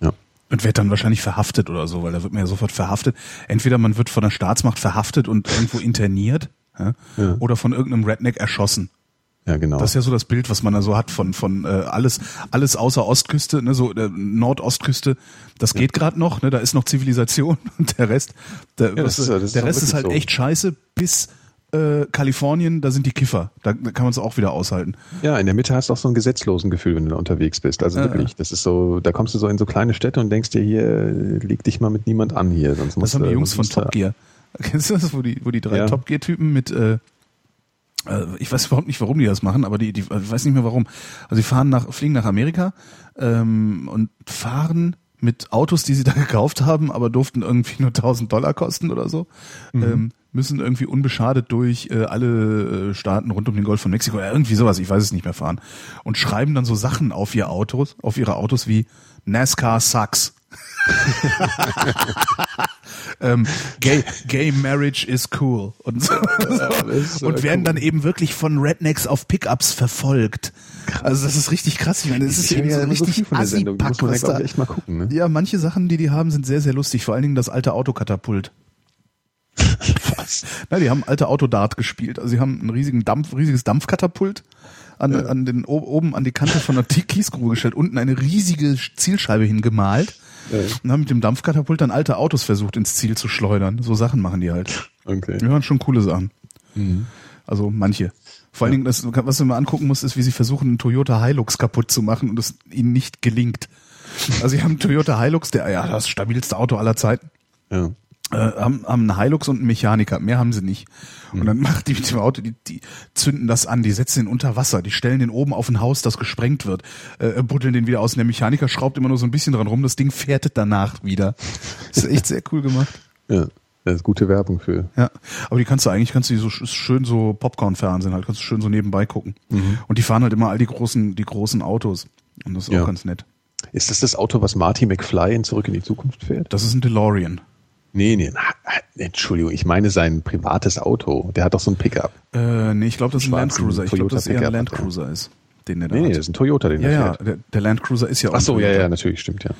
Ja.
Und werde dann wahrscheinlich verhaftet oder so, weil da wird man ja sofort verhaftet. Entweder man wird von der Staatsmacht verhaftet und irgendwo interniert, ja,
Ja.
oder von irgendeinem Redneck erschossen.
Ja, genau.
Das ist ja so das Bild, was man da so hat von von äh, alles alles außer Ostküste, ne, so äh, Nordostküste. Das geht gerade noch, ne, da ist noch Zivilisation und der Rest, der,
ist- das ist
der Rest ist halt
so.
echt scheiße. Bis äh, Kalifornien, da sind die Kiffer. Da, da kann man es auch wieder aushalten.
Ja, in der Mitte hast du auch so ein gesetzlosen Gefühl, wenn du da unterwegs bist. Also
Ja,
wirklich, das ist so, da kommst du so in so kleine Städte und denkst dir hier, äh, leg dich mal mit niemand an hier, sonst
Das
musst
haben die Jungs von Top Gear. Kennst du das, wo die, wo die drei
Ja.
Top Gear Typen mit, äh, ich weiß überhaupt nicht, warum die das machen, aber die, die, ich weiß nicht mehr warum. Also die fahren nach, fliegen nach Amerika ähm, und fahren mit Autos, die sie da gekauft haben, aber durften irgendwie nur 1000 Dollar kosten oder so. Ähm, müssen irgendwie unbeschadet durch äh, alle äh, Staaten rund um den Golf von Mexiko, irgendwie sowas, ich weiß es nicht mehr fahren. Und schreiben dann so Sachen auf ihr Autos, auf ihre Autos wie NASCAR sucks. ähm, gay, gay Marriage is cool und, so,
so
und werden
cool.
dann eben wirklich von Rednecks auf Pickups verfolgt. Also das ist richtig krass. Ich meine, das ist so
ja so
richtig
viel von der Sendung. Muss man
da-
echt mal gucken. Ne?
Ja, manche Sachen, die die haben, sind sehr, sehr lustig. Vor allen Dingen das alte Autokatapult.
Was?
Na, die haben alte Autodart gespielt. Also sie haben ein riesigen Dampf, riesiges Dampfkatapult an, an den oben an die Kante von der Kiesgrube gestellt, unten eine riesige Zielscheibe hingemalt
Ja.
und haben mit dem Dampfkatapult dann alte Autos versucht ins Ziel zu schleudern. So Sachen machen die halt.
Okay.
Die waren schon coole Sachen. Also manche. Vor allen Dingen, das, was du mal angucken musst, ist, wie sie versuchen, einen Toyota Hilux kaputt zu machen und es ihnen nicht gelingt. Also sie haben einen Toyota Hilux, der ja das stabilste Auto aller Zeiten
Ja.
Äh, haben, haben einen Hilux und einen Mechaniker, mehr haben sie nicht. Und dann macht die mit dem Auto, die, die zünden das an, die setzen den unter Wasser, die stellen den oben auf ein Haus, das gesprengt wird, äh, buddeln den wieder aus und der Mechaniker schraubt immer nur so ein bisschen dran rum, das Ding fährtet danach wieder. Das ist echt sehr cool gemacht.
ja. Das ist gute Werbung für.
Ja, aber die kannst du eigentlich, kannst du die so sch- schön so Popcorn-Fernsehen halt, kannst du schön so nebenbei gucken. Und die fahren halt immer all die großen, die großen Autos. Und das ist
Ja.
auch ganz nett.
Ist das das Auto, was Marty McFly in Zurück in die Zukunft fährt?
Das ist ein DeLorean.
Nee, nee, na, Entschuldigung, ich meine sein privates Auto. Der hat doch so ein Pickup.
Äh, nee, ich glaube, das ist ein Land
Schwarzen
Cruiser. Ich glaube, das ist eher ein
Pickup
Land
hat der.
Cruiser ist, den der da
Nee, nee,
hat.
das ist ein Toyota, den
Ja,
der
ja, der, der Land Cruiser ist ja auch
Ach so, ja, ja, natürlich, stimmt, ja.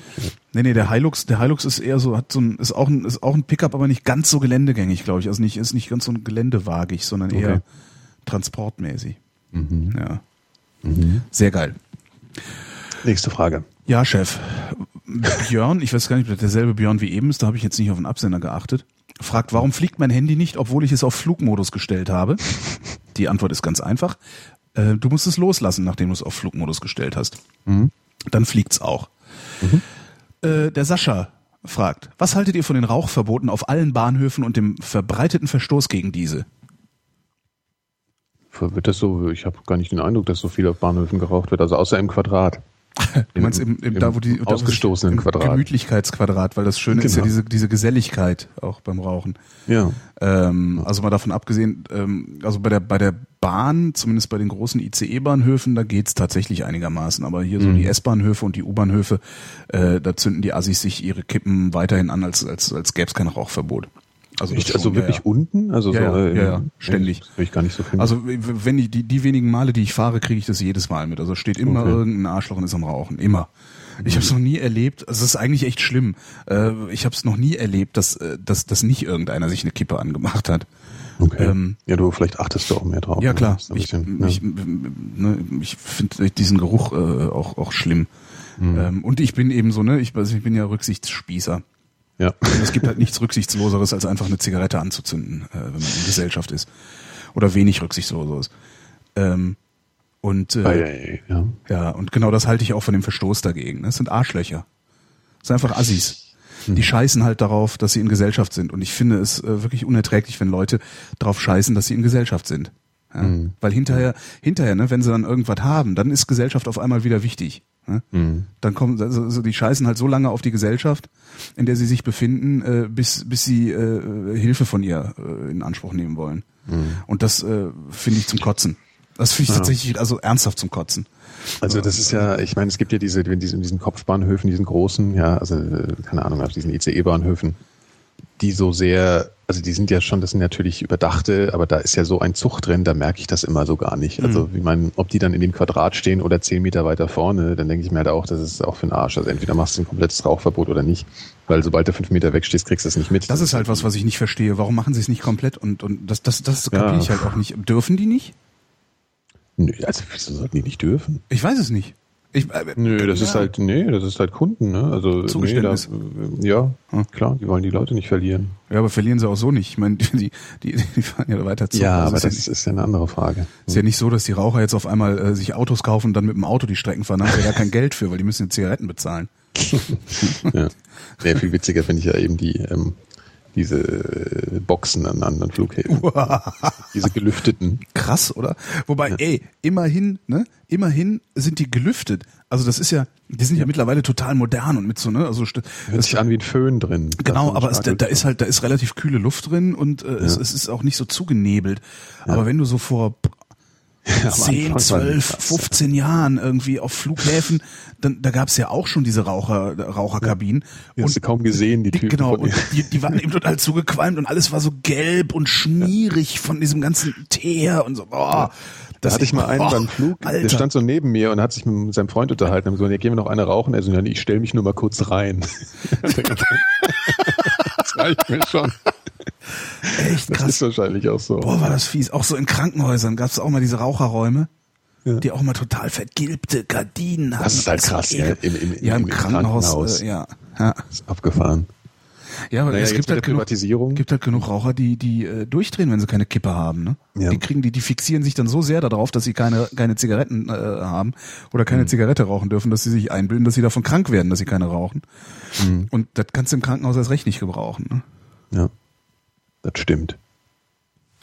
Nee, nee, der Hilux, der Hilux ist eher so, hat so ein, ist auch ein, ist auch ein Pickup, aber nicht ganz so geländegängig, glaube ich. Also nicht, ist nicht ganz so ein geländewagig, sondern eher
Okay.
transportmäßig.
Mhm.
Ja. Sehr geil.
Nächste Frage.
Ja, Chef. Björn, ich weiß gar nicht, ob das derselbe Björn wie eben ist, da habe ich jetzt nicht auf den Absender geachtet, fragt, warum fliegt mein Handy nicht, obwohl ich es auf Flugmodus gestellt habe? Die Antwort ist ganz einfach. Äh, du musst es loslassen, nachdem du es auf Flugmodus gestellt hast. Dann fliegt's auch. Äh, der Sascha fragt, was haltet ihr von den Rauchverboten auf allen Bahnhöfen und dem verbreiteten Verstoß gegen diese?
wird das so, ich habe gar nicht den Eindruck, dass so viel auf Bahnhöfen geraucht wird, also außer im Quadrat.
Du meinst im, im,
im
da, wo die da,
ausgestoßenen
im
Quadrat.
Gemütlichkeitsquadrat, weil das Schöne ist ja
Genau.
diese, diese Geselligkeit auch beim Rauchen.
Ja.
Ähm, also mal davon abgesehen, ähm, also bei der bei der Bahn, zumindest bei den großen ICE-Bahnhöfen, da geht's tatsächlich einigermaßen. Aber hier so
Mhm.
die S-Bahnhöfe und die U-Bahnhöfe, äh, da zünden die Assis sich ihre Kippen weiterhin an, als als als gäbe es kein Rauchverbot. Also,
Echt, also
schon,
wirklich
ja, ja.
unten? Also
Ja,
so,
ja,
äh,
ja, ständig.
Will ich gar nicht so finden.
Also wenn ich die, die wenigen Male, die ich fahre, kriege ich das jedes Mal mit. Also steht immer
Okay.
irgendein Arschloch und ist am Rauchen. Immer. Ich habe es noch nie erlebt. Es ist eigentlich echt schlimm. Äh, ich habe es noch nie erlebt, dass, äh, dass, dass nicht irgendeiner sich eine Kippe angemacht hat.
okay.
ähm,
ja, du vielleicht achtest du auch mehr drauf.
Ja
ne?
klar. Ich,
bisschen, ja.
ich, ne, ich finde diesen Geruch äh, auch, auch schlimm.
Mhm.
Ähm, und ich bin eben so, ne, ich, also ich bin ja Rücksichtsspießer.
Ja.
Und es gibt halt nichts Rücksichtsloseres, als einfach eine Zigarette anzuzünden, äh, wenn man in Gesellschaft ist. Oder wenig Rücksichtsloseres. Ähm, und äh,
Ei, ei, ja.
ja, und genau das halte ich auch von dem Verstoß dagegen. Das sind Arschlöcher. Das sind einfach Assis. Die scheißen halt darauf, dass sie in Gesellschaft sind. Und ich finde es äh, wirklich unerträglich, wenn Leute darauf scheißen, dass sie in Gesellschaft sind. Ja? Weil hinterher, hinterher, ne, wenn sie dann irgendwas haben, dann ist Gesellschaft auf einmal wieder wichtig. Ne? Dann kommen, also, also die scheißen halt so lange auf die Gesellschaft, in der sie sich befinden, äh, bis, bis sie äh, Hilfe von ihr äh, in Anspruch nehmen wollen. Und das äh, finde ich zum Kotzen. Das finde ich tatsächlich also ernsthaft zum Kotzen.
Also das ist ja, ich meine, es gibt ja diese, in diesen Kopfbahnhöfen, diesen großen, ja, also äh, keine Ahnung, auf diesen ICE-Bahnhöfen, die so sehr, also die sind ja schon, das sind natürlich überdachte, aber da ist ja so ein Zug drin, da merke ich das immer so gar nicht. Also
Mhm.
ich meine, ob die dann in dem Quadrat stehen oder zehn Meter weiter vorne, dann denke ich mir halt auch, das ist auch für den Arsch. Also entweder machst du ein komplettes Rauchverbot oder nicht, weil sobald du fünf Meter wegstehst, kriegst du es nicht mit.
Das ist halt was, was ich nicht verstehe. Warum machen sie es nicht komplett? Und, und das, das, das
Ja.
kapiere ich halt auch nicht. Dürfen die nicht?
Nö, also wieso sollten die nicht dürfen?
Ich weiß es nicht. Ich, äh,
Nö, das
ja.
ist halt, nee, das ist halt Kunden, ne? Also, nee, da,
Zugeständnis.
ja,
Hm.
klar, die wollen die Leute nicht verlieren.
Ja, aber verlieren sie auch so nicht. Ich meine, die, die, die fahren ja weiter zu.
Ja,
Also
aber
ist
das
ja nicht,
ist ja eine andere Frage.
ist ja nicht so, dass die Raucher jetzt auf einmal äh, sich Autos kaufen und dann mit dem Auto die Strecken fahren. Da haben sie ja gar kein Geld für, weil die müssen ja Zigaretten bezahlen.
Ja. ja, viel witziger finde ich ja eben die, ähm, diese äh, Boxen an anderen Flughäfen. diese gelüfteten.
Krass, oder? Wobei, ey, immerhin, ne? Immerhin sind die gelüftet. Also das ist ja, die sind ja, mittlerweile total modern und mit so, ne? Also
Hört
das,
sich an wie ein Föhn drin.
Genau, aber es, da, da ist halt, da ist relativ kühle Luft drin und äh, es, es ist auch nicht so zugenebelt. Aber wenn du so vor
am
10,
Anfang war
12,
das,
15 Jahren irgendwie auf Flughäfen, dann, da gab's ja auch schon diese Raucher, Raucherkabinen.
Die hast du kaum gesehen, die Typen.
genau, und die, die waren eben total zugequalmt und alles war so gelb und schmierig von diesem ganzen Teer und so. Boah,
Da hatte ich mal einen
boah,
beim Flug, der
Alter.
stand so neben mir und hat sich mit seinem Freund unterhalten und so, ja, gehen wir noch eine rauchen? Er so, ja, nee, ich stell mich nur mal kurz rein. das reicht mir schon.
echt
Das
krass.
ist wahrscheinlich auch so.
Boah, war das fies. Auch so in Krankenhäusern gab's auch mal diese Raucherräume,
Ja.
die auch mal total vergilbte Gardinen hatten.
Das ist halt krass, ja,
ekel-
im- im-
ja, im,
im
Krankenhaus.
Krankenhaus.
Äh, ja, ja.
Das ist abgefahren.
Ja, aber
Naja,
es gibt halt genug, gibt halt genug Raucher, die die äh, durchdrehen, wenn sie keine Kippe haben. Ne?
Ja.
Die kriegen die, die fixieren sich dann so sehr darauf, dass sie keine keine Zigaretten äh, haben oder
Mhm.
keine Zigarette rauchen dürfen, dass sie sich einbilden, dass sie davon krank werden, dass sie keine rauchen.
Mhm.
Und das kannst du im Krankenhaus erst recht nicht gebrauchen. Ne?
Ja, das stimmt.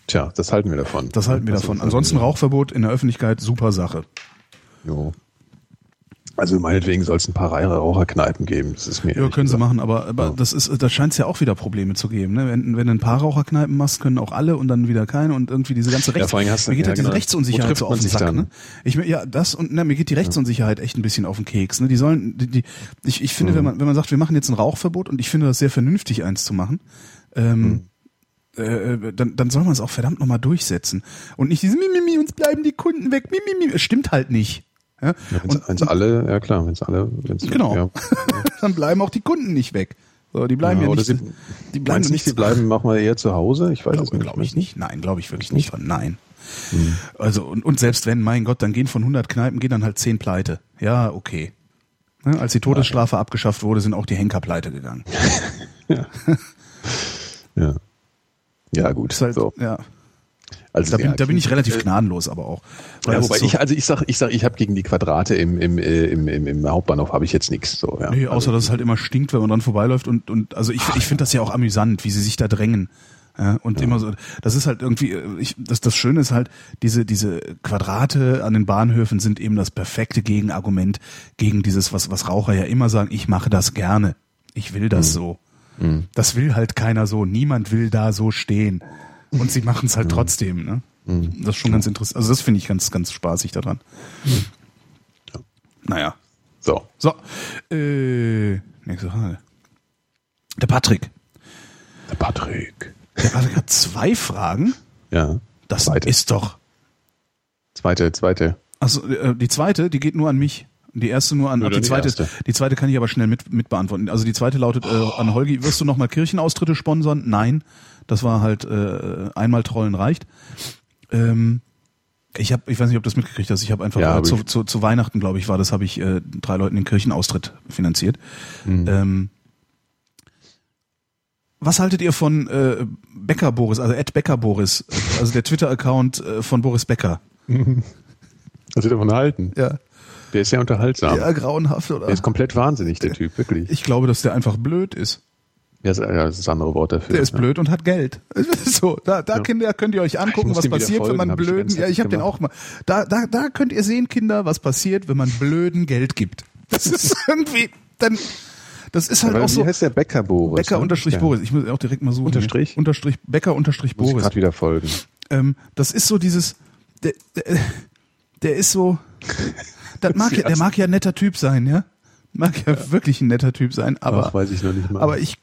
Tja, das halten wir davon.
Das halten wir
Also,
davon. Ansonsten Rauchverbot in der Öffentlichkeit, super Sache.
Jo. Also meinetwegen soll es ein paar Reihe Raucherkneipen geben. Das ist mir
Ja, können sie
gesagt-
machen, aber, aber
Ja.
das ist, da scheint es ja auch wieder Probleme zu geben. Ne? Wenn, wenn du ein paar Raucherkneipen machst, können auch alle und dann wieder keine und irgendwie diese ganze Rechts
allem hast du-
mir geht
ja,
halt diese
genau.
Rechtsunsicherheit
Wo trifft
so auf den Sack.
dann?
Ne? Ich ja das und na, mir geht die Rechtsunsicherheit echt ein bisschen auf den Keks. Ne? Die sollen, die, die, ich, ich
Mhm.
finde, wenn man wenn man sagt, wir machen jetzt ein Rauchverbot und ich finde das sehr vernünftig, eins zu machen. Ähm,
Mhm.
äh, dann, dann soll man es auch verdammt nochmal durchsetzen. Und nicht diese Mimimi, uns bleiben die Kunden weg, Mimimi. Es stimmt halt nicht. Ja?
Ja, wenn's, wenn's alle, ja klar, wenn es alle, wenn's,
Genau.
Ja,
dann bleiben auch die Kunden nicht weg. So, die bleiben ja,
ja,
nicht.
sie,
die bleiben
nicht, sie bleiben, machen wir eher zu Hause? Ich weiß es
Glaube
nicht.
glaub ich nicht. Nein, glaube ich wirklich nicht. dran. Nein.
Hm.
Also und, und selbst wenn, mein Gott, dann gehen von 100 Kneipen gehen dann halt 10 pleite. Ja, okay. Ne, als die Todesstrafe abgeschafft wurde, sind auch die Henker pleite gegangen.
Ja. Ja, gut.
Ist halt,
so.
ja.
Also,
Da bin,
ja,
da bin ich relativ gnadenlos, aber auch.
Ja, wobei
so,
ich, also ich sag, ich sag, ich habe gegen die Quadrate im, im, äh, im, im, im Hauptbahnhof habe ich jetzt nichts. So, ja.
nee, außer
also,
dass es halt immer stinkt, wenn man dran vorbeiläuft und, und also ich, ich finde das ja auch amüsant, wie sie sich da drängen. Ja, und immer so, das ist halt irgendwie, äh, ich, das, das Schöne ist halt, diese, diese Quadrate an den Bahnhöfen sind eben das perfekte Gegenargument gegen dieses, was, was Raucher ja immer sagen, ich mache das gerne. Ich will das so. Das will halt keiner so. Niemand will da so stehen. Und sie machen es halt trotzdem, ne? Das ist schon ganz interessant. Also das finde ich ganz, ganz spaßig daran. Naja.
So.
So. Äh, nächste Frage. Der Patrick.
Der Patrick.
Der Patrick hat zwei Fragen.
Ja.
Das
Zweite.
ist doch.
Zweite, zweite.
Also äh, die zweite, die geht nur an mich. Die erste nur an.
Oder
die
die
zweite,
erste.
die zweite kann ich aber schnell mit, mit beantworten. Also die zweite lautet äh, an Holgi: Wirst du noch mal Kirchenaustritte sponsern? Nein, das war halt äh, einmal trollen reicht. Ähm, ich habe, ich weiß nicht, ob du das mitgekriegt hast. Ich habe einfach
Ja, hab
zu,
ich.
zu, zu Weihnachten, glaube ich, war das, habe ich äh, drei Leuten den Kirchenaustritt finanziert.
Mhm.
Ähm, was haltet ihr von äh, Becker Boris, also Ed Becker Boris, also der Twitter-Account äh, von Boris Becker?
Was wird davon halten?
Ja,
Der ist sehr unterhaltsam.
ja grauenhaft oder?
Der ist komplett wahnsinnig, der Typ, wirklich.
Ich glaube, dass der einfach blöd ist.
Ja, das ja, ist das andere Wort dafür.
Der ist
ja.
blöd und hat Geld. So, da, da
Ja.
Kinder könnt ihr euch angucken,
muss
was passiert, wenn
folgen,
man
ich die
blöden.
ganze
Ja, ich habe den auch mal. Da, da, da könnt ihr sehen, Kinder, was passiert, wenn man blöden Geld gibt. Das ist irgendwie dann. Das ist halt
Aber
auch
wie
so.
heißt der Bäcker Boris?
Becker
ne?
unterstrich
Ja.
Boris. Ich muss auch direkt mal suchen.
Unterstrich?
Unterstrich Becker unterstrich
Muss ich
Boris.
gerade wieder folgen.
Ähm, das ist so dieses. Der, der, der ist so. Das mag ja, der mag ja ein netter Typ sein, ja. Mag ja, wirklich ein netter Typ sein, aber.
Ach, weiß ich noch nicht mal.
Aber ich,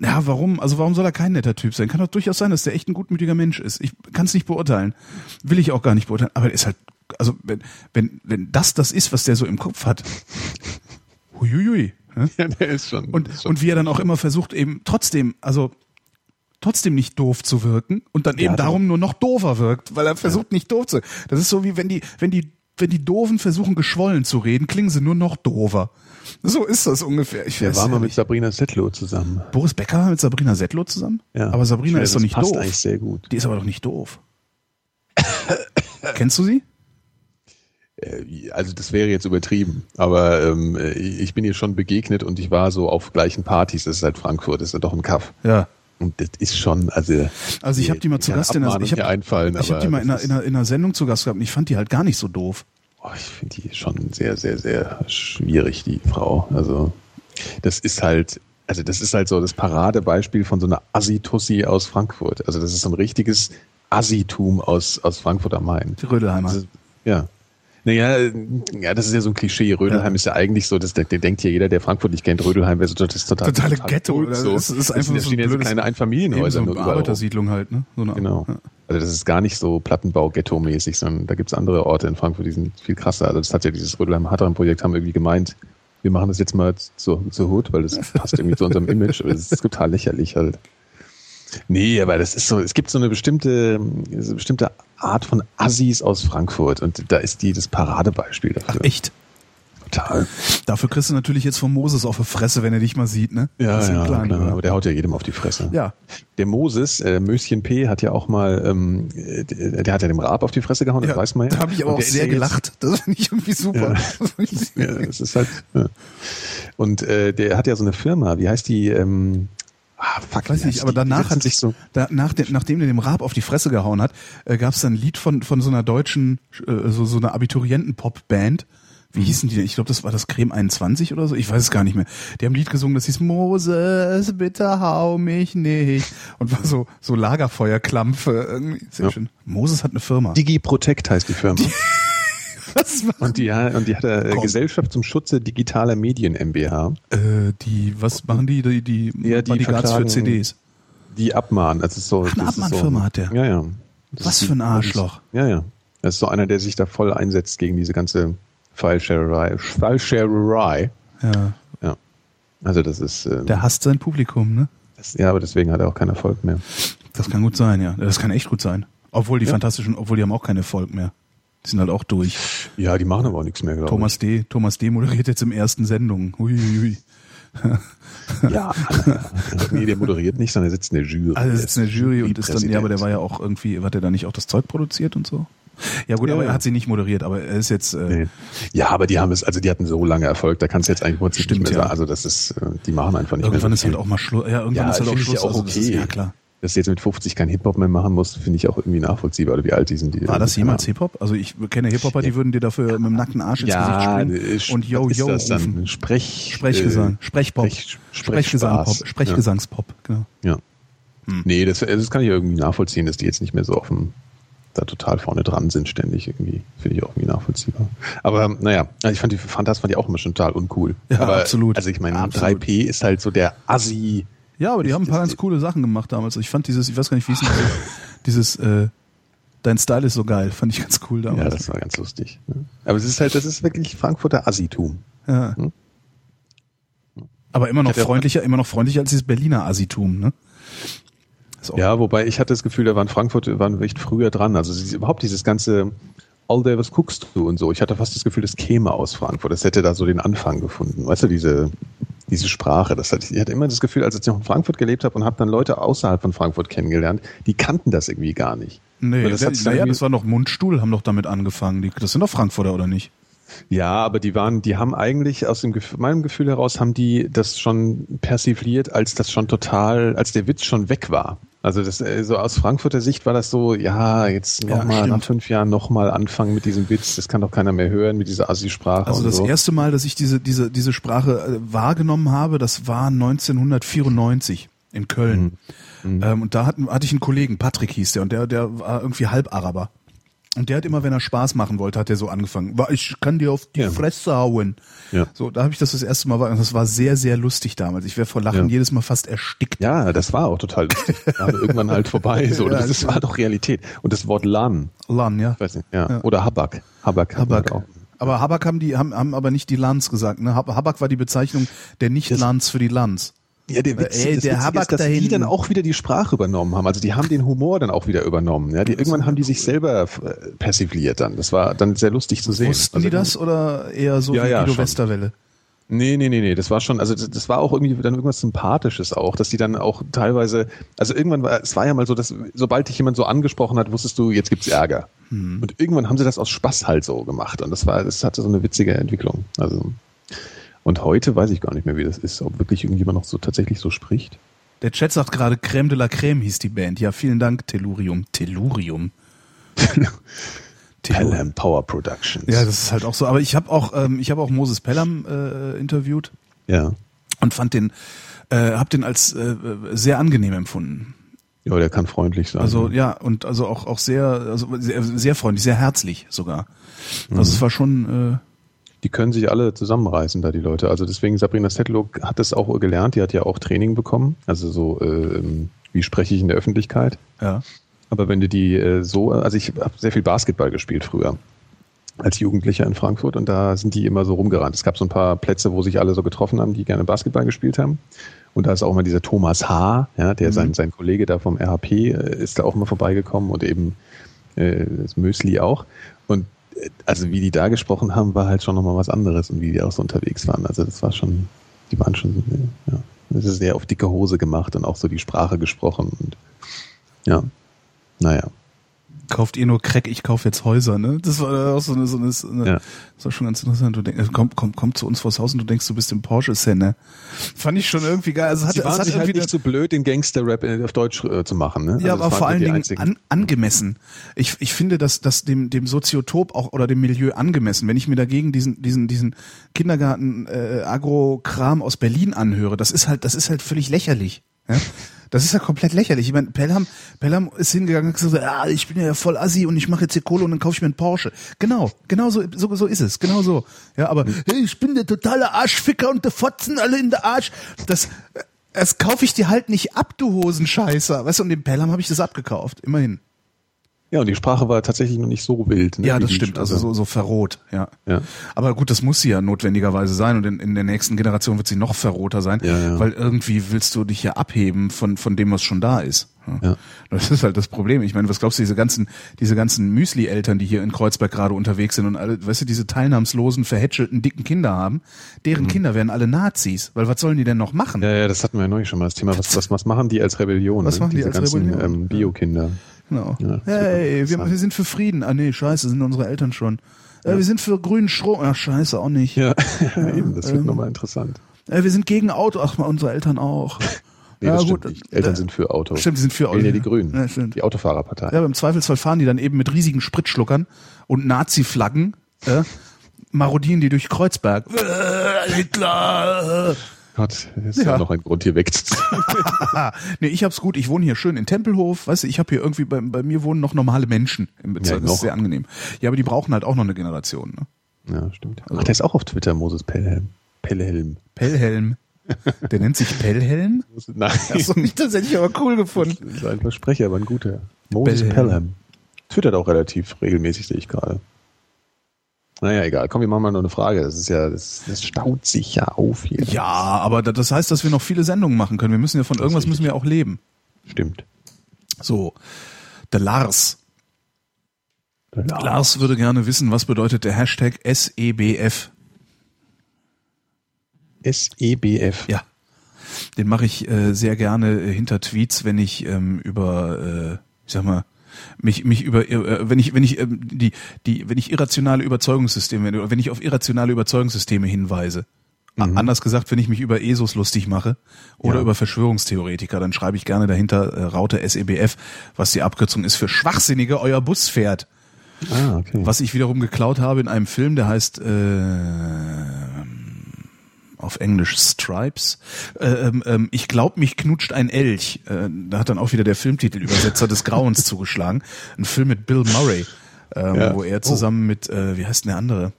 ja, warum? Also warum soll er kein netter Typ sein? Kann doch durchaus sein, dass der echt ein gutmütiger Mensch ist. Ich kann es nicht beurteilen. Will ich auch gar nicht beurteilen. Aber er ist halt, also wenn, wenn, wenn das das ist, was der so im Kopf hat. Huiuiui. ne?
ja, der ist schon.
Und,
ist schon
und wie er dann auch immer versucht, eben trotzdem, also trotzdem nicht doof zu wirken und dann eben
Ja,
darum nur noch doofer wirkt, weil er versucht nicht doof zu. Das ist so wie wenn die, wenn die, wenn die Doofen versuchen geschwollen zu reden, klingen sie nur noch doofer. So ist das ungefähr. Ich
der war mal mit. Sabrina Settlow zusammen.
Boris Becker war mit Sabrina Settlow zusammen?
Ja.
Aber Sabrina ist doch nicht
passt
doof.
eigentlich sehr gut.
Die ist aber doch nicht doof. Kennst du sie?
Äh, Also das wäre jetzt übertrieben, aber ähm, äh, ich bin ihr schon begegnet und ich war so auf gleichen Partys. Das ist halt Frankfurt, das ist ja doch ein Kaff.
Ja.
Und das ist schon, also
Also ich habe die mal zu Gast in der,
Abmahnung
ich hab, ich hab die mal einer, in, einer, in einer Sendung zu Gast gehabt und ich fand die halt gar nicht so doof.
Oh, ich finde die schon sehr, sehr, sehr schwierig, die Frau. Also das ist halt, also das ist halt so das Paradebeispiel von so einer Assi-Tussi aus Frankfurt. Also das ist so ein richtiges Assitum aus, aus Frankfurt am Main.
Die Rödelheimer.
Das ist, ja. Naja, ja, das ist ja so ein Klischee. Rödelheim
Ja.
ist ja eigentlich so, das, der, der denkt ja jeder, der Frankfurt nicht kennt, Rödelheim wäre so das ist total,
Totale
total
Ghetto,
cool,
oder?
So.
Das ist
Das
einfach
sind, da
so
stehen ja so
blödes-
kleine Einfamilienhäuser
so eine. Arbeitersiedlung halt, ne? So eine,
Genau.
Ja.
Also das ist gar nicht so Plattenbau-Ghetto-mäßig, sondern da gibt's andere Orte in Frankfurt, die sind viel krasser. Also das hat ja dieses Rödelheim Hatteren Projekt haben irgendwie gemeint, wir machen das jetzt mal zur, zur Hut, weil das passt irgendwie zu unserem Image. Aber das ist total lächerlich halt. Nee, aber das ist so, es gibt so eine bestimmte, eine bestimmte Art von Assis aus Frankfurt und da ist die das Paradebeispiel dafür.
Ach, echt?
Total.
Dafür kriegst du natürlich jetzt von Moses auf die Fresse, wenn er dich mal sieht, ne?
Ja,
Das
ja,
klar,
klar,
oder?
aber der haut ja jedem auf die Fresse.
Ja.
Der Moses, äh, Möschen P, hat ja auch mal, ähm, äh, der, der hat ja dem Raab auf die Fresse gehauen, das
ja,
weiß man ja.
Da habe ich aber
Und
auch
der
sehr
ja
gelacht. Das finde ich irgendwie super.
Ja, das ist halt. Ja. Und äh, der hat ja so eine Firma, wie heißt die? Ähm, ah, fuck,
Weiß nicht, aber danach hat
sich so.
da, nach dem, nachdem der dem Raab auf die Fresse gehauen hat, äh, gab es dann ein Lied von von so einer deutschen äh, so so einer Abiturienten-Pop-Band. Wie hießen die denn? Ich glaube, das war das Creme 21 oder so. Ich weiß es gar nicht mehr. Die haben ein Lied gesungen, das hieß Moses, bitte hau mich nicht. Und war so, so Lagerfeuerklampfe. Irgendwie. Sehr
Ja.
schön. Moses hat eine Firma.
Digi Protect heißt die Firma.
Was war
und die, und die hat äh. Gesellschaft zum Schutze digitaler Medien MBH,
äh, die, was machen die? Die, die,
Ja, die
Bodyguards für CDs.
die abmahnen. Also so,
Ach, eine Abmahnfirma
so,
hat der.
Ja, ja. Das
Was für ein
die-
Arschloch.
Ja, ja. Das ist so einer, der sich da voll einsetzt gegen diese ganze File-Sharerei. File-Sharerei.
Ja.
Ja. Also das ist, äh,
Der hasst sein Publikum, ne?
das, ja, aber deswegen hat er auch keinen Erfolg mehr.
Das kann gut sein, ja. Das kann echt gut sein. Obwohl die
Ja.
fantastischen, obwohl die haben auch keinen Erfolg mehr. Die sind halt auch durch.
Ja, die machen aber auch nichts mehr, glaube
Thomas D. Thomas D. moderiert jetzt im ersten Sendung. Huiuiui.
ich. Ja, nee, der moderiert nicht, sondern er sitzt in der Jury.
Also sitzt in der Jury und ist dann, ja, aber der war ja auch irgendwie, hat er da nicht auch das Zeug produziert und so? Ja gut,
Ja,
aber er hat sie nicht moderiert, aber er ist jetzt, äh,
Nee. Ja, aber die haben es, also die hatten so lange Erfolg, da kannst du jetzt eigentlich Prinzip
Stimmt,
nicht mehr
ja.
sagen. Also das ist, äh, die machen einfach nicht
irgendwann
mehr
ist
so
halt auch mal Schluss. Ja, irgendwann
Ja,
ist halt auch Schluss.
ja auch
also das ist,
okay.
ja klar.
dass du jetzt mit 50 kein Hip-Hop mehr machen musst, finde ich auch irgendwie nachvollziehbar. Oder wie alt die sind die?
War das jemals Hip-Hop? Also ich kenne Hip-Hopper, die würden dir dafür mit dem nackten Arsch ins
ja,
Gesicht springen und
Yo
Yo
das dann?
rufen.
Sprech,
Sprechgesang,
äh,
Sprechpop,
Sprech,
Sprechgesang. Pop, Sprechgesangspop, genau.
Ja.
Hm.
Nee, das, das kann ich irgendwie nachvollziehen, dass die jetzt nicht mehr so auf dem da total vorne dran sind ständig irgendwie. Finde ich auch irgendwie nachvollziehbar. Aber naja, also ich fand die Fantas fand ich auch immer schon total uncool.
Ja,
Aber,
absolut.
Also ich meine,
Absolut.
3P ist halt so der Assi.
Ja, aber die
Ich-
haben ein paar ganz coole Sachen gemacht damals. Ich fand dieses, ich weiß gar nicht, wie es dieses, äh, dein Style ist so geil, fand ich ganz cool
Ja,
damals.
das war ganz lustig. ne? Aber es ist halt, das ist wirklich Frankfurter Assitum.
Ja.
Hm?
Aber immer noch freundlicher, immer noch freundlicher als dieses Berliner Assitum, ne? Ist auch-
Ja, wobei ich hatte das Gefühl, da waren Frankfurt waren echt früher dran. Also sie- überhaupt dieses ganze All Day, was guckst du und so. Ich hatte fast das Gefühl, das käme aus Frankfurt. Das hätte da so den Anfang gefunden. Weißt du, diese, diese Sprache. Das hatte, ich hatte immer das Gefühl, als ich noch in Frankfurt gelebt habe und habe dann Leute außerhalb von Frankfurt kennengelernt, die kannten das irgendwie gar nicht.
Nee,
Weil das sich
naja, das war noch Mundstuhl, haben doch damit angefangen. Die, das sind doch Frankfurter, oder nicht?
Ja, aber die waren, die haben eigentlich aus dem meinem Gefühl heraus haben die das schon persifliert, als das schon total, als der Witz schon weg war. Also das, äh, so aus Frankfurter Sicht war das so, ja, jetzt
Ja,
nochmal
stimmt.
nach fünf Jahren nochmal anfangen mit diesem Witz, das kann doch keiner mehr hören mit dieser Assi-Sprache.
Also das
so.
erste Mal, dass ich diese, diese, diese Sprache äh, wahrgenommen habe, das war 1994 in Köln.
Mhm.
Ähm, und da hatten, hatte ich einen Kollegen, Patrick hieß der, und der, der war irgendwie halb Araber. Und der hat immer, wenn er Spaß machen wollte, hat er so angefangen. War, Ich kann dir auf die
Ja.
Fresse hauen.
Ja.
So, da habe ich das das erste Mal, wahr- das war sehr, sehr lustig damals. Ich wäre vor Lachen
Ja.
jedes Mal fast erstickt.
Ja, das war auch total lustig. Irgendwann halt vorbei. So,
Ja,
das ist, war doch Realität. Und das Wort Lan,
Lan, ja.
ich weiß nicht, ja. Oder Habak. Habak.
Habak.
auch.
Aber Habak haben die, haben, haben aber nicht die Lanz gesagt. Ne? Hab- Habak war die Bezeichnung der Nicht-Lanz für die Lanz.
Ja, der Witz,
Ey, der Habak
ist, dass
da
die dann auch wieder die Sprache übernommen haben. Also die haben den Humor dann auch wieder übernommen. Ja, die, irgendwann haben die sich selber äh, persifliert dann. Das war dann sehr lustig zu sehen.
Wussten
also,
die das oder eher so
Ja,
wie
ja,
Guido. Westerwelle?
Nee, nee, nee, nee. Das war schon, also das, das war auch irgendwie dann irgendwas Sympathisches auch, dass die dann auch teilweise, also irgendwann war, es war ja mal so, dass sobald dich jemand so angesprochen hat, wusstest du, jetzt gibt's Ärger.
Hm.
Und irgendwann haben sie das aus Spaß halt so gemacht. Und das war, das hatte so eine witzige Entwicklung. Also, und heute weiß ich gar nicht mehr, wie das ist, ob wirklich irgendjemand noch so tatsächlich so spricht.
Der Chat sagt gerade Crème de la Crème hieß die Band. Ja, vielen Dank, Tellurium. Tellurium.
Pelham Power Productions.
Ja, das ist halt auch so. Aber ich habe auch, ähm, ich habe auch Moses Pelham äh, interviewt
ja.
und fand den, äh, habe den als äh, sehr angenehm empfunden.
Ja, der kann freundlich sein.
Also ja und also auch auch sehr, also sehr, sehr freundlich, sehr herzlich sogar. Also es war schon. Äh,
die können sich alle zusammenreißen, da die Leute. Also deswegen, Sabrina Settler hat das auch gelernt. Die hat ja auch Training bekommen. Also so, ähm, wie spreche ich in der Öffentlichkeit.
äh, ja.
Aber wenn du die äh, so, also ich habe sehr viel Basketball gespielt früher als Jugendlicher in Frankfurt und da sind die immer so rumgerannt. Es gab so ein paar Plätze, wo sich alle so getroffen haben, die gerne Basketball gespielt haben. Und da ist auch mal dieser Thomas H., ja, der
Mhm.
sein, sein Kollege da vom RHP äh, ist da auch mal vorbeigekommen und eben äh, das Müsli auch. Und äh, also wie die da gesprochen haben, war halt schon nochmal was anderes und wie die auch so unterwegs waren. Also das war schon, die waren schon, äh, ja, das ist sehr auf dicke Hose gemacht und auch so die Sprache gesprochen und ja, naja.
Kauft ihr nur Crack, ich kaufe jetzt Häuser, ne? Das war auch so eine, so eine, so eine
Ja.
das war schon ganz interessant. Du denkst, komm, komm, komm zu uns vors Haus und du denkst, du bist im Porsche-Szene. Fand ich schon irgendwie geil. Also es
Sie
hatte, es
waren
hat
sich halt nicht so blöd, den Gangster-Rap äh, auf Deutsch äh, zu machen. Ne?
Ja,
Also
aber vor
so
allen Dingen an, angemessen. Ich, ich finde, dass das dem, dem Soziotop auch oder dem Milieu angemessen. Wenn ich mir dagegen diesen, diesen, diesen Kindergarten äh, Agro-Kram aus Berlin anhöre, das ist halt, das ist halt völlig lächerlich. Ja? Das ist ja komplett lächerlich. Ich meine, Pelham, Pelham ist hingegangen und gesagt, ah, ich bin ja voll assi und ich mache jetzt hier Kohle und dann kaufe ich mir einen Porsche. Genau, genau so, so, so ist es, genau so. Ja, aber hey, ich bin der totale Arschficker und der Fotzen alle in der Arsch. Das, das kaufe ich dir halt nicht ab, du Hosenscheißer. Weißt du, und dem Pelham habe ich das abgekauft, immerhin.
Ja, und die Sprache war tatsächlich noch nicht so wild. Ne,
Ja, das stimmt. Also so, so verroht, ja.
Ja.
Aber gut, das muss sie ja notwendigerweise sein und in, in der nächsten Generation wird sie noch verroter sein,
Ja, ja.
weil irgendwie willst du dich ja abheben von, von dem, was schon da ist.
Ja.
Das ist halt das Problem. Ich meine, was glaubst du, diese ganzen, diese ganzen Müsli-Eltern, die hier in Kreuzberg gerade unterwegs sind und alle, weißt du, diese teilnahmslosen, verhätschelten, dicken Kinder haben, deren Kinder werden alle Nazis, weil was sollen die denn noch machen?
Mhm. ja, ja, das hatten wir ja neulich schon mal das Thema. Was, was, was machen die als Rebellion?
Was
ne?
machen die
Diese
als
ganzen,
Rebellion?
Ähm, Bio-Kinder.
Genau.
Ja,
hey, wir, wir sind für Frieden. Ah nee, scheiße, sind unsere Eltern schon. Äh, wir sind für grünen Strom. Ach scheiße, auch nicht.
Ja, eben, das wird
ähm,
nochmal interessant.
Äh, wir sind gegen Auto. Ach, mal unsere Eltern auch.
Nee,
Ja, gut,
nicht. Eltern
äh,
sind für Auto.
Stimmt, die sind für
Wählen ja
Auto.
die Grünen.
Ja, stimmt.
die Autofahrerpartei.
Ja, im Zweifelsfall fahren die dann eben mit riesigen Spritschluckern und Nazi-Flaggen, äh, marodieren die durch Kreuzberg. Äh, Hitler!
Gott, ist ja.
Ja.
noch ein Grund, hier wegzuziehen.
nee, ich hab's gut. Ich wohne hier schön in Tempelhof. Weißt du, ich habe hier irgendwie, bei, bei mir wohnen noch normale Menschen im Bezirk.
Ja,
das ist sehr angenehm. Ja, aber die brauchen halt auch noch eine Generation. Ne?
ja, stimmt. Ach, der ist auch auf Twitter, Moses Pellhelm. Pellhelm.
Pellhelm. Der nennt sich Pellhelm?
Nein,
Achso, das hätte ich aber cool gefunden.
das ist ein Versprecher, aber ein guter. Moses
Pellhelm.
Pelham. Twittert auch relativ regelmäßig, sehe ich gerade. Naja, egal. Komm, wir machen mal noch eine Frage. Das ist ja, das, das staut sich ja auf hier.
Ja, aber da- das heißt, dass wir noch viele Sendungen machen können. Wir müssen ja von irgendwas müssen wir auch leben.
Stimmt.
So, der Lars. Lars würde gerne wissen, was bedeutet der Hashtag SEBF?
SEBF.
Ja. Den mache ich äh, sehr gerne äh, hinter Tweets, wenn ich ähm, über, äh, ich sag mal, mich mich über äh, wenn ich wenn ich ähm, die die wenn ich irrationale Überzeugungssysteme wenn, ich auf irrationale Überzeugungssysteme hinweise A- anders gesagt wenn ich mich über ESOs lustig mache oder
Ja.
über Verschwörungstheoretiker dann schreibe ich gerne dahinter äh, Raute SEBF was die Abkürzung ist für Schwachsinnige euer Bus fährt
Ah, okay.
was ich wiederum geklaut habe in einem Film, der heißt äh, auf Englisch Stripes. Äh, ähm, ähm, ich glaub, mich knutscht ein Elch. Äh, da hat dann auch wieder der Filmtitelübersetzer des Grauens zugeschlagen. Ein Film mit Bill Murray, ähm,
Ja.
wo er zusammen mit, äh, wie heißt denn der andere?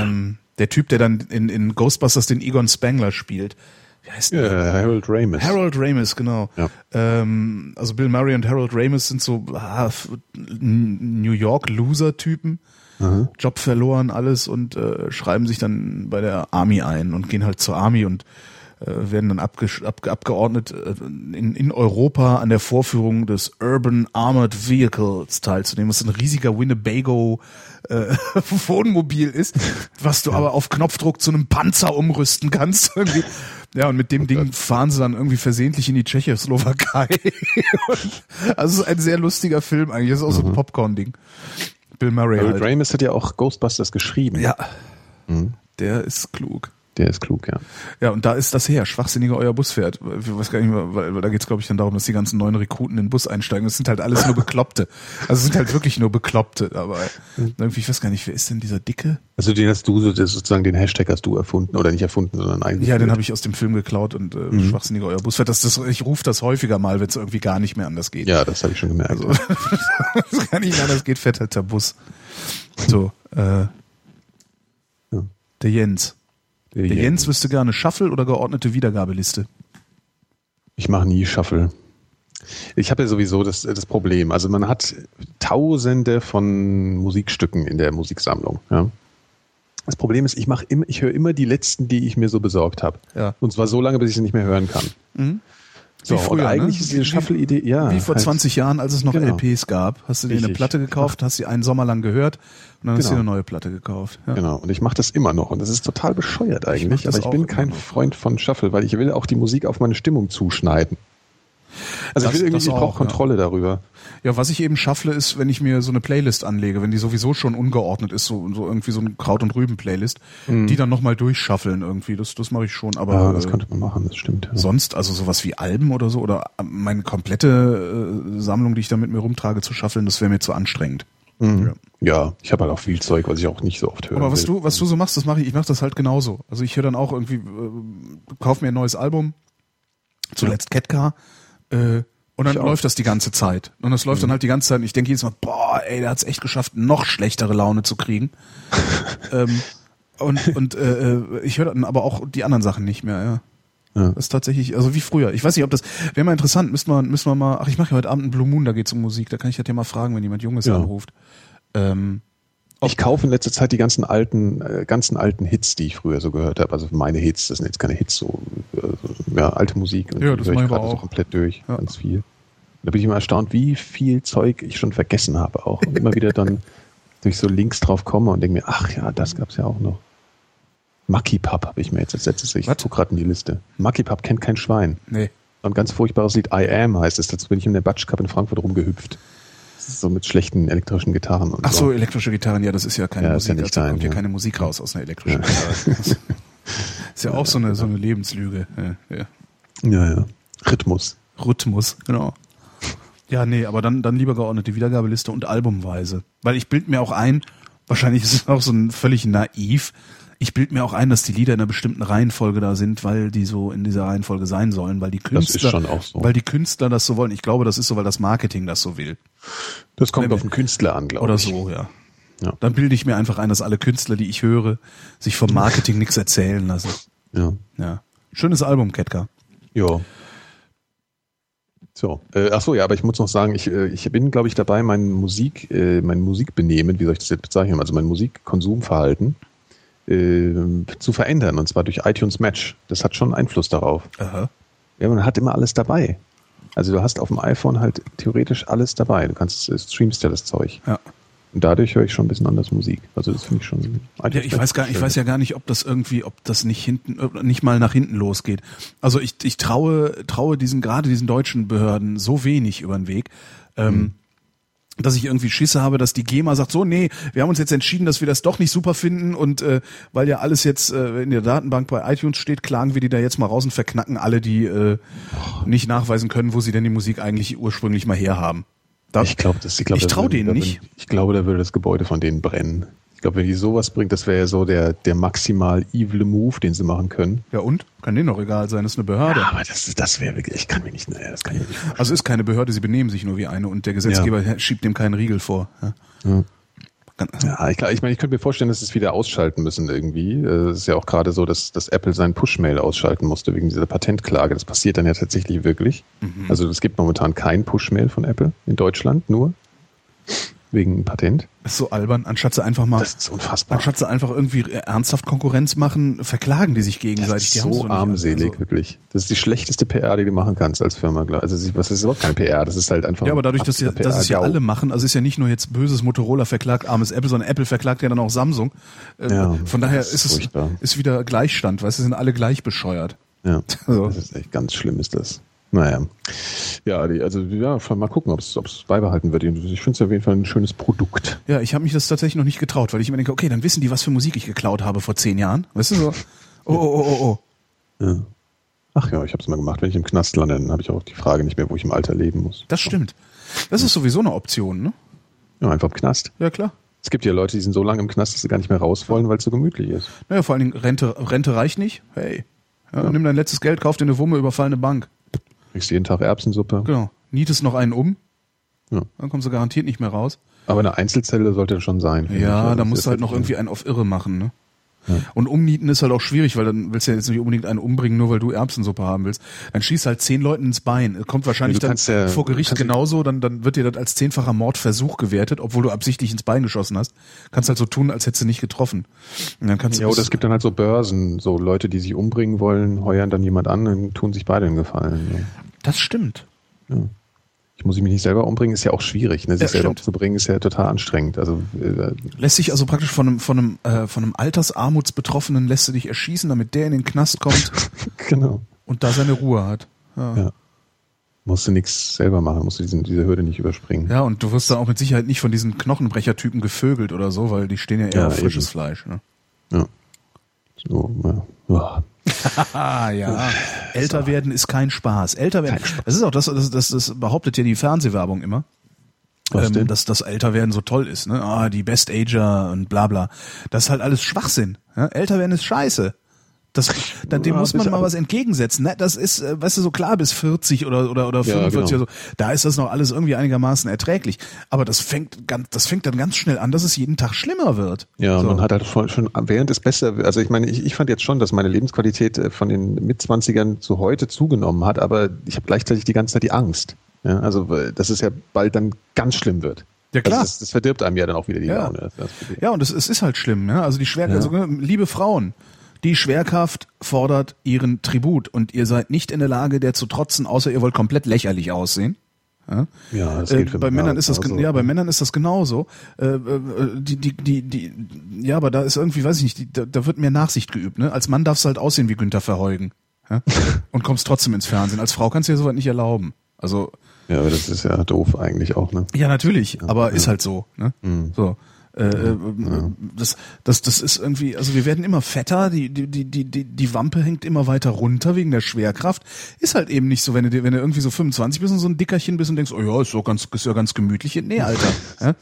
Ähm, der Typ, der dann in, in Ghostbusters den Egon Spangler spielt. Wie heißt der?
Ja, Harold Ramis.
Harold Ramis, genau.
Ja.
Ähm, also Bill Murray und Harold Ramis sind so ah, New York Loser-Typen. Job verloren, alles und äh, schreiben sich dann bei der Army ein und gehen halt zur Army und äh, werden dann abgesch- ab, abgeordnet, äh, in, in Europa an der Vorführung des Urban Armored Vehicles teilzunehmen, was ein riesiger Winnebago äh, Wohnmobil ist, was du aber auf Knopfdruck zu einem Panzer umrüsten kannst. Irgendwie. Ja, und mit dem Ding fahren sie dann irgendwie versehentlich in die Tschechoslowakei. Also es ist ein sehr lustiger Film eigentlich. Das ist auch so ein Popcorn-Ding. Bill Murray
Harold
halt.
Ramis hat ja auch Ghostbusters geschrieben.
Ja. Der ist klug.
Der ist klug, ja.
Ja, und da ist das her, schwachsinniger euer Bus fährt. Ich weiß gar nicht mehr, weil, weil da geht's, glaube ich, dann darum, dass die ganzen neuen Rekruten in den Bus einsteigen. Das sind halt alles nur Bekloppte. Also es sind halt wirklich nur Bekloppte. Aber irgendwie, ich weiß gar nicht, wer ist denn dieser Dicke?
Also den hast du sozusagen den Hashtag hast du erfunden oder nicht erfunden, sondern eigentlich.
Ja, den habe ich aus dem Film geklaut und äh, schwachsinniger euer Bus fährt. Das, das, ich rufe das häufiger mal, wenn es irgendwie gar nicht mehr anders geht.
Ja, das habe ich schon gemerkt.
Also, es gar nicht mehr anders geht, fährt halt der Bus. So, äh,
Ja.
der Jens. Der Jens wüsste gerne Shuffle oder geordnete Wiedergabeliste.
Ich mache nie Shuffle. Ich habe ja sowieso das, das Problem. Also man hat Tausende von Musikstücken in der Musiksammlung. Ja. Das Problem ist, ich mache immer, ich höre immer die letzten, die ich mir so besorgt habe.
Ja.
Und zwar so lange, bis ich sie nicht mehr hören kann. So,
Wie früher,
und eigentlich
ne?
ist diese Shuffle-Idee, ja.
Wie vor
halt-
20 Jahren, als es noch
Genau.
LPs gab, hast du dir eine
Richtig.
Platte gekauft, hast sie einen Sommer lang gehört und dann hast du
Genau.
eine neue Platte gekauft. Ja.
Genau, und ich mache das immer noch und das ist total bescheuert eigentlich,
das
aber ich
auch
bin kein
noch.
Freund von Shuffle, weil ich will auch die Musik auf meine Stimmung zuschneiden. Also
Das-
ich will irgendwie,
das
ich brauche
auch, ja.
Kontrolle darüber.
ja, was ich eben schaffle, ist, wenn ich mir so eine Playlist anlege, wenn die sowieso schon ungeordnet ist, so, so irgendwie so ein Kraut- und Rüben-Playlist, die dann nochmal durchschaffeln irgendwie. Das, das mache ich schon, aber
Mhm. Ja, das
äh,
könnte man machen, das stimmt. Ja.
sonst, also sowas wie Alben oder so, oder äh, meine komplette äh, Sammlung, die ich da mit mir rumtrage, zu schaffeln, das wäre mir zu anstrengend.
Mhm. Ja, ich habe halt auch viel Zeug, was ich auch nicht so oft höre.
Aber was du, was du so machst, das mache ich, ich mache das halt genauso. Also ich höre dann auch irgendwie, äh, kauf mir ein neues Album, zuletzt Ketka, äh, und dann
Ich auch.
läuft das die ganze Zeit. Und das läuft dann halt die ganze Zeit und ich denke jedes Mal, boah, ey, der hat's echt geschafft, noch schlechtere Laune zu kriegen. ähm, und und äh, äh, ich höre dann aber auch die anderen Sachen nicht mehr, ja.
Ja.
Das ist tatsächlich, also wie früher. Ich weiß nicht, ob das, wäre mal interessant, müssen wir, müssen wir mal, ach, ich mache ja heute Abend einen Blue Moon, da geht's um Musik, da kann ich das ja mal fragen, wenn jemand Junges
Ja.
anruft. Ähm,
Ich kaufe in letzter Zeit die ganzen alten, äh, ganzen alten Hits, die ich früher so gehört habe. Also meine Hits, das sind jetzt keine Hits, so äh, ja, alte Musik. Und
Ja,
die
das
höre ich gerade so komplett durch,
Ja.
ganz viel. Da bin ich immer erstaunt, wie viel Zeug ich schon vergessen habe auch. Und immer wieder dann durch so Links drauf komme und denke mir, ach ja, das gab's ja auch noch. Mucky Pup habe ich mir jetzt als letztes. Ich
Was?
gucke gerade in die Liste. Mucky Pup kennt kein Schwein.
nee.
Ein ganz furchtbares Lied, I Am heißt es. Dazu bin ich in der Batsch Cup in Frankfurt rumgehüpft. So mit schlechten elektrischen Gitarren und
Ach so, elektrische Gitarren, ja, das ist ja keine
Ja,
Musik.
ja nicht
also, da kommt ja
ja.
keine Musik raus aus einer elektrischen Gitarre. Das ist ja auch so eine, so eine Lebenslüge. Ja, ja.
Ja, ja. Rhythmus.
Rhythmus, genau. Ja, nee, aber dann, dann lieber geordnete Wiedergabeliste und albumweise. Weil ich bild mir auch ein, wahrscheinlich ist es auch so ein völlig naiv, ich bild mir auch ein, dass die Lieder in einer bestimmten Reihenfolge da sind, weil die so in dieser Reihenfolge sein sollen, weil die Künstler,
Das ist schon auch so.
weil die Künstler das so wollen. Ich glaube, das ist so, weil das Marketing das so will.
Das kommt
Wenn-
auf den Künstler an, glaube
Oder
ich.
so, ja.
Ja.
Dann bilde ich mir einfach ein, dass alle Künstler, die ich höre, sich vom Marketing nichts erzählen lassen.
Ja.
Ja. Schönes Album, Ketka.
Ja. So, äh, ach so, ja, aber ich muss noch sagen, ich, äh, ich bin, glaube ich, dabei, mein Musik, äh, mein Musikbenehmen, wie soll ich das jetzt bezeichnen, also mein Musikkonsumverhalten äh, zu verändern, und zwar durch iTunes Match. Das hat schon Einfluss darauf.
Aha.
Ja, man hat immer alles dabei. Also du hast auf dem iPhone halt theoretisch alles dabei. Du kannst äh, streamst ja das Zeug.
Ja.
Und dadurch höre ich schon ein bisschen anders Musik. Also das finde ich schon.
Ja, ich weiß gar, ich weiß ja gar nicht, ob das irgendwie, ob das nicht hinten, nicht mal nach hinten losgeht. Also ich, ich traue, traue diesen, gerade diesen deutschen Behörden so wenig über den Weg, ähm, dass ich irgendwie Schisse habe, dass die GEMA sagt, so, nee, wir haben uns jetzt entschieden, dass wir das doch nicht super finden und äh, weil ja alles jetzt äh, in der Datenbank bei iTunes steht, klagen wir die da jetzt mal raus und verknacken alle, die äh, nicht nachweisen können, wo sie denn die Musik eigentlich ursprünglich mal herhaben. Da,
Ich glaube, das, ich, glaub,
Ich
da
trau
würde-
denen
da
nicht.
Ich glaube, da würde das Gebäude von denen brennen. Ich glaube, wenn die sowas bringt, das wäre ja so der, der maximal evil Move, den sie machen können.
ja und? Kann denen doch egal sein, das ist eine Behörde.
Ja, aber das, das wäre wirklich, ich kann mir nicht, naja, das kann ich nicht vorstellen.
Also ist keine Behörde, sie benehmen sich nur wie eine und der Gesetzgeber schiebt dem keinen Riegel vor. Ja.
Ja. Ja, ich, ich meine, ich könnte mir vorstellen, dass sie es wieder ausschalten müssen irgendwie. Äh, Es ist ja auch gerade so, dass, dass Apple seinen Push-Mail ausschalten musste wegen dieser Patentklage. Das passiert dann ja tatsächlich wirklich.
Mhm.
Also es gibt momentan kein Push-Mail von Apple in Deutschland, nur wegen Patent.
Das ist so albern, anstatt sie einfach mal,
Das ist unfassbar.
anstatt sie einfach irgendwie ernsthaft Konkurrenz machen, verklagen die sich
Das
gegenseitig.
ist
Die haben's
so
nicht.
armselig,
Also-
wirklich. Das ist die schlechteste PR, die du machen kannst als Firma. glaub- Also was ist überhaupt keine PR? Das ist halt einfach.
Ja, aber dadurch, dass,
absoluter
dass es ja alle machen, also ist ja nicht nur jetzt böses Motorola verklagt, armes Apple, sondern Apple verklagt ja dann auch Samsung. Äh,
Ja,
Von daher
das ist
ist es
furchtbar.
ist wieder Gleichstand, weißt du, sind alle gleich bescheuert.
Ja,
So.
das ist echt ganz schlimm, ist das. Naja. Ja, also ja, mal gucken, ob es beibehalten wird. Ich finde es auf jeden Fall ein schönes Produkt.
Ja, ich habe mich das tatsächlich noch nicht getraut, weil ich immer denke, okay, dann wissen die, was für Musik ich geklaut habe vor zehn Jahren. Weißt du so? Oh, oh, oh, oh, oh.
Ja. Ach ja, ich habe es mal gemacht. Wenn ich im Knast lande, dann habe ich auch die Frage nicht mehr, wo ich im Alter leben muss.
Das stimmt. Das ist sowieso eine Option, ne?
Ja, einfach im Knast.
Ja, klar.
Es gibt ja Leute, die sind so lange im Knast, dass sie gar nicht mehr raus wollen, weil es so gemütlich ist.
Naja, vor allen Dingen Rente, Rente reicht nicht. Hey, ja, nimm dein letztes Geld, kauf dir eine Wumme, überfall eine Bank.
Kriegst jeden Tag Erbsensuppe.
Genau. Nietest noch einen um,
Ja.
dann kommst du garantiert nicht mehr raus.
Aber eine Einzelzelle sollte schon sein.
Ja,
Also
da musst du halt noch irgendwie einen auf Irre machen, ne? Und umnieten ist halt auch schwierig, weil dann willst du ja jetzt nicht unbedingt einen umbringen, nur weil du Erbsensuppe haben willst. Dann schießt halt zehn Leuten ins Bein. Kommt wahrscheinlich
Ja,
dann
ja-
vor Gericht genauso, dann, dann wird dir das als zehnfacher Mordversuch gewertet, obwohl du absichtlich ins Bein geschossen hast. Kannst halt so tun, als hättest du nicht getroffen. Und dann kannst du
Ja, oder es gibt dann halt so Börsen, so Leute, die sich umbringen wollen, heuern dann jemand an und tun sich beide einen Gefallen.
das stimmt.
Ich muss mich nicht selber umbringen, ist ja auch schwierig. Ne? Sich
Ja,
selber
stimmt.
umzubringen ist ja total anstrengend. Also äh,
Lässt sich also praktisch von einem, von einem, äh, von einem Altersarmutsbetroffenen lässt du dich erschießen, damit der in den Knast kommt
genau.
und da seine Ruhe hat. Ja.
Ja. Musst du nichts selber machen, musst du diesen, diese Hürde nicht überspringen.
Ja, und du wirst dann auch mit Sicherheit nicht von diesen Knochenbrechertypen gevögelt oder so, weil die stehen ja eher
Ja,
auf frisches
eben.
Fleisch. Ne?
Ja. So, ja. Ja.
Ah ja, älter werden ist kein Spaß. Älter werden, das ist auch das, das, das, das behauptet ja die Fernsehwerbung immer. Ähm, dass das Älterwerden so toll ist, ne? Ah, die Best Ager und bla bla. Das ist halt alles Schwachsinn. Ja? Älter werden ist scheiße. Das, da, dem
Ja,
muss man mal was entgegensetzen. Ne? Das ist, äh, weißt du, so klar bis 40 oder, oder, oder
Ja,
45
genau.
oder so. Da ist das noch alles irgendwie einigermaßen erträglich. Aber das fängt ganz, das fängt dann ganz schnell an, dass es jeden Tag schlimmer wird.
Ja,
so.
man hat halt schon, schon während es besser, also ich meine, ich, ich fand jetzt schon, dass meine Lebensqualität äh, von den Mitzwanzigern zu heute zugenommen hat, aber ich habe gleichzeitig die ganze Zeit die Angst. Ja, also dass es ja bald dann ganz schlimm wird.
Ja, klar.
Also das, das verdirbt einem ja dann auch wieder die
Ja.
Laune. Das, das.
Ja, und es, ist halt schlimm, ne? Also die Schwer
Ja.
also, ne, liebe Frauen, die Schwerkraft fordert ihren Tribut und ihr seid nicht in der Lage, der zu trotzen, außer ihr wollt komplett lächerlich aussehen. Ja,
Ja, das
äh,
geht für
bei
Männer
Männern ist das
genauso.
ja bei Männern ist das genauso. Äh, äh, die, die, die, die, ja, aber da ist irgendwie, weiß ich nicht, die, da, da wird mehr Nachsicht geübt. Ne? Als Mann darfst du halt aussehen wie Günther Verheugen ja? und kommst trotzdem ins Fernsehen. Als Frau kannst du dir sowas nicht erlauben. Also
Ja, aber das ist ja doof eigentlich auch, ne?
ja, natürlich, aber ist halt so. Ne?
Mhm.
So. Äh, äh, das, das, das ist irgendwie, also wir werden immer fetter, die, die, die, die, die die Wampe hängt immer weiter runter wegen der Schwerkraft. Ist halt eben nicht so, wenn du, wenn du irgendwie so 25 bist und so ein Dickerchen bist und denkst, oh ja, ist so ganz, ist ja ganz gemütlich. Nee, Alter. Ja?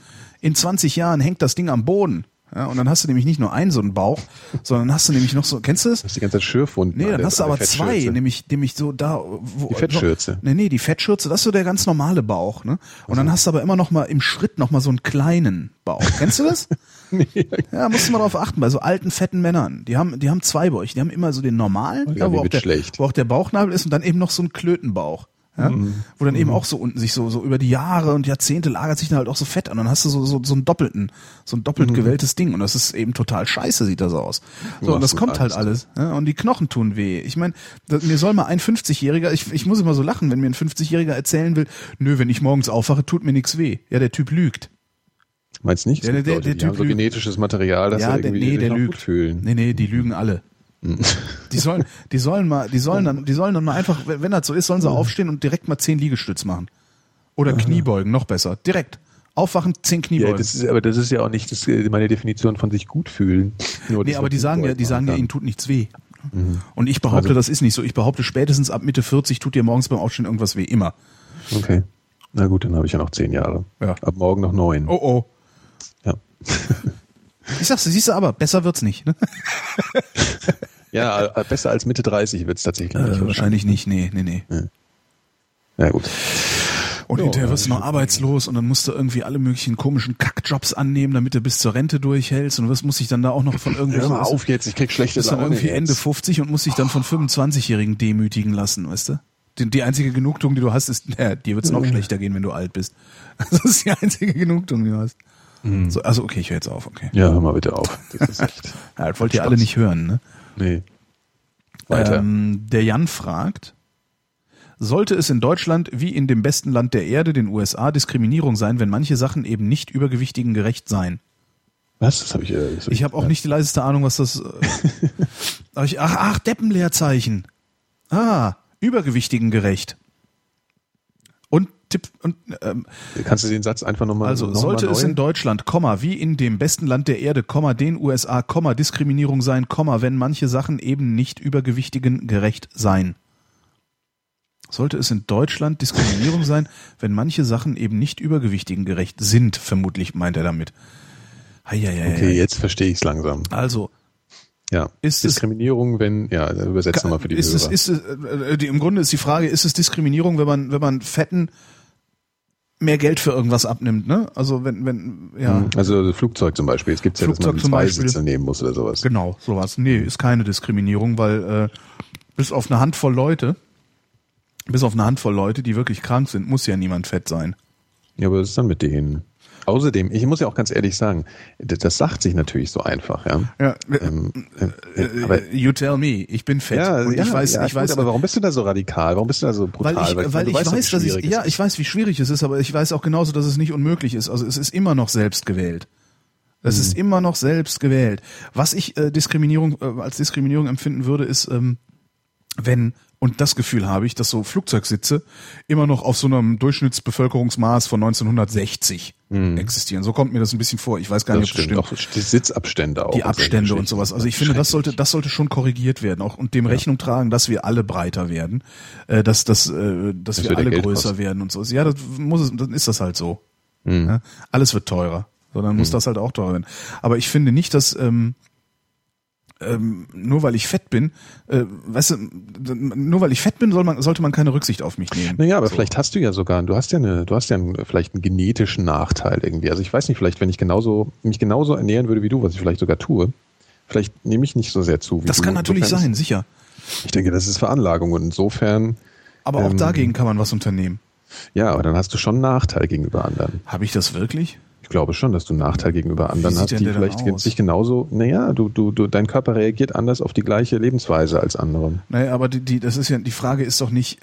In 20 Jahren hängt das Ding am Boden. Ja, und dann hast du nämlich nicht nur einen so einen Bauch, sondern hast du nämlich noch so, kennst du das?
Das ist die ganze Zeit Schürfwunden.
Nee, dann hast du aber zwei, nämlich, nämlich so da, wo.
Die Fettschürze.
Nee, nee, die Fettschürze, das ist so der ganz normale Bauch, ne? Und dann hast du aber immer noch mal im Schritt noch mal so einen kleinen Bauch. Kennst du das? ja, musst du mal drauf achten, bei so alten, fetten Männern. Die haben, die haben zwei Bäuche. Die haben immer so den normalen,
Oh ja,
wo, auch der, wo auch der Bauchnabel ist und dann eben noch so einen Klötenbauch. Ja?
Mhm.
Wo dann eben auch so unten sich so, so über die Jahre und Jahrzehnte lagert sich dann halt auch so Fett an. Dann hast du so, so, so einen doppelten, so ein
Mhm.
doppelt gewelltes Ding. Und das ist eben total scheiße, sieht das aus. So, und das kommt halt
Angst.
alles. Ja? Und die Knochen tun weh. Ich meine, mir soll mal ein 50-Jähriger, ich, ich muss immer so lachen, wenn mir ein 50-Jähriger erzählen will, nö, wenn ich morgens aufwache, tut mir nichts weh. Ja, der Typ lügt.
Meinst nicht?
Der- der-
Leute,
der
die
Typ
haben so genetisches Material, dass
ja, der,
irgendwie
nee,
sich
der lügt.
gut fühlen.
Nee, nee, die lügen alle. Die sollen, die sollen mal, die sollen dann, die sollen dann mal einfach, wenn das so ist, sollen sie aufstehen und direkt mal zehn Liegestütz machen. Oder Kniebeugen, noch besser. Direkt. Aufwachen, zehn
Ja,
Kniebeugen.
das ist, aber das ist ja auch nicht das, äh, meine Definition von sich gut fühlen. Nur,
nee, aber die sagen ja, die sagen ja, ihnen tut nichts weh.
Mhm.
Und ich behaupte,
Also-
das ist nicht so. Ich behaupte, spätestens ab Mitte 40 tut dir morgens beim Aufstehen irgendwas weh. Immer.
Okay. Na gut, dann habe ich ja noch zehn Jahre.
Ja.
Ab morgen noch neun.
Oh oh.
Ja.
Ich sag's, siehst du aber, besser wird's nicht. Ne?
ja, äh, besser als Mitte 30 wird es tatsächlich.
Äh, wahrscheinlich nicht, nee, nee, nee.
Ja gut.
Und
Ja,
hinterher wirst du noch
ich-
arbeitslos und dann musst du irgendwie alle möglichen komischen Kackjobs annehmen, damit du bis zur Rente durchhältst und was muss ich dann da auch noch von
Hör
irgendwelchen
mal auf jetzt, ich krieg schlechte
bist dann
Laune
irgendwie
jetzt.
Ende 50 und muss dich dann von 25-Jährigen demütigen lassen, weißt du? Die, die einzige Genugtuung, die du hast, ist, naja, dir wird's noch schlechter gehen, wenn du alt bist. Das ist die einzige Genugtuung, die du hast.
Mhm.
So, also okay, ich höre jetzt auf, okay.
Ja, hör mal bitte auf. Das ist echt.
Ja, das wollt ihr alle nicht hören, ne?
Nee. Weiter.
Ähm, der Jan fragt, sollte es in Deutschland wie in dem besten Land der Erde, den USA, Diskriminierung sein, wenn manche Sachen eben nicht Übergewichtigen gerecht seien?
Was? Das habe ich. Äh, das hab
Ich habe auch nicht die leiseste Ahnung, was das. Äh, ach, ach, Deppenleerzeichen. Ah, Übergewichtigen gerecht. Und Tipp und ähm,
Kannst du den Satz einfach nochmal
also
noch mal
sollte es
neu?
in Deutschland, Komma, wie in dem besten Land der Erde, Komma, den USA, Komma, Diskriminierung sein, Komma, wenn manche Sachen eben nicht Übergewichtigen gerecht seien. Sollte es in Deutschland Diskriminierung sein, wenn manche Sachen eben nicht Übergewichtigen gerecht sind, vermutlich meint er damit. Heieiei.
Okay, jetzt verstehe ich es langsam.
Also,
Ja.
Ist es-
Diskriminierung, wenn, ja, übersetzt nochmal für die
ist es,
Hörer.
ist es, äh, die, im Grunde ist die Frage, ist es Diskriminierung, wenn man, wenn man Fetten mehr Geld für irgendwas abnimmt, ne? Also wenn, wenn, ja,
Also Flugzeug zum Beispiel. Es gibt ja, dass
Flugzeug
man
zum
zwei
Beispiel.
Sitze nehmen muss oder sowas.
genau, sowas. Nee, ist keine Diskriminierung, weil äh, bis auf eine Handvoll Leute, bis auf eine Handvoll Leute, die wirklich krank sind, muss ja niemand fett sein.
Ja, aber was ist dann mit denen? Außerdem, ich muss ja auch ganz ehrlich sagen, das, sagt sich natürlich so einfach, ja.
Ja,
Ähm, äh, äh, aber,
äh, you tell me, ich bin fett.
ja,
und
ja,
ich weiß,
ja,
ich
gut,
weiß,
aber warum bist du da so radikal? Warum bist du da so brutal?
Weil ich, weil
du
ich
weißt
weiß, dass ich, ja, ich weiß, wie schwierig es ist, aber ich weiß auch genauso, dass es nicht unmöglich ist. Also es ist immer noch selbst gewählt. Es ist
Mhm.
immer noch selbst gewählt. Was ich äh, Diskriminierung äh, als Diskriminierung empfinden würde, ist, ähm, wenn und das Gefühl habe ich, dass so Flugzeugsitze immer noch auf so einem Durchschnittsbevölkerungsmaß von 1960 existieren. So kommt mir das ein bisschen vor. Ich weiß gar
Mhm. das
nicht, ob
stimmt.
das stimmt
Auch die Sitzabstände auch.
die Abstände und sowas. Also ich finde, das sollte, das sollte schon korrigiert werden auch und dem Rechnung tragen, dass wir alle breiter werden, äh, dass, dass, äh, dass
Das
wir
ja
alle größer werden und so. Ja, das muss es, dann ist das halt so.
Mhm.
Ja? Alles wird teurer. So, dann muss das halt auch teurer werden. Aber ich finde nicht, dass ähm, ähm, nur weil ich fett bin, äh, weißt du, nur weil ich fett bin, soll man, sollte man keine Rücksicht auf mich nehmen.
Naja, aber
so.
vielleicht hast du ja sogar, du hast ja eine, du hast ja einen, vielleicht einen genetischen Nachteil irgendwie. Also ich weiß nicht, vielleicht wenn ich genauso, mich genauso ernähren würde wie du, was ich vielleicht sogar tue, vielleicht nehme ich nicht so sehr zu wie
Das
du.
kann natürlich
Insofern
sein, sicher.
Ich denke, das ist Veranlagung und insofern,
Aber auch
Ähm,
dagegen kann man was unternehmen.
ja, aber dann hast du schon einen Nachteil gegenüber anderen.
Habe ich das wirklich?
Ich glaube schon, dass du einen Nachteil gegenüber anderen hast, die vielleicht sich genauso, naja, du, du, du, dein Körper reagiert anders auf die gleiche Lebensweise als andere.
Naja, aber die, die, das ist ja, die Frage ist doch nicht,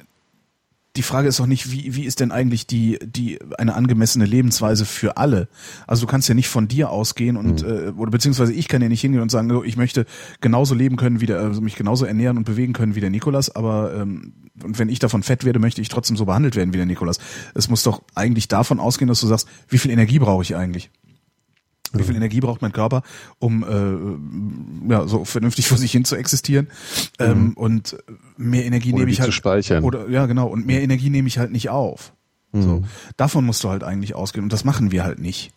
die Frage ist doch nicht, wie, wie ist denn eigentlich die, die, eine angemessene Lebensweise für alle? Also du kannst ja nicht von dir ausgehen und, äh, oder beziehungsweise ich kann ja nicht hingehen und sagen, so, ich möchte genauso leben können wie der, also mich genauso ernähren und bewegen können wie der Nikolas, aber, ähm, und wenn ich davon fett werde, möchte ich trotzdem so behandelt werden wie der Nikolas. Es muss doch eigentlich davon ausgehen, dass du sagst, wie viel Energie brauche ich eigentlich? Wie viel Energie braucht mein Körper, um äh, ja so vernünftig vor sich hin zu existieren? Ähm, und mehr Energie
Oder
nehme ich halt
zu speichern.
oder ja genau und mehr Energie nehme ich halt nicht auf. So davon musst du halt eigentlich ausgehen und das machen wir halt nicht,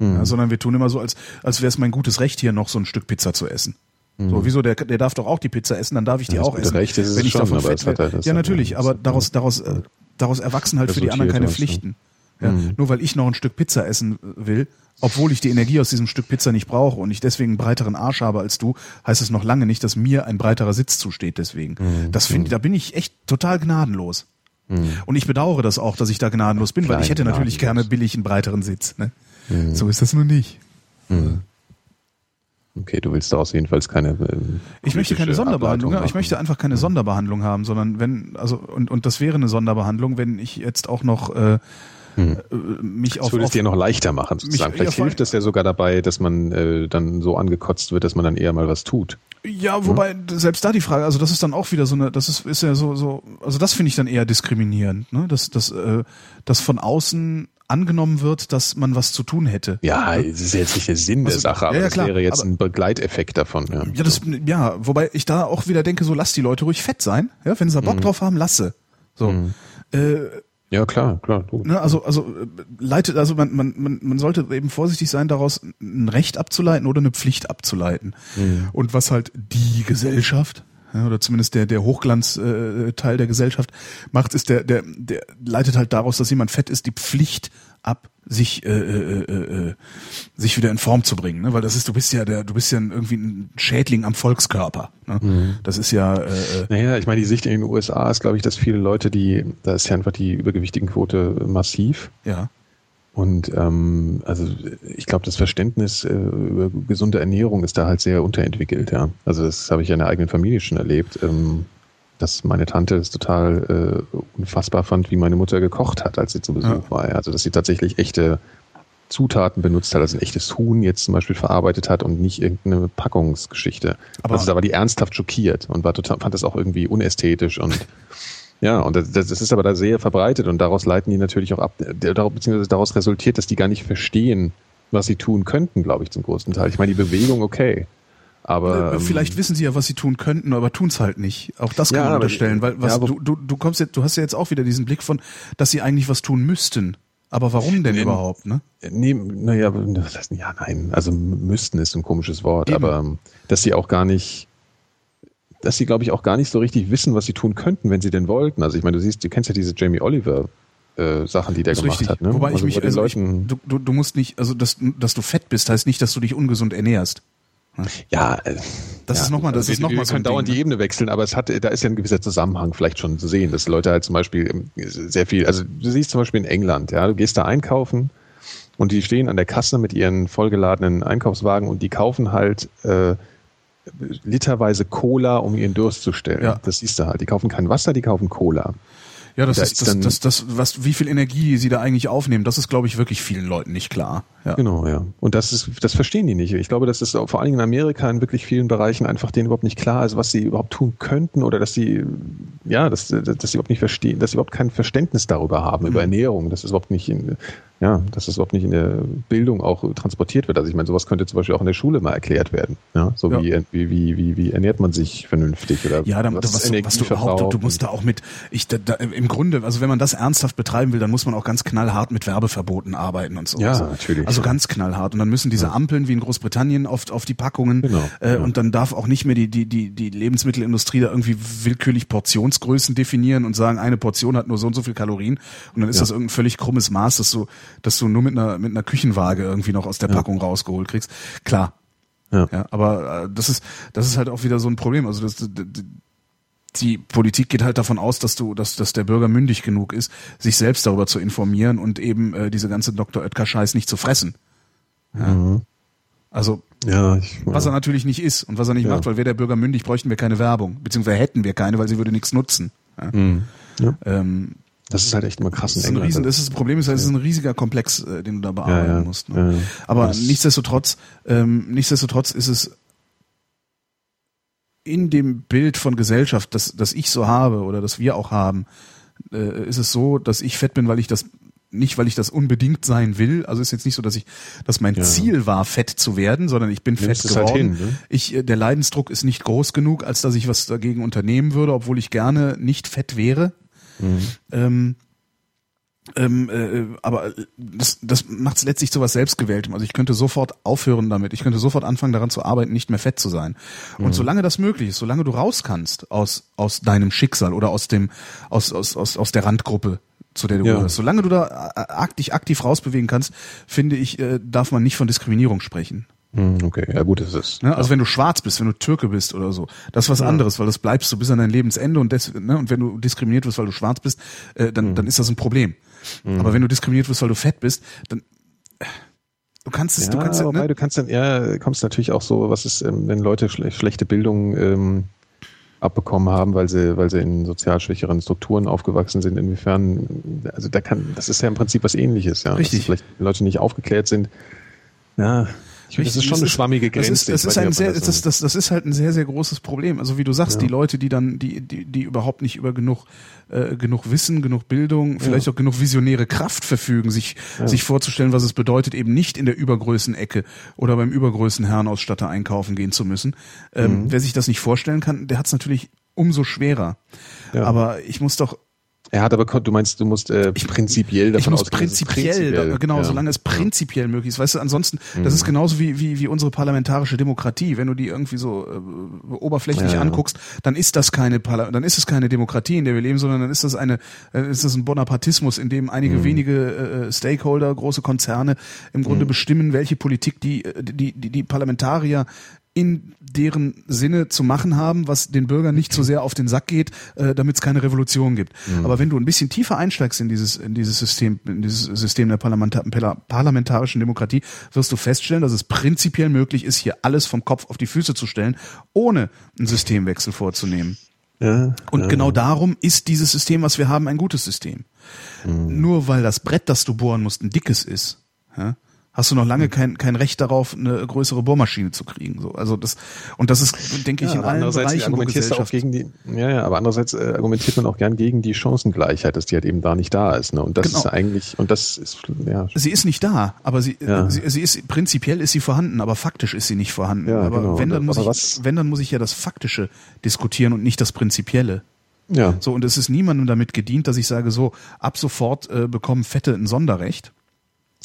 ja, sondern wir tun immer so als als wäre es mein gutes Recht hier noch so ein Stück Pizza zu essen. So wieso der der darf doch auch die Pizza essen, dann darf ich die
das
auch essen.
Recht ist
wenn ich
schon,
davon fett werde.
halt
ja natürlich, aber daraus daraus äh, daraus erwachsen halt für die anderen keine
ne?
Pflichten. Ja, Nur weil ich noch ein Stück Pizza essen will, obwohl ich die Energie aus diesem Stück Pizza nicht brauche und ich deswegen einen breiteren Arsch habe als du, heißt es noch lange nicht, dass mir ein breiterer Sitz zusteht deswegen.
Mhm.
Das finde da bin ich echt total gnadenlos. Und ich bedauere das auch, dass ich da gnadenlos bin, weil ich
Klein
hätte natürlich
gnadenlos.
gerne billig einen breiteren Sitz. Ne?
Mhm.
So ist das nur nicht.
Okay, du willst daraus jedenfalls keine. ähm,
Ich möchte keine Sonderbehandlung. Ja, ich möchte einfach keine Sonderbehandlung haben, sondern wenn, also und und das wäre eine Sonderbehandlung, wenn ich jetzt auch noch äh, äh, mich
Das
auf,
würde es dir noch leichter machen, sozusagen.
Mich-
Vielleicht
ja,
hilft das ja sogar dabei, dass man äh, dann so angekotzt wird, dass man dann eher mal was tut.
Ja, wobei selbst da die Frage, also das ist dann auch wieder so eine, das ist, ist ja so, so, also das finde ich dann eher diskriminierend, ne? Dass, dass, äh, dass von außen angenommen wird, dass man was zu tun hätte.
Ja, das ist jetzt nicht der Sinn der
Also,
Sache, aber
ja, ja,
das wäre jetzt
aber-
ein Begleiteffekt davon. Ja,
Ja, das, ja, wobei ich da auch wieder denke, so lass die Leute ruhig fett sein, ja, wenn sie da Bock drauf haben, lasse. So. Äh,
ja klar, klar.
Ne, also, also äh, leitet, also man, man, man, man sollte eben vorsichtig sein, daraus ein Recht abzuleiten oder eine Pflicht abzuleiten. Und was halt die Gesellschaft, ja, oder zumindest der, der Hochglanzteil äh, der Gesellschaft macht, ist der, der, der leitet halt daraus, dass jemand fett ist, die Pflicht ab, sich, äh, äh, äh, äh, sich wieder in Form zu bringen. Ne? Weil das ist, du bist ja der, du bist ja irgendwie ein Schädling am Volkskörper. Ne? Das ist ja äh, äh,
Naja, ich meine, die Sicht in den USA ist, glaube ich, dass viele Leute, die, da ist ja einfach die übergewichtigen Quote massiv.
ja.
Und ähm, also ich glaube, das Verständnis äh, über gesunde Ernährung ist da halt sehr unterentwickelt, ja. Also das habe ich ja in der eigenen Familie schon erlebt, ähm, dass meine Tante es total äh, unfassbar fand, wie meine Mutter gekocht hat, als sie zu Besuch
Ja.
war. Also dass sie tatsächlich echte Zutaten benutzt hat, also ein echtes Huhn jetzt zum Beispiel verarbeitet hat und nicht irgendeine Packungsgeschichte.
Aber-
also da war die ernsthaft schockiert und war total, fand das auch irgendwie unästhetisch und ja, und das, das ist aber da sehr verbreitet und daraus leiten die natürlich auch ab, beziehungsweise daraus resultiert, dass die gar nicht verstehen, was sie tun könnten, glaube ich, zum größten Teil. Ich meine, die Bewegung, okay. Aber
Äh,
ähm,
Vielleicht wissen sie ja, was sie tun könnten, aber tun's halt nicht. Auch das kann
Ja,
man unterstellen, weil was
ja,
du, du, du kommst jetzt, du hast ja jetzt auch wieder diesen Blick von, dass sie eigentlich was tun müssten. Aber warum denn
Nee,
überhaupt, ne?
Nee, naja, ja, nein, also müssten ist ein komisches Wort,
Eben.
aber ähm, dass sie auch gar nicht, dass sie, glaube ich, auch gar nicht so richtig wissen, was sie tun könnten, wenn sie denn wollten. Also ich meine, du siehst, du kennst ja diese Jamie Oliver äh, Sachen, die der gemacht
richtig.
hat. Ne?
Wobei ich
also
mich,
bei den
also ich, du, du musst nicht, also dass, dass du fett bist, heißt nicht, dass du dich ungesund ernährst.
Ja, äh,
Das
ja,
ist nochmal, das
wir,
ist nochmal
wir
so
können dauernd
Ding,
die
ne?
Ebene wechseln, aber es hat, da ist ja ein gewisser Zusammenhang vielleicht schon zu sehen, dass Leute halt zum Beispiel ähm, sehr viel, also du siehst zum Beispiel in England, ja, du gehst da einkaufen und die stehen an der Kasse mit ihren vollgeladenen Einkaufswagen und die kaufen halt äh, literweise Cola, um ihren Durst zu stellen.
Ja.
Das siehst du halt. Die kaufen kein Wasser, die kaufen Cola.
Ja, das
Da
ist,
ist
das,
dann-
das, das, was, wie viel Energie sie da eigentlich aufnehmen, das ist, glaube ich, wirklich vielen Leuten nicht klar. Ja.
Genau, ja. Und das ist, das verstehen die nicht. Ich glaube, das ist vor allen Dingen in Amerika in wirklich vielen Bereichen einfach denen überhaupt nicht klar ist, was sie überhaupt tun könnten oder dass sie, ja, dass, dass sie überhaupt nicht verstehen, dass sie überhaupt kein Verständnis darüber haben, über Ernährung, dass es überhaupt nicht in, ja, dass es überhaupt nicht in der Bildung auch transportiert wird. Also ich meine, sowas könnte zum Beispiel auch in der Schule mal erklärt werden. Ja, so
Ja.
Wie, wie, wie, wie, wie ernährt man sich vernünftig oder
Ja, da,
was,
was,
ist
du, was du überhaupt, du, musst da auch mit, ich, da, da, im Grunde, also wenn man das ernsthaft betreiben will, dann muss man auch ganz knallhart mit Werbeverboten arbeiten und so.
Ja,
also,
natürlich.
Also ganz knallhart. Und dann müssen diese Ampeln wie in Großbritannien oft auf die Packungen.
Genau,
Äh,
ja.
Und dann darf auch nicht mehr die, die, die, die Lebensmittelindustrie da irgendwie willkürlich Portionsgrößen definieren und sagen, eine Portion hat nur so und so viel Kalorien. Und dann ist
Ja.
das irgendein völlig krummes Maß, dass du, dass du nur mit einer, mit einer Küchenwaage irgendwie noch aus der Packung rausgeholt kriegst. Klar,
Ja.
ja, aber äh, das ist das ist halt auch wieder so ein Problem. Also das, d- d- die Politik geht halt davon aus, dass du, dass, dass der Bürger mündig genug ist, sich selbst darüber zu informieren und eben äh, diese ganze Dr. Oetker Scheiß nicht zu fressen. Ja. Also
Ja, ich,
was er natürlich nicht ist und was er nicht
Ja.
macht, weil wäre der Bürger mündig, bräuchten wir keine Werbung, beziehungsweise hätten wir keine, weil sie würde nichts nutzen. Ja.
Mhm.
Ähm,
Das ist halt echt immer krass
das, ist
in
ein riesen, das, ist das Problem ist, halt, es ist ein riesiger Komplex, äh, den du da bearbeiten musst. Ne? Aber nichtsdestotrotz, ähm, nichtsdestotrotz ist es in dem Bild von Gesellschaft, das, das ich so habe oder das wir auch haben, äh, ist es so, dass ich fett bin, weil ich das nicht, weil ich das unbedingt sein will. Also ist jetzt nicht so, dass ich, dass mein
Ja.
Ziel war, fett zu werden, sondern ich bin
Nimmst
fett
halt
geworden.
hin, ne?
Ich, äh, der Leidensdruck ist nicht groß genug, als dass ich was dagegen unternehmen würde, obwohl ich gerne nicht fett wäre.
Mhm.
Ähm, ähm, äh, aber äh, das, das macht es letztlich zu was Selbstgewähltem. Also ich könnte sofort aufhören damit. Ich könnte sofort anfangen, daran zu arbeiten, nicht mehr fett zu sein.
Mhm.
Und solange das möglich ist, solange du raus kannst aus, aus deinem Schicksal oder aus dem, aus, aus, aus, aus der Randgruppe, zu der du
Ja.
gehörst, solange du da äh, ak- dich aktiv rausbewegen kannst, finde ich, äh, darf man nicht von Diskriminierung sprechen.
Hm, Okay, ja gut, das ist.
Ne? Also wenn du schwarz bist, wenn du Türke bist oder so, das ist was anderes, weil das bleibst du bis an dein Lebensende und, des, ne? und wenn du diskriminiert wirst, weil du schwarz bist, äh, dann, dann ist das ein Problem. Aber wenn du diskriminiert wirst, weil du fett bist, dann du kannst es,
Ja,
du kannst
wobei
ne?
du kannst dann, ja, kommst natürlich auch so, was ist, ähm, wenn Leute schle schlechte Bildung ähm, abbekommen haben, weil sie, weil sie in sozial schwächeren Strukturen aufgewachsen sind, inwiefern, also da kann, das ist ja im Prinzip was ähnliches, ja.
Richtig.
Dass vielleicht Leute nicht aufgeklärt sind. Ja, ich das ist schon eine schwammige Grenze.
Das ist, das ist ein sehr, das, das, das ist halt ein sehr, sehr großes Problem. Also wie du sagst,
Ja.
die Leute, die dann, die, die, die überhaupt nicht über genug, äh, genug Wissen, genug Bildung, vielleicht auch genug visionäre Kraft verfügen, sich, sich vorzustellen, was es bedeutet, eben nicht in der Übergrößenecke oder beim Übergrößenherrenausstatter einkaufen gehen zu müssen. Ähm,
Mhm.
Wer sich das nicht vorstellen kann, der hat es natürlich umso schwerer.
Ja.
Aber ich muss doch,
Er hat aber, du meinst, du musst äh, prinzipiell davon
ich muss
ausgehen,
prinzipiell, da, genau,
ja.
solange es prinzipiell möglich ist. Weißt du, ansonsten, das ist genauso wie, wie, wie unsere parlamentarische Demokratie. Wenn du die irgendwie so äh, oberflächlich
Ja,
anguckst, dann ist das keine Parla dann ist es keine Demokratie, in der wir leben, sondern dann ist das eine, äh, ist das ein Bonapartismus, in dem einige
Mhm.
wenige äh, Stakeholder, große Konzerne im Grunde bestimmen, welche Politik die, äh, die, die, die Parlamentarier in deren Sinne zu machen haben, was den Bürgern nicht so sehr auf den Sack geht, äh, damit es keine Revolution gibt. Aber wenn du ein bisschen tiefer einsteigst in dieses in dieses System, in dieses System der Parlamenta Pala- parlamentarischen Demokratie, wirst du feststellen, dass es prinzipiell möglich ist, hier alles vom Kopf auf die Füße zu stellen, ohne einen Systemwechsel vorzunehmen.
Ja,
Und
ja.
genau darum ist dieses System, was wir haben, ein gutes System. Nur weil das Brett, das du bohren musst, ein dickes ist, ja, hast du noch lange kein, kein Recht darauf, eine größere Bohrmaschine zu kriegen. So, also das und das ist, denke ich,
Ja,
in
aber
allen
andererseits
Bereichen,
argumentierst du auch
Gesellschaft
gegen die, ja, ja, aber andererseits äh, argumentiert man auch gern gegen die Chancengleichheit, dass die halt eben da nicht da ist. Ne? Und das
Genau.
ist eigentlich, und das ist, ja,
Sie ist nicht da, aber sie,
Ja.
sie, sie ist prinzipiell ist sie vorhanden, aber faktisch ist sie nicht vorhanden.
Ja,
aber
genau.
wenn dann muss
Aber
ich,
was-
wenn dann muss ich ja das Faktische diskutieren und nicht das Prinzipielle.
ja,
So und es ist niemandem damit gedient, dass ich sage, so ab sofort äh, bekommen Fette ein Sonderrecht,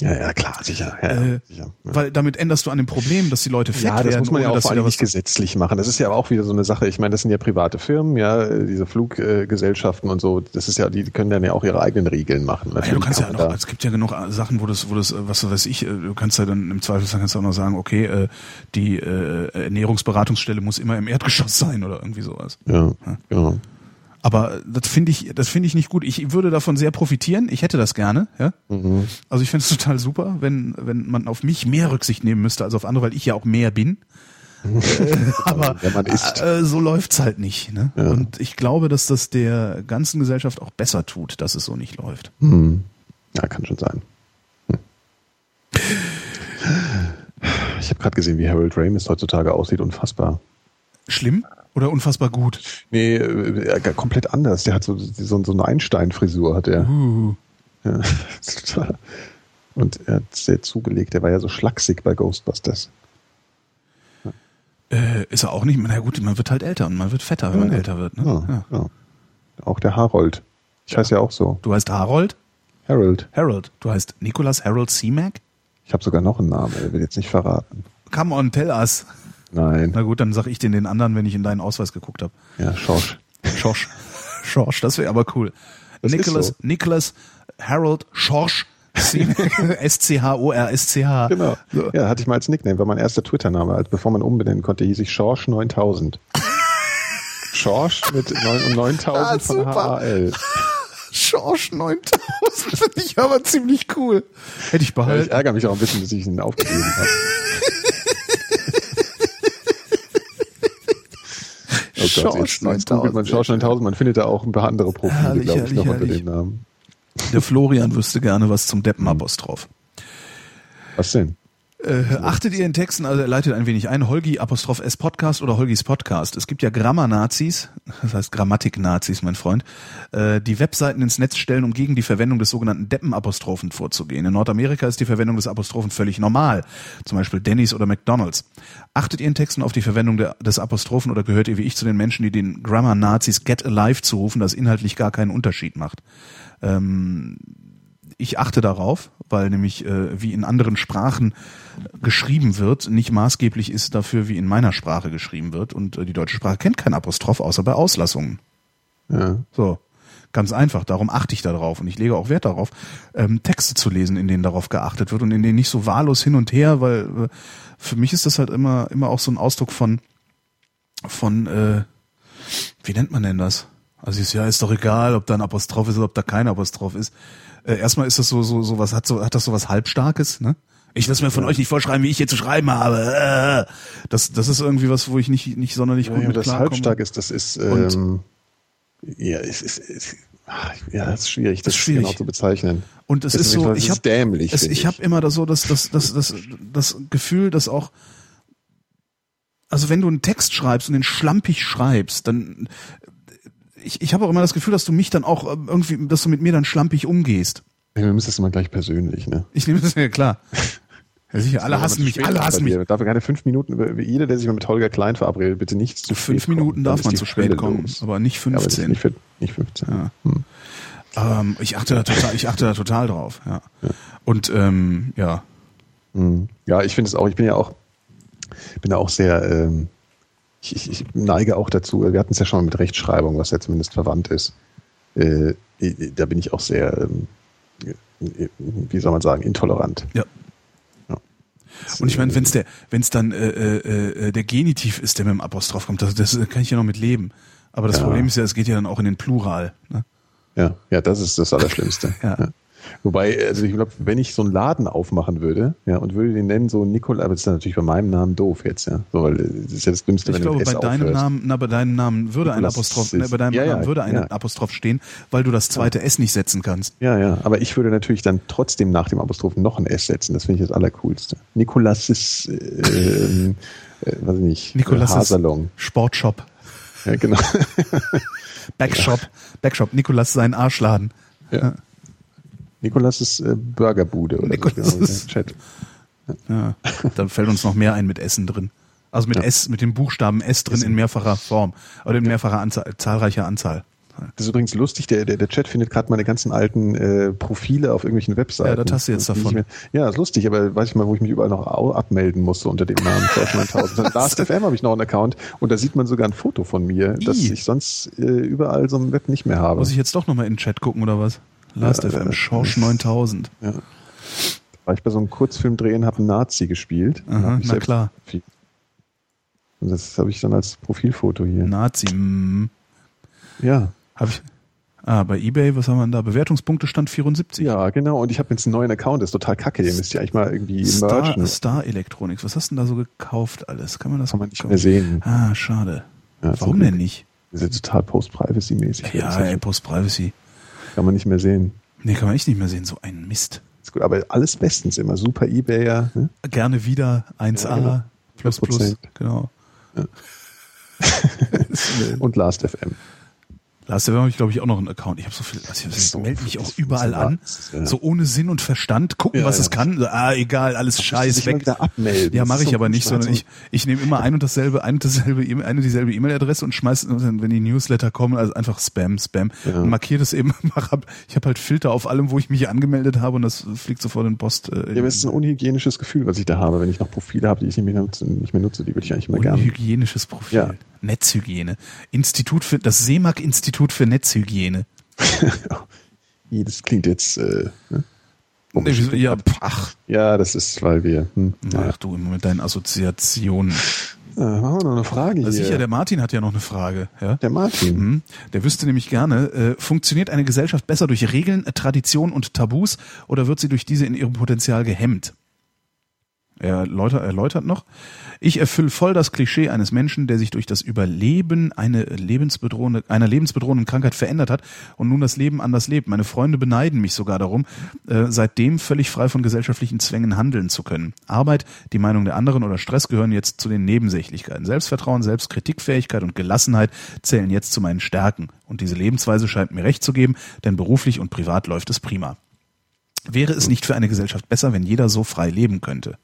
ja, ja, klar, sicher. Ja,
äh,
ja, sicher. Ja.
weil damit änderst du an dem Problem, dass die Leute fett
Ja, das
werden,
muss man ja auch vor allem nicht gesetzlich machen. Das ist ja aber auch wieder so eine Sache. Ich meine, das sind ja private Firmen, ja, äh, diese Fluggesellschaften und so. Das ist ja, die können dann ja auch ihre eigenen Regeln machen.
Ja, du kannst ja noch, es gibt ja genug äh, Sachen, wo das, wo das, äh, was weiß ich, äh, du kannst ja dann im Zweifelsfall kannst du auch noch sagen, okay, äh, die äh, Ernährungsberatungsstelle muss immer im Erdgeschoss sein oder irgendwie sowas.
da, ja, genau.
Aber das finde ich, das finde ich nicht gut. Ich würde davon sehr profitieren. Ich hätte das gerne, ja.
Mhm.
Also ich finde es total super, wenn, wenn man auf mich mehr Rücksicht nehmen müsste als auf andere, weil ich ja auch mehr bin. aber äh, so läuft's halt nicht. Ne?
Ja.
Und ich glaube, dass das der ganzen Gesellschaft auch besser tut, dass es so nicht läuft.
Hm. Ja, kann schon sein. Hm. Ich habe gerade gesehen, wie Harold Ramis heutzutage aussieht. Unfassbar.
Schlimm oder unfassbar gut?
Nee, äh, äh, komplett anders. Der hat so, so, so eine Einstein-Frisur, hat er.
Uh.
Ja. Und er hat sehr zugelegt. Der war ja so schlaksig bei Ghostbusters.
Äh, ist er auch nicht. Na gut, man wird halt älter und man wird fetter, wenn man
Ja.
älter wird. Ne?
Auch der Harold. Ich heiße ja auch so.
Du heißt Harold?
Harold.
Harold. Du heißt Nicholas Harold C-Mac?
Ich habe sogar noch einen Namen, er will jetzt nicht verraten.
Come on, tell us.
Nein.
Na gut, dann sag ich den den anderen, wenn ich in deinen Ausweis geguckt habe.
Ja, Schorsch.
Schorsch. Schorsch, das wäre aber cool.
Das
Nicholas,
so.
Nicholas Harold Schorsch. S-C-H-O-R-S-C-H.
Genau. Ja, hatte ich mal als Nickname, war mein erster Twitter-Name. Als bevor man umbenennen konnte, hieß ich Schorsch 9000. Schorsch mit 9 und 9000
Ah,
von
super.
HAL.
Schorsch 9000 finde ich aber ziemlich cool. Hätte ich
Ja, ich
behalten.
ärgere mich auch ein bisschen, dass ich ihn aufgegeben habe. Jetzt, jetzt googelt man
9000.
Schorsch 9000, man findet da auch ein paar andere Profile, glaube ich, noch
herrlich,
unter dem Namen.
Der Florian wüsste gerne was zum Deppenapostroph.
Was denn?
Äh, achtet ihr in Texten, also er leitet ein wenig ein, Holgi Apostroph S Podcast oder Holgis Podcast. Es gibt ja Grammar-Nazis, das heißt Grammatik-Nazis, mein Freund, äh, die Webseiten ins Netz stellen, um gegen die Verwendung des sogenannten Deppen-Apostrophen vorzugehen. In Nordamerika ist die Verwendung des Apostrophen völlig normal, zum Beispiel Denny's oder McDonald's. Achtet ihr in Texten auf die Verwendung des Apostrophen oder gehört ihr wie ich zu den Menschen, die den Grammar-Nazis Get Alive zurufen, das inhaltlich gar keinen Unterschied macht? Ähm, ich achte darauf, weil nämlich äh, wie in anderen Sprachen geschrieben wird, nicht maßgeblich ist dafür, wie in meiner Sprache geschrieben wird. Und äh, die deutsche Sprache kennt kein Apostroph, außer bei Auslassungen.
Ja.
So. Ganz einfach, darum achte ich darauf und ich lege auch Wert darauf, ähm, Texte zu lesen, in denen darauf geachtet wird und in denen nicht so wahllos hin und her, weil äh, für mich ist das halt immer, immer auch so ein Ausdruck von, von, äh, wie nennt man denn das? Also ist ja, ist doch egal, ob da ein Apostroph ist oder ob da kein Apostroph ist. Äh, erstmal ist das so, so, so was, hat so, hat das so was Halbstarkes, ne? Ich lasse mir von euch nicht vorschreiben, wie ich hier zu schreiben habe. Äh, Das, das ist irgendwie was, wo ich nicht, nicht sonderlich gut
Ja,
mit
das
klarkomme.
halbstark ist, das ist,
Und-
ähm, ja, es ist, es, ach, ja, das ist schwierig, das
ist schwierig.
genau zu bezeichnen.
Und es
Das
ist so,
das
ich
ist
habe
dämlich.
es, ich habe immer da so das, das, das, das, das Gefühl, dass auch, also wenn du einen Text schreibst und den schlampig schreibst, dann ich, ich habe auch immer das Gefühl, dass du mich dann auch äh, irgendwie, dass du mit mir dann schlampig umgehst.
Ja, wir müssen das immer gleich persönlich, ne?
Ich nehme das ja klar. Ja, sicher, alle hassen mich, alle hassen mich.
Darf keine fünf Minuten, über- jeder, der sich mal mit Holger Klein verabredet, bitte nichts zu
Fünf
spät
Minuten
kommen.
darf man zu spät kommen,
los.
aber nicht
Ja, aber das ist
15.
nicht, für, nicht 15.
Ja.
Hm.
Ähm, ich achte da total, ich achte da total drauf, ja. Und ähm, ja,
Hm. Ja, ich finde es auch, ich bin ja auch, bin da auch sehr, ähm, ich, ich, ich neige auch dazu, wir hatten es ja schon mal mit Rechtschreibung, was ja zumindest verwandt ist. Äh, da bin ich auch sehr, ähm, wie soll man sagen, intolerant.
ja.
Ja.
Und ich meine, wenn es der, wenn es dann äh, äh, äh, der Genitiv ist, der mit dem Apostroph kommt, das, das kann ich ja noch mit leben. Aber das
Ja.
Problem ist ja, es geht ja dann auch in den Plural. Ne?
Ja, ja, das ist das Allerschlimmste.
Ja.
Wobei, also ich glaube, wenn ich so einen Laden aufmachen würde, ja, und würde den nennen so Nikola, aber das ist dann natürlich bei meinem Namen doof jetzt, ja. So, weil das ist ja das Dümmste,
Ich
wenn
glaube,
du
bei
S
deinem
aufhörst.
Namen, na, bei deinem Namen würde ein
Nikolas
Apostroph,
ist-
ne, bei deinem
ja, ja,
Namen würde ein
ja.
Apostroph stehen, weil du das zweite S nicht setzen kannst.
Ja, ja, aber ich würde natürlich dann trotzdem nach dem Apostrophen noch ein S setzen. Das finde ich das Allercoolste. Nikolas ist, äh, ähm, äh, weiß ich nicht,
Nikolas ist
Haarsalon.
Sportshop,
Ja, genau.
Backshop, Backshop, Nikolas sein Arschladen.
ja. Nikolas ist äh, Burgerbude oder
Nikolas
so.
ist-
Chat.
Ja, da fällt uns noch mehr ein mit Essen drin. Also mit
Ja.
S, mit dem Buchstaben S drin in mehrfacher Form oder in mehrfacher Anzahl, zahlreicher Anzahl.
Das ist übrigens lustig, der, der, der Chat findet gerade meine ganzen alten äh, Profile auf irgendwelchen Webseiten.
Ja, das hast du jetzt davon.
Mir, ja, ist lustig, aber weiß ich mal, wo ich mich überall noch abmelden musste unter dem Namen 9000. Last FM habe ich noch einen Account und da sieht man sogar ein Foto von mir, das
Ih.
ich sonst äh, überall so im Web nicht mehr habe.
Muss ich jetzt doch nochmal in den Chat gucken oder was? Last
Ja,
FM,
äh,
Schorsch 9000.
Ja. War ich bei so einem Kurzfilm drehen, habe einen Nazi gespielt.
Aha, na klar.
Und das habe ich dann als Profilfoto hier.
Nazi, mm,
Ja.
hab ich. Ah, bei eBay, was haben wir denn da? Bewertungspunkte stand 74.
Ja, genau. Und ich habe jetzt einen neuen Account, das ist total kacke. Ihr müsst ja eigentlich mal irgendwie
Star,
merchen.
Star Electronics, was hast du denn da so gekauft alles? Kann man das
Kann man nicht
kaufen?
mehr sehen.
Ah, schade.
Ja,
Warum denn nicht?
Das ist ja total Post-Privacy-mäßig.
Ja, ey, Post-Privacy.
Kann man nicht mehr sehen.
Nee, kann man echt nicht mehr sehen, so ein Mist.
Ist gut, aber alles bestens immer. Super Ebayer. Ne?
Gerne wieder 1A,
Ja, genau.
plus plus,
100%.
genau.
Und Last.fm.
Last FM habe ich, glaube ich, auch noch einen Account. Ich habe so viel, also ich melde mich auch überall an,
ja.
so ohne Sinn und Verstand, gucken,
Ja,
was
ja.
es kann. Ah, egal, alles scheiß
sich mal
weg.
wieder abmelden.
Ja, mache ich aber nicht, sondern ich, ich nehme immer ein und dasselbe, ein und dasselbe, E- eine und dieselbe E-Mail-Adresse und schmeiß, wenn die Newsletter kommen, also einfach Spam, Spam
Ja.
und markiere das eben. Ich habe halt Filter auf allem, wo ich mich angemeldet habe und das fliegt sofort in Post. Äh,
Ja, aber es ist ein unhygienisches Gefühl, was ich da habe, wenn ich noch Profile habe, die ich nicht mehr nutze, nicht mehr nutze die würde ich eigentlich immer gerne.
Unhygienisches Profil.
Ja.
Netzhygiene. Institut für, das Seemark-Institut für Netzhygiene.
Das klingt jetzt. Äh, ne?
Ja, ach,
ja, das ist, weil wir. Hm, naja.
ach du, immer mit deinen Assoziationen.
Äh, machen wir noch eine Frage hier.
sicher, der Martin hat ja noch eine Frage. Ja?
Der Martin.
Mhm. Der wüsste nämlich gerne, äh, funktioniert eine Gesellschaft besser durch Regeln, äh, Tradition und Tabus oder wird sie durch diese in ihrem Potenzial gehemmt? Er erläutert, erläutert noch, ich erfülle voll das Klischee eines Menschen, der sich durch das Überleben eine lebensbedrohende, einer lebensbedrohenden Krankheit verändert hat und nun das Leben anders lebt. Meine Freunde beneiden mich sogar darum, äh, seitdem völlig frei von gesellschaftlichen Zwängen handeln zu können. Arbeit, die Meinung der anderen oder Stress gehören jetzt zu den Nebensächlichkeiten. Selbstvertrauen, Selbstkritikfähigkeit und Gelassenheit zählen jetzt zu meinen Stärken. Und diese Lebensweise scheint mir recht zu geben, denn beruflich und privat läuft es prima. Wäre es nicht für eine Gesellschaft besser, wenn jeder so frei leben könnte?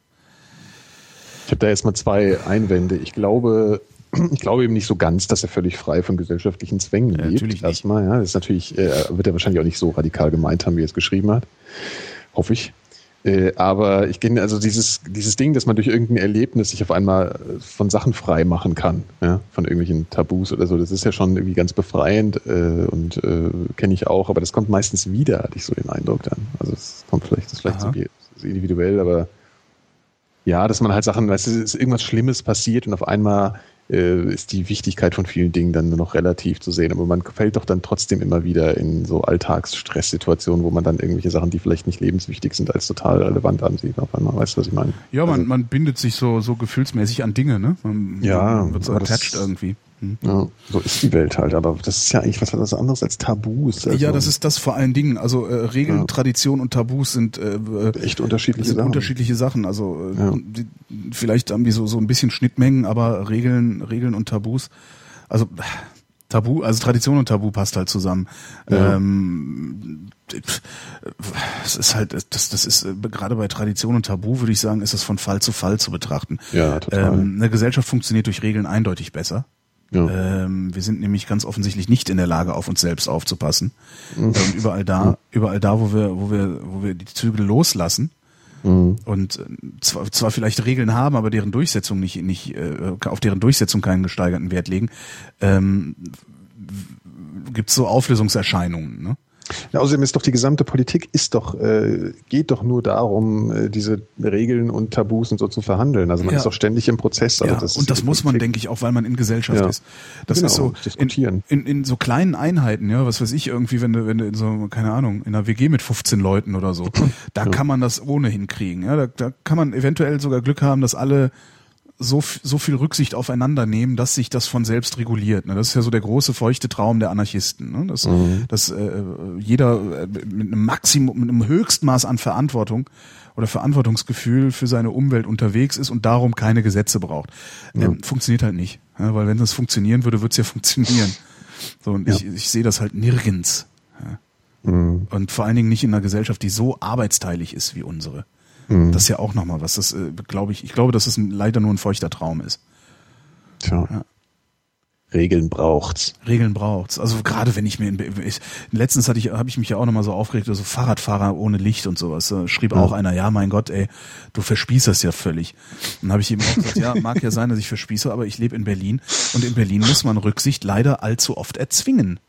Ich habe da erstmal zwei Einwände. Ich glaube, ich glaube eben nicht so ganz, dass er völlig frei von gesellschaftlichen Zwängen
Ja,
lebt.
natürlich nicht.
Erstmal, ja, das ist natürlich, äh, wird er wahrscheinlich auch nicht so radikal gemeint haben, wie er es geschrieben hat. Hoffe ich. Äh, aber ich kenne also dieses, dieses Ding, dass man durch irgendein Erlebnis sich auf einmal äh, von Sachen frei machen kann, ja, von irgendwelchen Tabus oder so, das ist ja schon irgendwie ganz befreiend äh, und äh, kenne ich auch, aber das kommt meistens wieder, hatte ich so den Eindruck dann. Also es kommt vielleicht, das ist vielleicht so, individuell, aber ja, dass man halt Sachen, weißt du, es ist irgendwas Schlimmes passiert und auf einmal äh, ist die Wichtigkeit von vielen Dingen dann nur noch relativ zu sehen. Aber man fällt doch dann trotzdem immer wieder in so Alltagsstresssituationen, wo man dann irgendwelche Sachen, die vielleicht nicht lebenswichtig sind, als total relevant ansieht. Auf einmal, weißt du, was ich meine?
Ja, man,
Also,
man bindet sich so, so gefühlsmäßig an Dinge, ne? Man,
Ja,
man wird so attached irgendwie. Hm.
ja, so ist die Welt halt. Aber das ist ja eigentlich was, was anderes als Tabus. Also
Ja, das ist das vor allen Dingen. Also äh, Regeln,
Ja.
Tradition und Tabus sind äh, äh,
echt unterschiedliche
sind
Sachen.
unterschiedliche Sachen. Also äh,
Ja.
die, vielleicht haben die so so ein bisschen Schnittmengen, aber Regeln, Regeln und Tabus. Also Tabu, also Tradition und Tabu passt halt zusammen.
Ja.
Ähm, es ist halt, das, das ist äh, gerade bei Tradition und Tabu würde ich sagen, ist das von Fall zu Fall zu betrachten.
Ja, total.
Ähm, eine Gesellschaft funktioniert durch Regeln eindeutig besser.
Ja.
Ähm, wir sind nämlich ganz offensichtlich nicht in der Lage, auf uns selbst aufzupassen.
Mhm.
Und überall da, überall da, wo wir, wo wir, wo wir die Zügel loslassen
Mhm.
und äh, zwar, zwar vielleicht Regeln haben, aber deren Durchsetzung nicht, nicht äh, auf deren Durchsetzung keinen gesteigerten Wert legen, ähm, gibt es so Auflösungserscheinungen. Ne?
Ja, außerdem ist doch die gesamte Politik ist doch, äh, geht doch nur darum, äh, diese Regeln und Tabus und so zu verhandeln. Also man
Ja.
ist doch ständig im Prozess. Also
Ja,
das
und das muss man,
Politik.
denke ich, auch weil man in Gesellschaft
Ja.
ist. Das
Genau,
ist so in,
diskutieren.
in, in so kleinen Einheiten, ja, was weiß ich, irgendwie, wenn du, wenn du in so, keine Ahnung, in einer WG mit 15 Leuten oder so, da kann man das ohnehin kriegen. Ja, da, da kann man eventuell sogar Glück haben, dass alle so, so viel Rücksicht aufeinander nehmen, dass sich das von selbst reguliert. Ne? Das ist ja so der große feuchte Traum der Anarchisten, ne? dass, dass äh, jeder äh, mit einem Maximum, mit einem Höchstmaß an Verantwortung oder Verantwortungsgefühl für seine Umwelt unterwegs ist und darum keine Gesetze braucht. Ähm, funktioniert halt nicht, ja? weil wenn das funktionieren würde, würde es ja funktionieren. So und ich, ich sehe das halt nirgends. Ja?
Mhm.
Und vor allen Dingen nicht in einer Gesellschaft, die so arbeitsteilig ist wie unsere.
Mhm.
Das ist ja auch nochmal was. Das äh, glaube ich. Ich glaube, dass es ein, leider nur ein feuchter Traum ist.
Tja.
Ja.
Regeln braucht's.
Regeln braucht's. Also gerade wenn ich mir in, ich, letztens hatte ich habe ich mich ja auch nochmal so aufgeregt, so Fahrradfahrer ohne Licht und sowas. Da schrieb auch einer, ja, mein Gott, ey, du verspießerst ja völlig. Dann habe ich ihm auch gesagt, ja, mag ja sein, dass ich verspieße, aber ich lebe in Berlin und in Berlin muss man Rücksicht leider allzu oft erzwingen.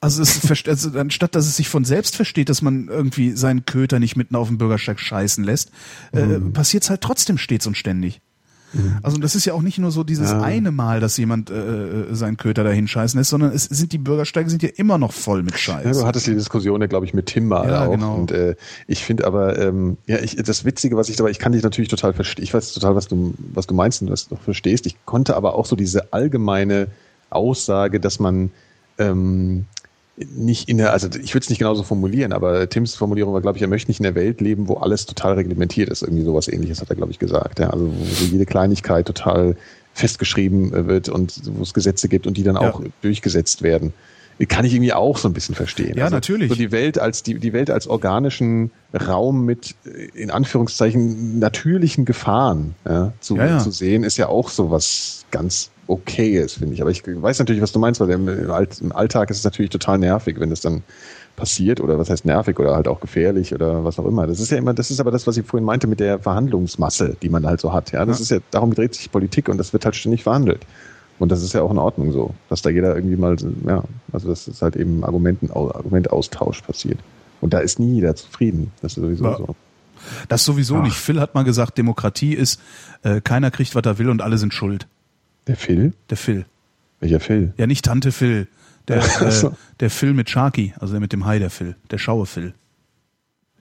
Also, es also anstatt dass es sich von selbst versteht, dass man irgendwie seinen Köter nicht mitten auf dem Bürgersteig scheißen lässt, äh, passiert's halt trotzdem stets und ständig. Also das ist ja auch nicht nur so dieses
Ja.
eine Mal, dass jemand äh, seinen Köter dahin scheißen lässt, sondern es sind die Bürgersteige sind ja immer noch voll mit
Ja,
Scheiß.
du hattest die Diskussion ja, glaube ich, mit Tim mal
Ja,
auch.
genau.
Und äh, ich finde aber, ähm, ja, ich, das Witzige, was ich dabei, ich kann dich natürlich total verstehen, ich weiß total, was du, was du meinst und was du verstehst. Ich konnte aber auch so diese allgemeine Aussage, dass man ähm, nicht in der, also ich würde es nicht genauso formulieren, aber Tims Formulierung war, glaube ich, er möchte nicht in der Welt leben, wo alles total reglementiert ist. Irgendwie sowas ähnliches hat er, glaube ich, gesagt. Ja, also wo jede Kleinigkeit total festgeschrieben äh, wird und wo es Gesetze gibt und die dann
Ja.
auch durchgesetzt werden. Kann ich irgendwie auch so ein bisschen verstehen.
Ja, natürlich.
So die Welt als die, die Welt als organischen Raum mit äh, in Anführungszeichen natürlichen Gefahren ja, zu,
Ja, ja.
zu sehen, ist ja auch so was ganz Okayes, finde ich. Aber ich weiß natürlich, was du meinst, weil im, im Alt- im Alltag ist es natürlich total nervig, wenn es dann passiert oder was heißt nervig oder halt auch gefährlich oder was auch immer. Das ist ja immer, das ist aber das, was ich vorhin meinte mit der Verhandlungsmasse, die man halt so hat. Ja, das
Ja.
ist ja, darum dreht sich Politik und das wird halt ständig verhandelt. Und das ist ja auch in Ordnung so, dass da jeder irgendwie mal, ja, also das ist halt eben Argumenten, Argumentaustausch passiert. Und da ist nie jeder zufrieden. Das ist sowieso
Ja.
so.
Das sowieso
Ach.
nicht. Phil hat mal gesagt, Demokratie ist, äh, keiner kriegt, was er will und alle sind schuld.
Der Phil?
Der Phil.
Welcher Phil?
Ja, nicht Tante Phil. Der, äh, der Phil mit Sharky, also der mit dem Hai, der Phil. Der schaue Phil.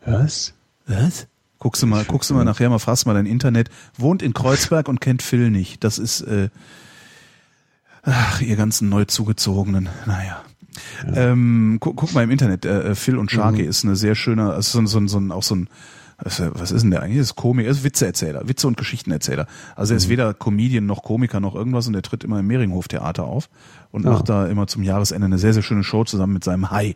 Was?
Was? Guckst du mal, guckst du mal nachher mal, fragst mal dein Internet, wohnt in Kreuzberg und kennt Phil nicht. Das ist, äh, ach, ihr ganzen neu zugezogenen, naja. Ja. Ähm, guck, guck, mal im Internet, äh, Phil und Sharky mhm. ist eine sehr schöne, also so, so, so, auch so ein, was, ist denn der eigentlich? Das ist Komik, er ist Witzeerzähler, Witze- und Geschichtenerzähler. Also er ist mhm. weder Comedian noch Komiker noch irgendwas und er tritt immer im Mehringhof-Theater auf und ja. macht da immer zum Jahresende eine sehr, sehr schöne Show zusammen mit seinem Hai.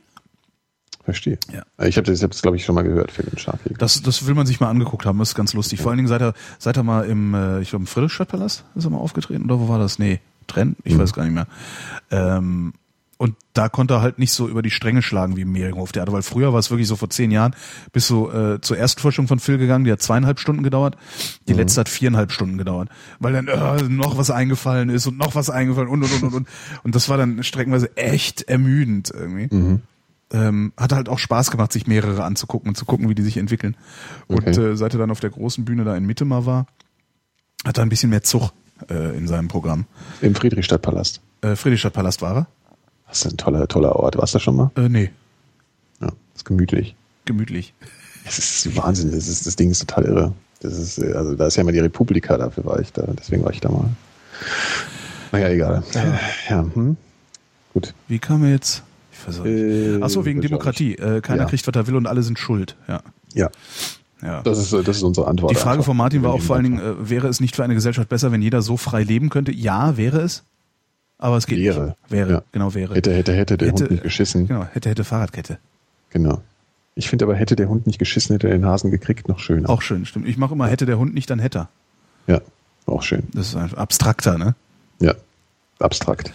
Verstehe. Ja. Ich habe das jetzt, glaube ich, schon mal gehört, Philipp Sharky.
Das, das will man sich mal angeguckt haben, das ist ganz lustig. Ja. Vor allen Dingen seit er, seit er mal im, äh, ich glaube, im Friedrichstadtpalast ist er mal aufgetreten, oder wo war das? Nee, Trend? Ich mhm. weiß gar nicht mehr. Ähm, und da konnte er halt nicht so über die Stränge schlagen wie im Mehringhof-Theater, weil früher war es wirklich so vor zehn Jahren, bist du äh, zur Erstforschung von Phil gegangen, die hat zweieinhalb Stunden gedauert, die mhm. letzte hat viereinhalb Stunden gedauert, weil dann äh, noch was eingefallen ist und noch was eingefallen und und und und und. Und das war dann streckenweise echt ermüdend irgendwie. Mhm ähm, hat halt auch Spaß gemacht, sich mehrere anzugucken und zu gucken, wie die sich entwickeln. Okay. Und äh, seit er dann auf der großen Bühne da in Mitte mal war, hat er ein bisschen mehr Zug äh, in seinem Programm.
Im Friedrichstadtpalast.
Äh, Friedrichstadtpalast war er.
Das ist ein toller, toller Ort. Warst du da schon mal?
Äh, nee.
Ja, ist gemütlich.
Gemütlich.
Es ist Wahnsinn. Das, ist, das Ding ist total irre. Das ist, äh, also da ist ja immer die Republika, dafür war ich da. Deswegen war ich da mal. Naja, egal. Ja. ja hm.
Gut. Wie kam er jetzt? Äh, Achso, wegen Demokratie. Äh, keiner ja. kriegt, was er will und alle sind schuld. Ja.
Ja. Ja. Das ist, das ist unsere Antwort.
Die Frage einfach. von Martin war auch vor allen Dingen, äh, wäre es nicht für eine Gesellschaft besser, wenn jeder so frei leben könnte? Ja, wäre es. Aber es geht
wäre.
nicht. Wäre. Ja. Genau, wäre.
Hätte, hätte, hätte der hätte, Hund nicht geschissen.
Genau, hätte, hätte Fahrradkette.
Genau. Ich finde aber, hätte der Hund nicht geschissen, hätte er den Hasen gekriegt, noch schöner.
Auch schön, stimmt. Ich mache immer, hätte der Hund nicht, dann hätte
er. Ja, auch schön.
Das ist einfach abstrakter, ne?
Ja, abstrakt.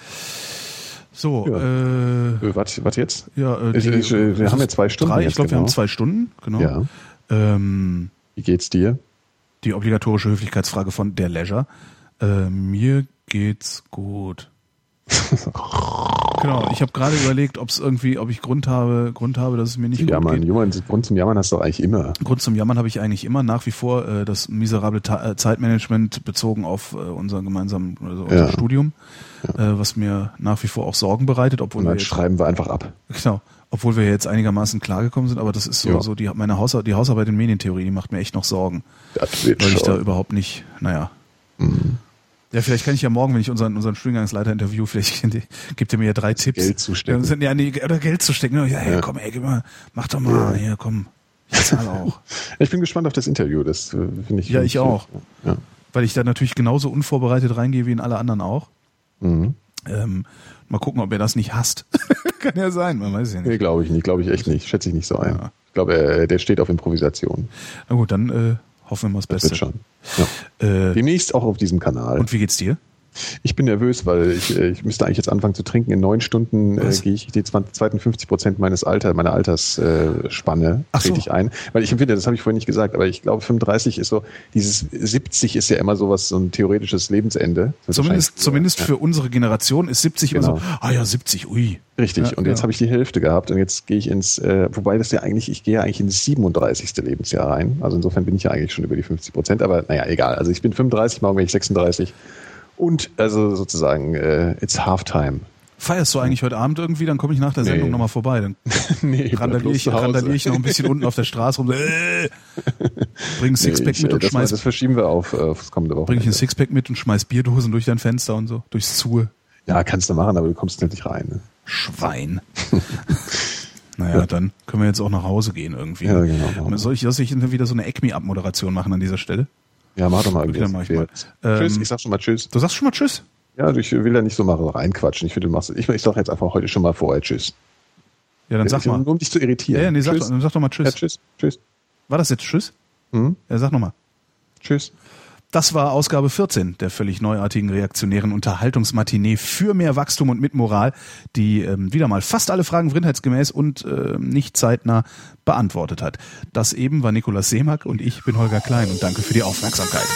So, ja.
äh, was, was jetzt?
Ja,
äh, die, ich, wir haben ja zwei Stunden.
Drei, ich glaube, genau. wir haben zwei Stunden, genau.
Ja. Ähm, Wie geht's dir?
Die obligatorische Höflichkeitsfrage von der Leisure. Äh, mir geht's gut. genau, ich habe gerade überlegt, ob es irgendwie, ob ich Grund habe, Grund habe, dass es mir nicht
gut Jammern. geht. Jammern, Grund zum Jammern hast du eigentlich immer.
Grund zum Jammern habe ich eigentlich immer nach wie vor äh, das miserable Ta äh, Zeitmanagement bezogen auf äh, unser gemeinsames also unser ja. Studium, ja. Äh, was mir nach wie vor auch Sorgen bereitet, obwohl
Und
dann
schreiben wir einfach ab.
Genau, obwohl wir jetzt einigermaßen klargekommen sind, aber das ist so, ja. so die meine Haus die Hausarbeit in Medientheorie, die macht mir echt noch Sorgen, weil
schon.
ich da überhaupt nicht, naja. Mhm. Ja, vielleicht kann ich ja morgen, wenn ich unseren, unseren Studiengangsleiter interview, vielleicht gibt er mir ja drei Tipps.
Geld zu stecken.
Ja, nee, oder Geld zu stecken. Ja, hey, ja. komm, ey, gib mal, mach doch mal, ja. hier, komm. Ich zahle auch.
ich bin gespannt auf das Interview, das äh, finde ich.
Ja, ich auch. Ja. Weil ich da natürlich genauso unvorbereitet reingehe wie in alle anderen auch. Mhm. Ähm, mal gucken, ob er das nicht hasst. kann ja sein, man weiß ja nicht.
Nee, glaube ich nicht, glaube ich echt nicht. Schätze ich nicht so ein. Ja. Ich glaube, er, der steht auf Improvisation.
Na gut, dann äh, Hoffen wir mal das Beste.
Das wird schon. Ja. Äh, Demnächst auch auf diesem Kanal.
Und wie geht's dir?
Ich bin nervös, weil ich, äh, ich müsste eigentlich jetzt anfangen zu trinken. In neun Stunden äh, gehe ich die 20, zweiten 50 Prozent meines Alter, meiner Altersspanne äh, so. ich ein. Weil ich empfinde, das habe ich vorhin nicht gesagt, aber ich glaube 35 ist so, dieses 70 ist ja immer sowas, so ein theoretisches Lebensende.
Zumindest, zumindest ja. für unsere Generation ist 70 genau. immer so, ah ja, 70, ui.
Richtig, ja, und jetzt ja. habe ich die Hälfte gehabt und jetzt gehe ich ins, äh, wobei das ja eigentlich, ich gehe ja eigentlich ins 37. Lebensjahr rein. Also insofern bin ich ja eigentlich schon über die 50 Prozent, aber naja, egal. Also ich bin 35, morgen bin ich 36 und also sozusagen, äh, it's halftime.
Feierst du eigentlich heute Abend irgendwie? Dann komme ich nach der Sendung nee. nochmal vorbei. Dann nee, randaliere ich, randalier ich noch ein bisschen unten auf der Straße rum. Äh, bring ein Sixpack nee, mit und
das
schmeiß.
das verschieben wir auf äh, aufs kommende Woche.
Bring ich ein Sixpack mit und schmeiß Bierdosen durch dein Fenster und so, durchs Zue.
Ja, kannst du machen, aber du kommst nicht rein. Ne?
Schwein. naja, ja. dann können wir jetzt auch nach Hause gehen irgendwie.
Ja, genau.
Soll ich, soll ich wieder so eine Acme-Abmoderation machen an dieser Stelle?
Ja, mach doch mal irgendwie.
Mach ich mal.
tschüss,
ähm,
ich sag schon mal Tschüss.
Du sagst schon mal Tschüss?
Ja, ich will da nicht so mal reinquatschen. Ich finde, du machst, ich, ich sag jetzt einfach heute schon mal vorher Tschüss.
Ja, dann sag
ich,
mal.
Nur um dich zu irritieren.
Ja, ja nee, sag, doch, sag doch mal Tschüss. Ja,
tschüss. Tschüss.
War das jetzt Tschüss?
Mhm.
Ja, sag nochmal.
Tschüss.
Das war Ausgabe 14 der völlig neuartigen reaktionären Unterhaltungsmatinee für mehr Wachstum und mit Moral, die ähm, wieder mal fast alle Fragen vrindheitsgemäß und äh, nicht zeitnah beantwortet hat. Das eben war Nikolaus Seemack und ich bin Holger Klein und danke für die Aufmerksamkeit.